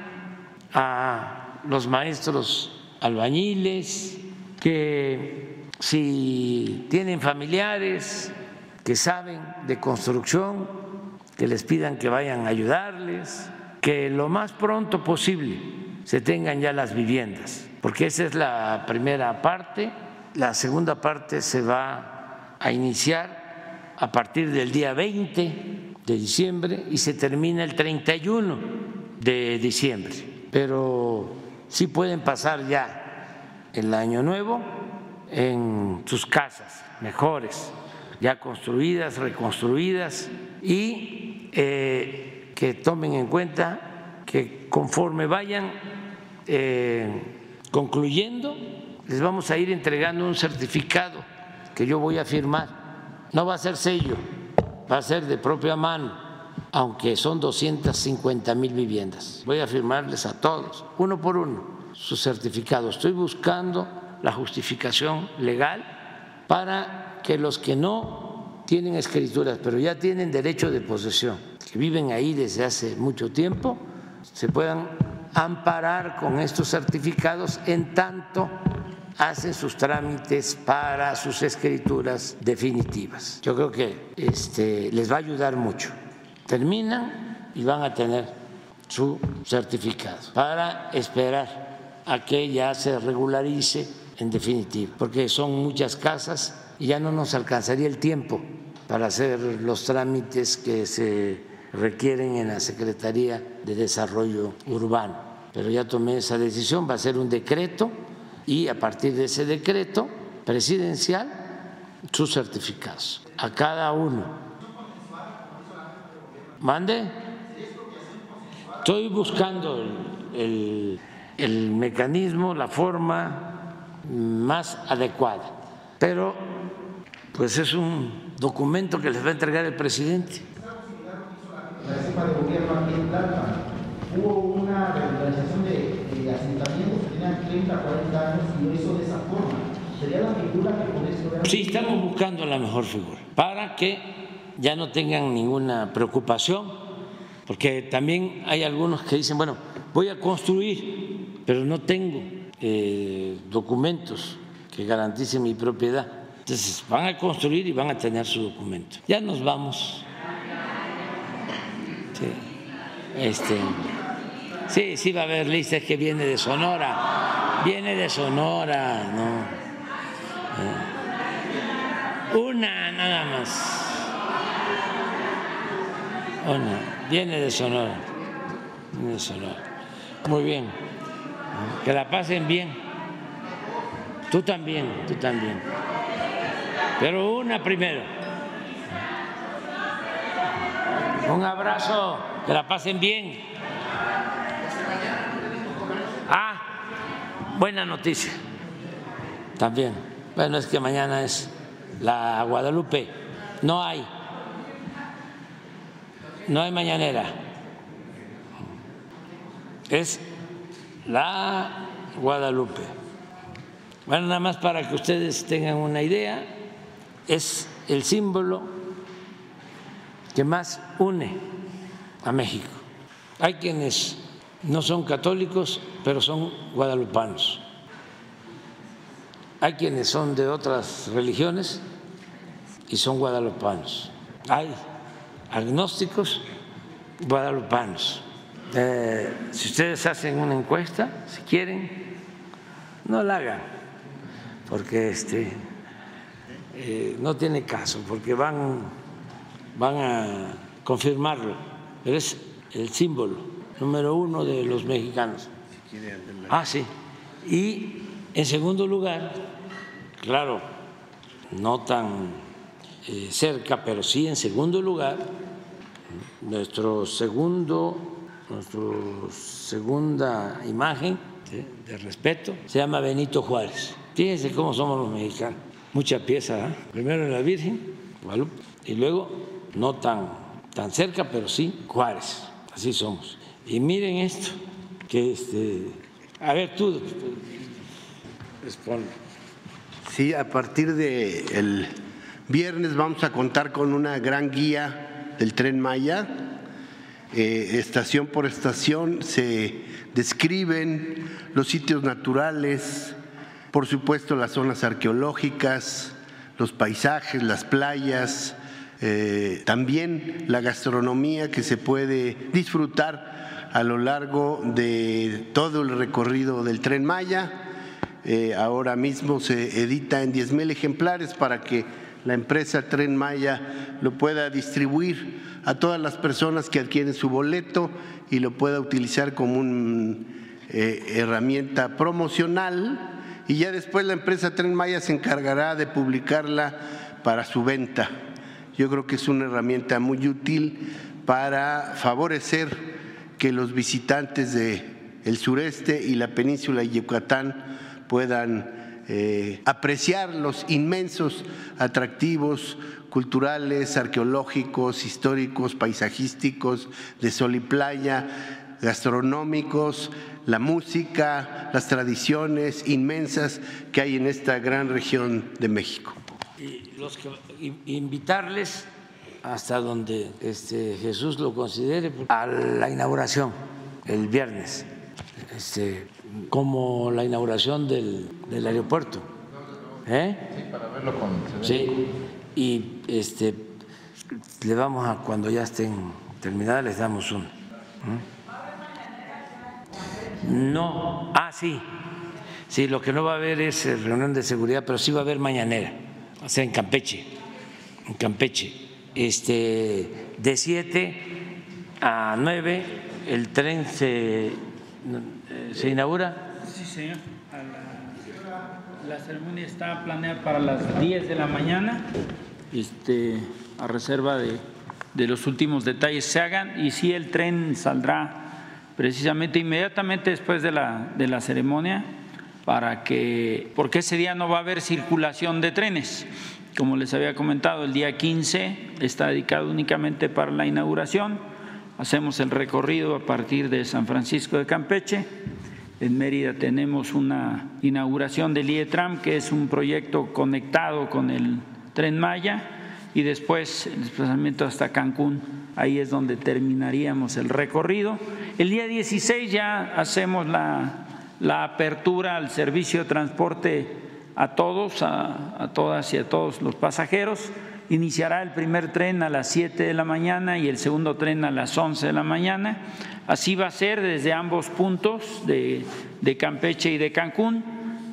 a los maestros albañiles, que si tienen familiares que saben de construcción, que les pidan que vayan a ayudarles, que lo más pronto posible se tengan ya las viviendas, porque esa es la primera parte. La segunda parte se va a iniciar a partir del día 20 de diciembre y se termina el 31 de diciembre. Pero sí pueden pasar ya el año nuevo en sus casas mejores, ya construidas, reconstruidas y eh, que tomen en cuenta que conforme vayan eh, concluyendo, les vamos a ir entregando un certificado que yo voy a firmar. No va a ser sello, va a ser de propia mano, aunque son 250 mil viviendas. Voy a firmarles a todos, uno por uno, su certificado. Estoy buscando la justificación legal para que los que no tienen escrituras, pero ya tienen derecho de posesión, que viven ahí desde hace mucho tiempo, se puedan amparar con estos certificados en tanto hacen sus trámites para sus escrituras definitivas. Yo creo que este, les va a ayudar mucho. Terminan y van a tener su certificado para esperar a que ya se regularice en definitiva, porque son muchas casas y ya no nos alcanzaría el tiempo para hacer los trámites que se requieren en la Secretaría de Desarrollo Urbano. Pero ya tomé esa decisión, va a ser un decreto y a partir de ese decreto presidencial sus certificados a cada uno. ¿Mande? Estoy buscando el, el mecanismo, la forma más adecuada, pero pues es un documento que les va a entregar el presidente. Hubo una regularización de, de asentamientos 30, 40 años y hizo de esa forma. ¿Sería la figura que con esto Sí, estamos buscando la mejor figura para que ya no tengan ninguna preocupación, porque también hay algunos que dicen, bueno, voy a construir, pero no tengo eh, documentos que garanticen mi propiedad. Entonces van a construir y van a tener su documento. Ya nos vamos. Sí, este, sí, sí va a haber listas que viene de Sonora. Viene de Sonora, ¿no? Eh, una nada más. Una. Viene de Sonora. Viene de Sonora. Muy bien. Que la pasen bien. Tú también, tú también. Pero una primero. Un abrazo, que la pasen bien. Ah, buena noticia. También. Bueno, es que mañana es la Guadalupe. No hay. No hay mañanera. Es la Guadalupe. Bueno, nada más para que ustedes tengan una idea, es el símbolo que más une a México. Hay quienes no son católicos, pero son guadalupanos. Hay quienes son de otras religiones y son guadalupanos. Hay agnósticos guadalupanos. Eh, si ustedes hacen una encuesta, si quieren, no la hagan, porque este, eh, no tiene caso, porque van, van a confirmarlo, pero es el símbolo número uno de los mexicanos. Ah, sí. Y en segundo lugar, claro, no tan eh, cerca, pero sí en segundo lugar, nuestro segundo, nuestra segunda imagen de respeto se llama Benito Juárez. Fíjense cómo somos los mexicanos. Mucha pieza, ¿eh? primero la Virgen, y luego no tan, tan cerca, pero sí Juárez. Así somos. Y miren esto, que este, a ver tú, responde. Sí, a partir del el viernes vamos a contar con una gran guía del tren Maya. Eh, estación por estación se describen los sitios naturales, por supuesto las zonas arqueológicas, los paisajes, las playas, eh, también la gastronomía que se puede disfrutar a lo largo de todo el recorrido del tren Maya. Eh, ahora mismo se edita en 10 mil ejemplares para que la empresa Tren Maya lo pueda distribuir a todas las personas que adquieren su boleto y lo pueda utilizar como una eh, herramienta promocional y ya después la empresa Tren Maya se encargará de publicarla para su venta. Yo creo que es una herramienta muy útil para favorecer que los visitantes de el sureste y la península de Yucatán puedan eh, apreciar los inmensos atractivos culturales, arqueológicos, históricos, paisajísticos, de sol y playa, gastronómicos, la música, las tradiciones inmensas que hay en esta gran región de México. Los que, invitarles hasta donde este, Jesús lo considere a la inauguración el viernes, este, como la inauguración del, del aeropuerto. ¿Eh? Sí, para verlo con. Sí, y este, le vamos a, cuando ya estén terminadas, les damos uno. No, ah, sí. Sí, lo que no va a haber es eh, reunión de seguridad, pero sí va a haber mañanera, o sea, en Campeche, en Campeche. Este, de 7 a 9 el tren se, se inaugura. Sí, señor. La, la, ceremonia está planeada para las 10 de la mañana, este, a reserva de, de los últimos detalles se hagan, y sí el tren saldrá precisamente inmediatamente después de la, de la ceremonia para que, porque ese día no va a haber circulación de trenes. Como les había comentado, el día 15 está dedicado únicamente para la inauguración. Hacemos el recorrido a partir de San Francisco de Campeche, en Mérida tenemos una inauguración del IETRAM, que es un proyecto conectado con el tren Maya, y después el desplazamiento hasta Cancún. Ahí es donde terminaríamos el recorrido. El día 16 ya hacemos la, la apertura al servicio de transporte a todos, a, todas y a todos los pasajeros. Iniciará el primer tren a las 7 de la mañana y el segundo tren a las 11 de la mañana. Así va a ser desde ambos puntos de, de Campeche y de Cancún,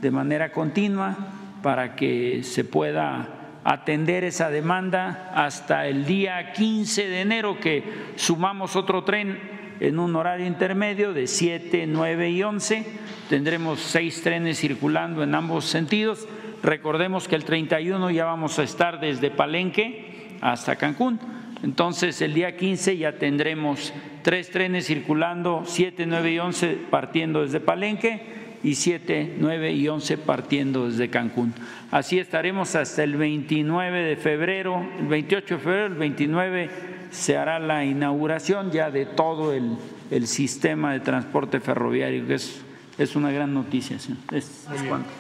de manera continua, para que se pueda atender esa demanda hasta el día 15 de enero, que sumamos otro tren en un horario intermedio de 7, 9 y 11. Tendremos seis trenes circulando en ambos sentidos. Recordemos que el 31 ya vamos a estar desde Palenque hasta Cancún. Entonces, el día 15 ya tendremos tres trenes circulando, 7, 9 y 11 partiendo desde Palenque y 7, 9 y 11 partiendo desde Cancún. Así estaremos hasta el 29 de febrero, el 28 de febrero, el 29 se hará la inauguración ya de todo el, el sistema de transporte ferroviario, que es, es una gran noticia. ¿sí? Es, es cuanto.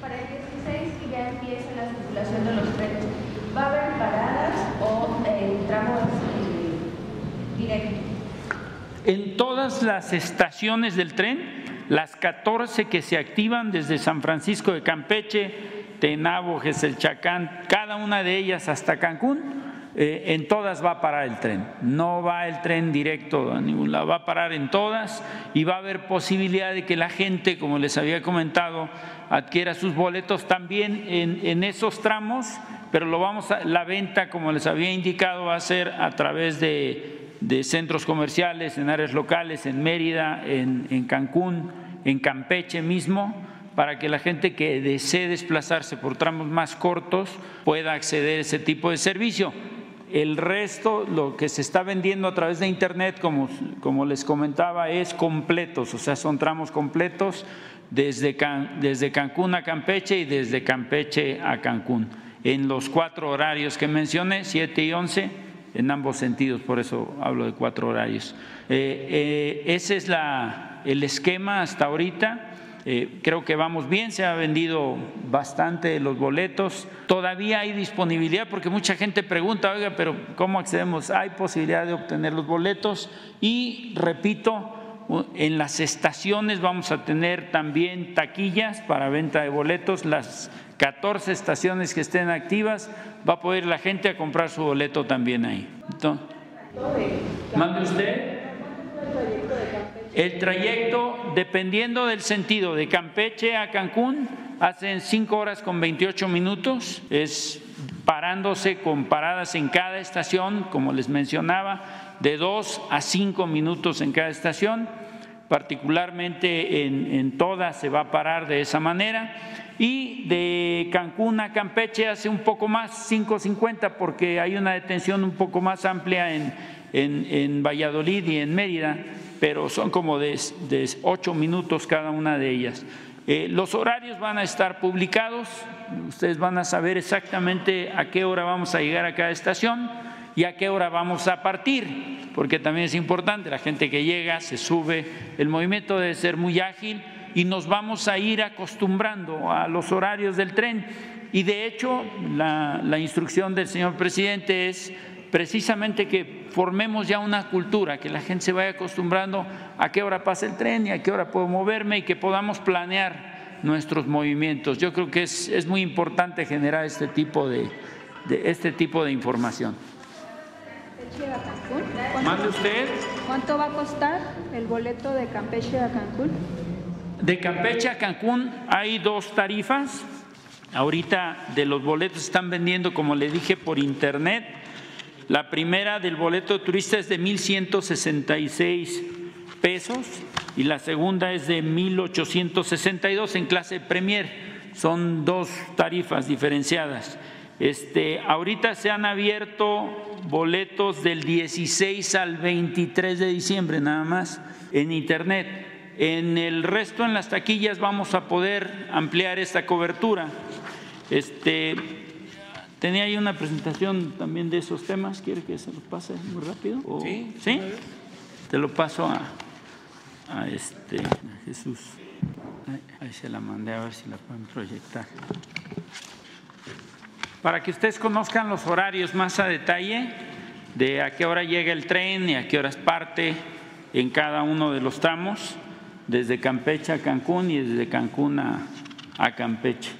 Para el 16 que ya empieza la circulación de los trenes, ¿va a haber paradas o el tramo eh, directo? En todas las estaciones del tren, las 14 que se activan desde San Francisco de Campeche, Tenabo, Geselchacán, cada una de ellas hasta Cancún, eh, en todas va a parar el tren. No va el tren directo a ningún lado, va a parar en todas y va a haber posibilidad de que la gente, como les había comentado, adquiera sus boletos también en, esos tramos, pero lo vamos a, la venta, como les había indicado, va a ser a través de, centros comerciales, en áreas locales, en Mérida, en Cancún, en Campeche mismo para que la gente que desee desplazarse por tramos más cortos pueda acceder a ese tipo de servicio. El resto, lo que se está vendiendo a través de Internet, como, como les comentaba, es completos, o sea, son tramos completos desde, desde Cancún a Campeche y desde Campeche a Cancún, en los cuatro horarios que mencioné, 7 y 11, en ambos sentidos, por eso hablo de cuatro horarios. Eh, eh, ese es la, el esquema hasta ahorita. Eh, creo que vamos bien, se ha vendido bastante los boletos. Todavía hay disponibilidad porque mucha gente pregunta, oiga, pero ¿cómo accedemos? Hay posibilidad de obtener los boletos y, repito, en las estaciones vamos a tener también taquillas para venta de boletos. Las 14 estaciones que estén activas va a poder la gente a comprar su boleto también ahí. Entonces, ¿Mande usted? El trayecto, dependiendo del sentido, de Campeche a Cancún, hacen 5 horas con 28 minutos, es parándose con paradas en cada estación, como les mencionaba, de 2 a 5 minutos en cada estación, particularmente en, en todas se va a parar de esa manera, y de Cancún a Campeche hace un poco más, 5.50, porque hay una detención un poco más amplia en, en, en Valladolid y en Mérida pero son como de, ocho minutos cada una de ellas. Eh, los horarios van a estar publicados, ustedes van a saber exactamente a qué hora vamos a llegar a cada estación y a qué hora vamos a partir, porque también es importante, la gente que llega se sube, el movimiento debe ser muy ágil y nos vamos a ir acostumbrando a los horarios del tren. Y de hecho, la instrucción del señor presidente es precisamente que formemos ya una cultura, que la gente se vaya acostumbrando a qué hora pasa el tren y a qué hora puedo moverme y que podamos planear nuestros movimientos. Yo creo que es, es muy importante generar este tipo de, de, este tipo de información. ¿Mande usted? ¿Cuánto va a costar el boleto de Campeche a Cancún? De Campeche a Cancún hay dos tarifas. Ahorita de los boletos están vendiendo, como le dije, por internet la primera del boleto de turista es de 1.166 pesos y la segunda es de 1.862 en clase Premier. Son dos tarifas diferenciadas. Este, ahorita se han abierto boletos del 16 al 23 de diciembre nada más en internet. En el resto, en las taquillas, vamos a poder ampliar esta cobertura. Este, Tenía ahí una presentación también de esos temas. ¿Quiere que se lo pase muy rápido? ¿O? Sí. ¿Sí? Te lo paso a, a este Jesús. Ahí, se la mandé a ver si la pueden proyectar. Para que ustedes conozcan los horarios más a detalle de a qué hora llega el tren y a qué horas parte en cada uno de los tramos, desde Campeche a Cancún y desde Cancún a, a Campeche.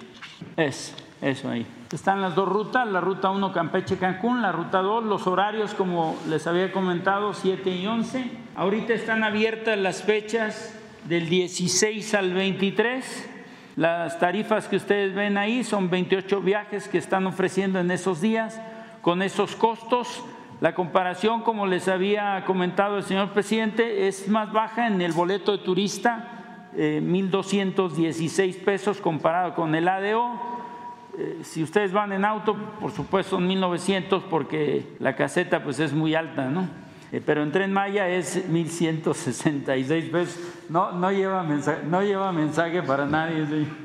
Es, eso ahí. Están las dos rutas, la ruta 1 Campeche-Cancún, la ruta 2, los horarios como les había comentado, 7 y 11. Ahorita están abiertas las fechas del 16 al 23. Las tarifas que ustedes ven ahí son 28 viajes que están ofreciendo en esos días con esos costos. La comparación, como les había comentado el señor presidente, es más baja en el boleto de turista, eh, 1.216 pesos comparado con el ADO eh, si ustedes van en auto, por supuesto son 1900 porque la caseta pues es muy alta, ¿no? Eh, pero en Tren Maya es 1166 pesos. No, no, lleva mensaje, no lleva mensaje para nadie.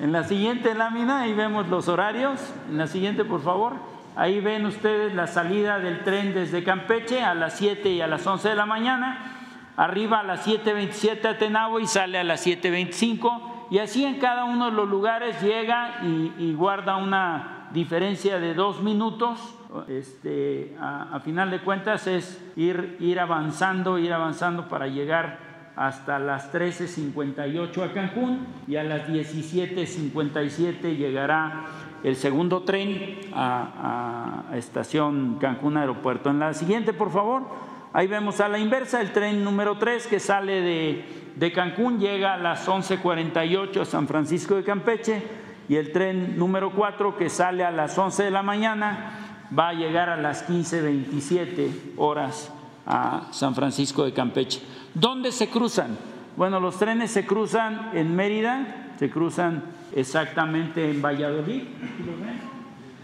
En la siguiente lámina, ahí vemos los horarios. En la siguiente, por favor. Ahí ven ustedes la salida del tren desde Campeche a las 7 y a las 11 de la mañana. Arriba a las 7.27 a Tenabo y sale a las 7.25 y así en cada uno de los lugares llega y, guarda una diferencia de dos minutos. Este, a, final de cuentas es ir, ir avanzando, ir avanzando para llegar hasta las 13.58 a Cancún y a las 17.57 llegará el segundo tren a, a, estación Cancún Aeropuerto. En la siguiente, por favor, ahí vemos a la inversa el tren número 3 que sale de Cancún llega a las 11.48 a San Francisco de Campeche y el tren número 4 que sale a las 11 de la mañana va a llegar a las 15.27 horas a San Francisco de Campeche. ¿Dónde se cruzan? Bueno, los trenes se cruzan en Mérida, se cruzan exactamente en Valladolid,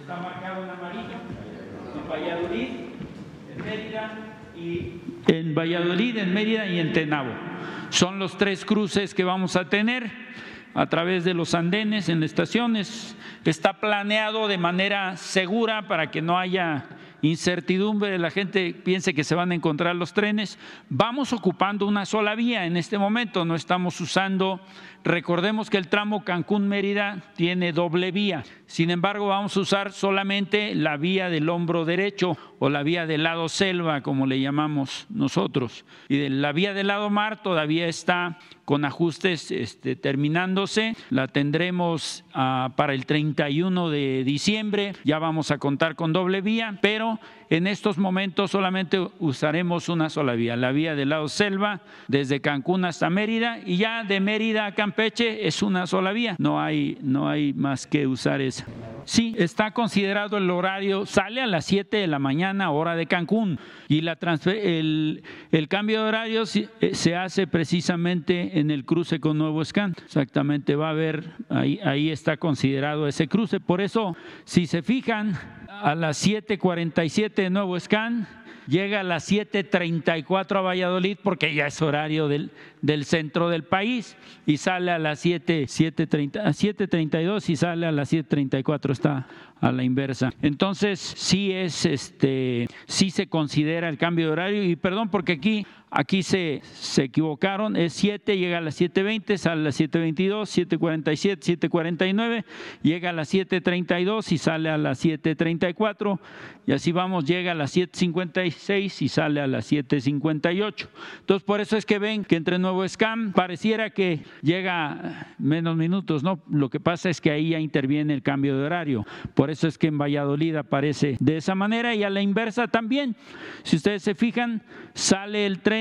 está marcado en amarillo, en Valladolid, en Mérida en Valladolid, en Mérida y en Tenabo. Son los tres cruces que vamos a tener a través de los andenes en estaciones. Está planeado de manera segura para que no haya incertidumbre, la gente piense que se van a encontrar los trenes. Vamos ocupando una sola vía en este momento, no estamos usando, recordemos que el tramo Cancún-Mérida tiene doble vía, sin embargo vamos a usar solamente la vía del hombro derecho o la vía del lado selva, como le llamamos nosotros. Y la vía del lado mar todavía está con ajustes este, terminándose. La tendremos ah, para el 31 de diciembre. Ya vamos a contar con doble vía, pero en estos momentos solamente usaremos una sola vía, la vía del lado selva, desde Cancún hasta Mérida, y ya de Mérida a Campeche es una sola vía. No hay, no hay más que usar esa. Sí, está considerado el horario, sale a las 7 de la mañana, hora de Cancún, y la el, el, cambio de horario eh, se hace precisamente en el cruce con Nuevo Scan. Exactamente, va a haber, ahí, ahí está considerado ese cruce. Por eso, si se fijan, a las 7:47 de Nuevo Scan, llega a las 7.34 a Valladolid porque ya es horario del, del centro del país y sale a las 7.32 y sale a las 7.34, está a la inversa. Entonces, sí es este, sí se considera el cambio de horario y perdón porque aquí Aquí se, se, equivocaron, es 7, llega a las 7.20, sale a las 7.22, 7.47, 7.49, llega a las 7.32 y sale a las 7.34, y así vamos, llega a las 7.56 y sale a las 7.58. Entonces, por eso es que ven que entre Nuevo Scam pareciera que llega menos minutos, ¿no? Lo que pasa es que ahí ya interviene el cambio de horario. Por eso es que en Valladolid aparece de esa manera y a la inversa también. Si ustedes se fijan, sale el tren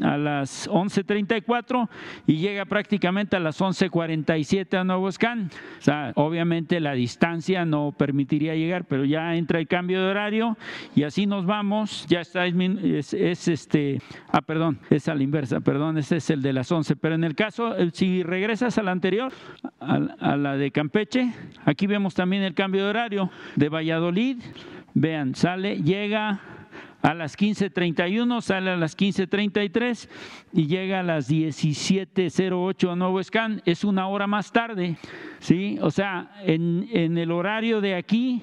a las 11.34 y llega prácticamente a las 11.47 a Nuevo Scan. O sea, obviamente la distancia no permitiría llegar, pero ya entra el cambio de horario y así nos vamos. Ya está, es, este, ah, perdón, es a la inversa, perdón, este es el de las 11. Pero en el caso, eh, si regresas a la anterior, a, la de Campeche, aquí vemos también el cambio de horario de Valladolid. Vean, sale, llega a las 15.31, sale a las 15.33 y llega a las 17.08 a Nuevo Scan. Es una hora más tarde, ¿sí? O sea, en, en el horario de aquí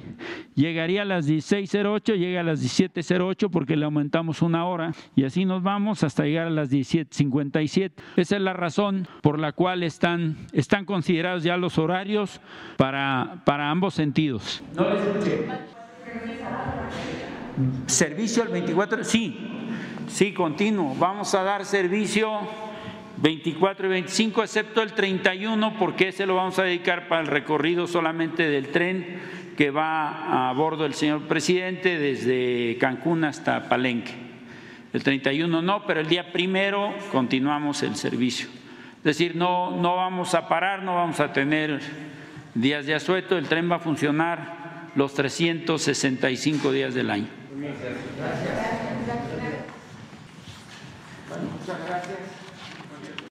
llegaría a las 16.08, llega a las 17.08 porque le aumentamos una hora y así nos vamos hasta llegar a las 17.57. Esa es la razón por la cual están, están considerados ya los horarios para, para ambos sentidos. No escuché. Servicio el 24, sí, sí, continuo. Vamos a dar servicio 24 y 25, excepto el 31, porque ese lo vamos a dedicar para el recorrido solamente del tren que va a bordo del señor presidente desde Cancún hasta Palenque. El 31 no, pero el día primero continuamos el servicio. Es decir, no, no vamos a parar, no vamos a tener días de asueto, el tren va a funcionar los 365 días del año. Gracias. Gracias. Bueno, muchas gracias.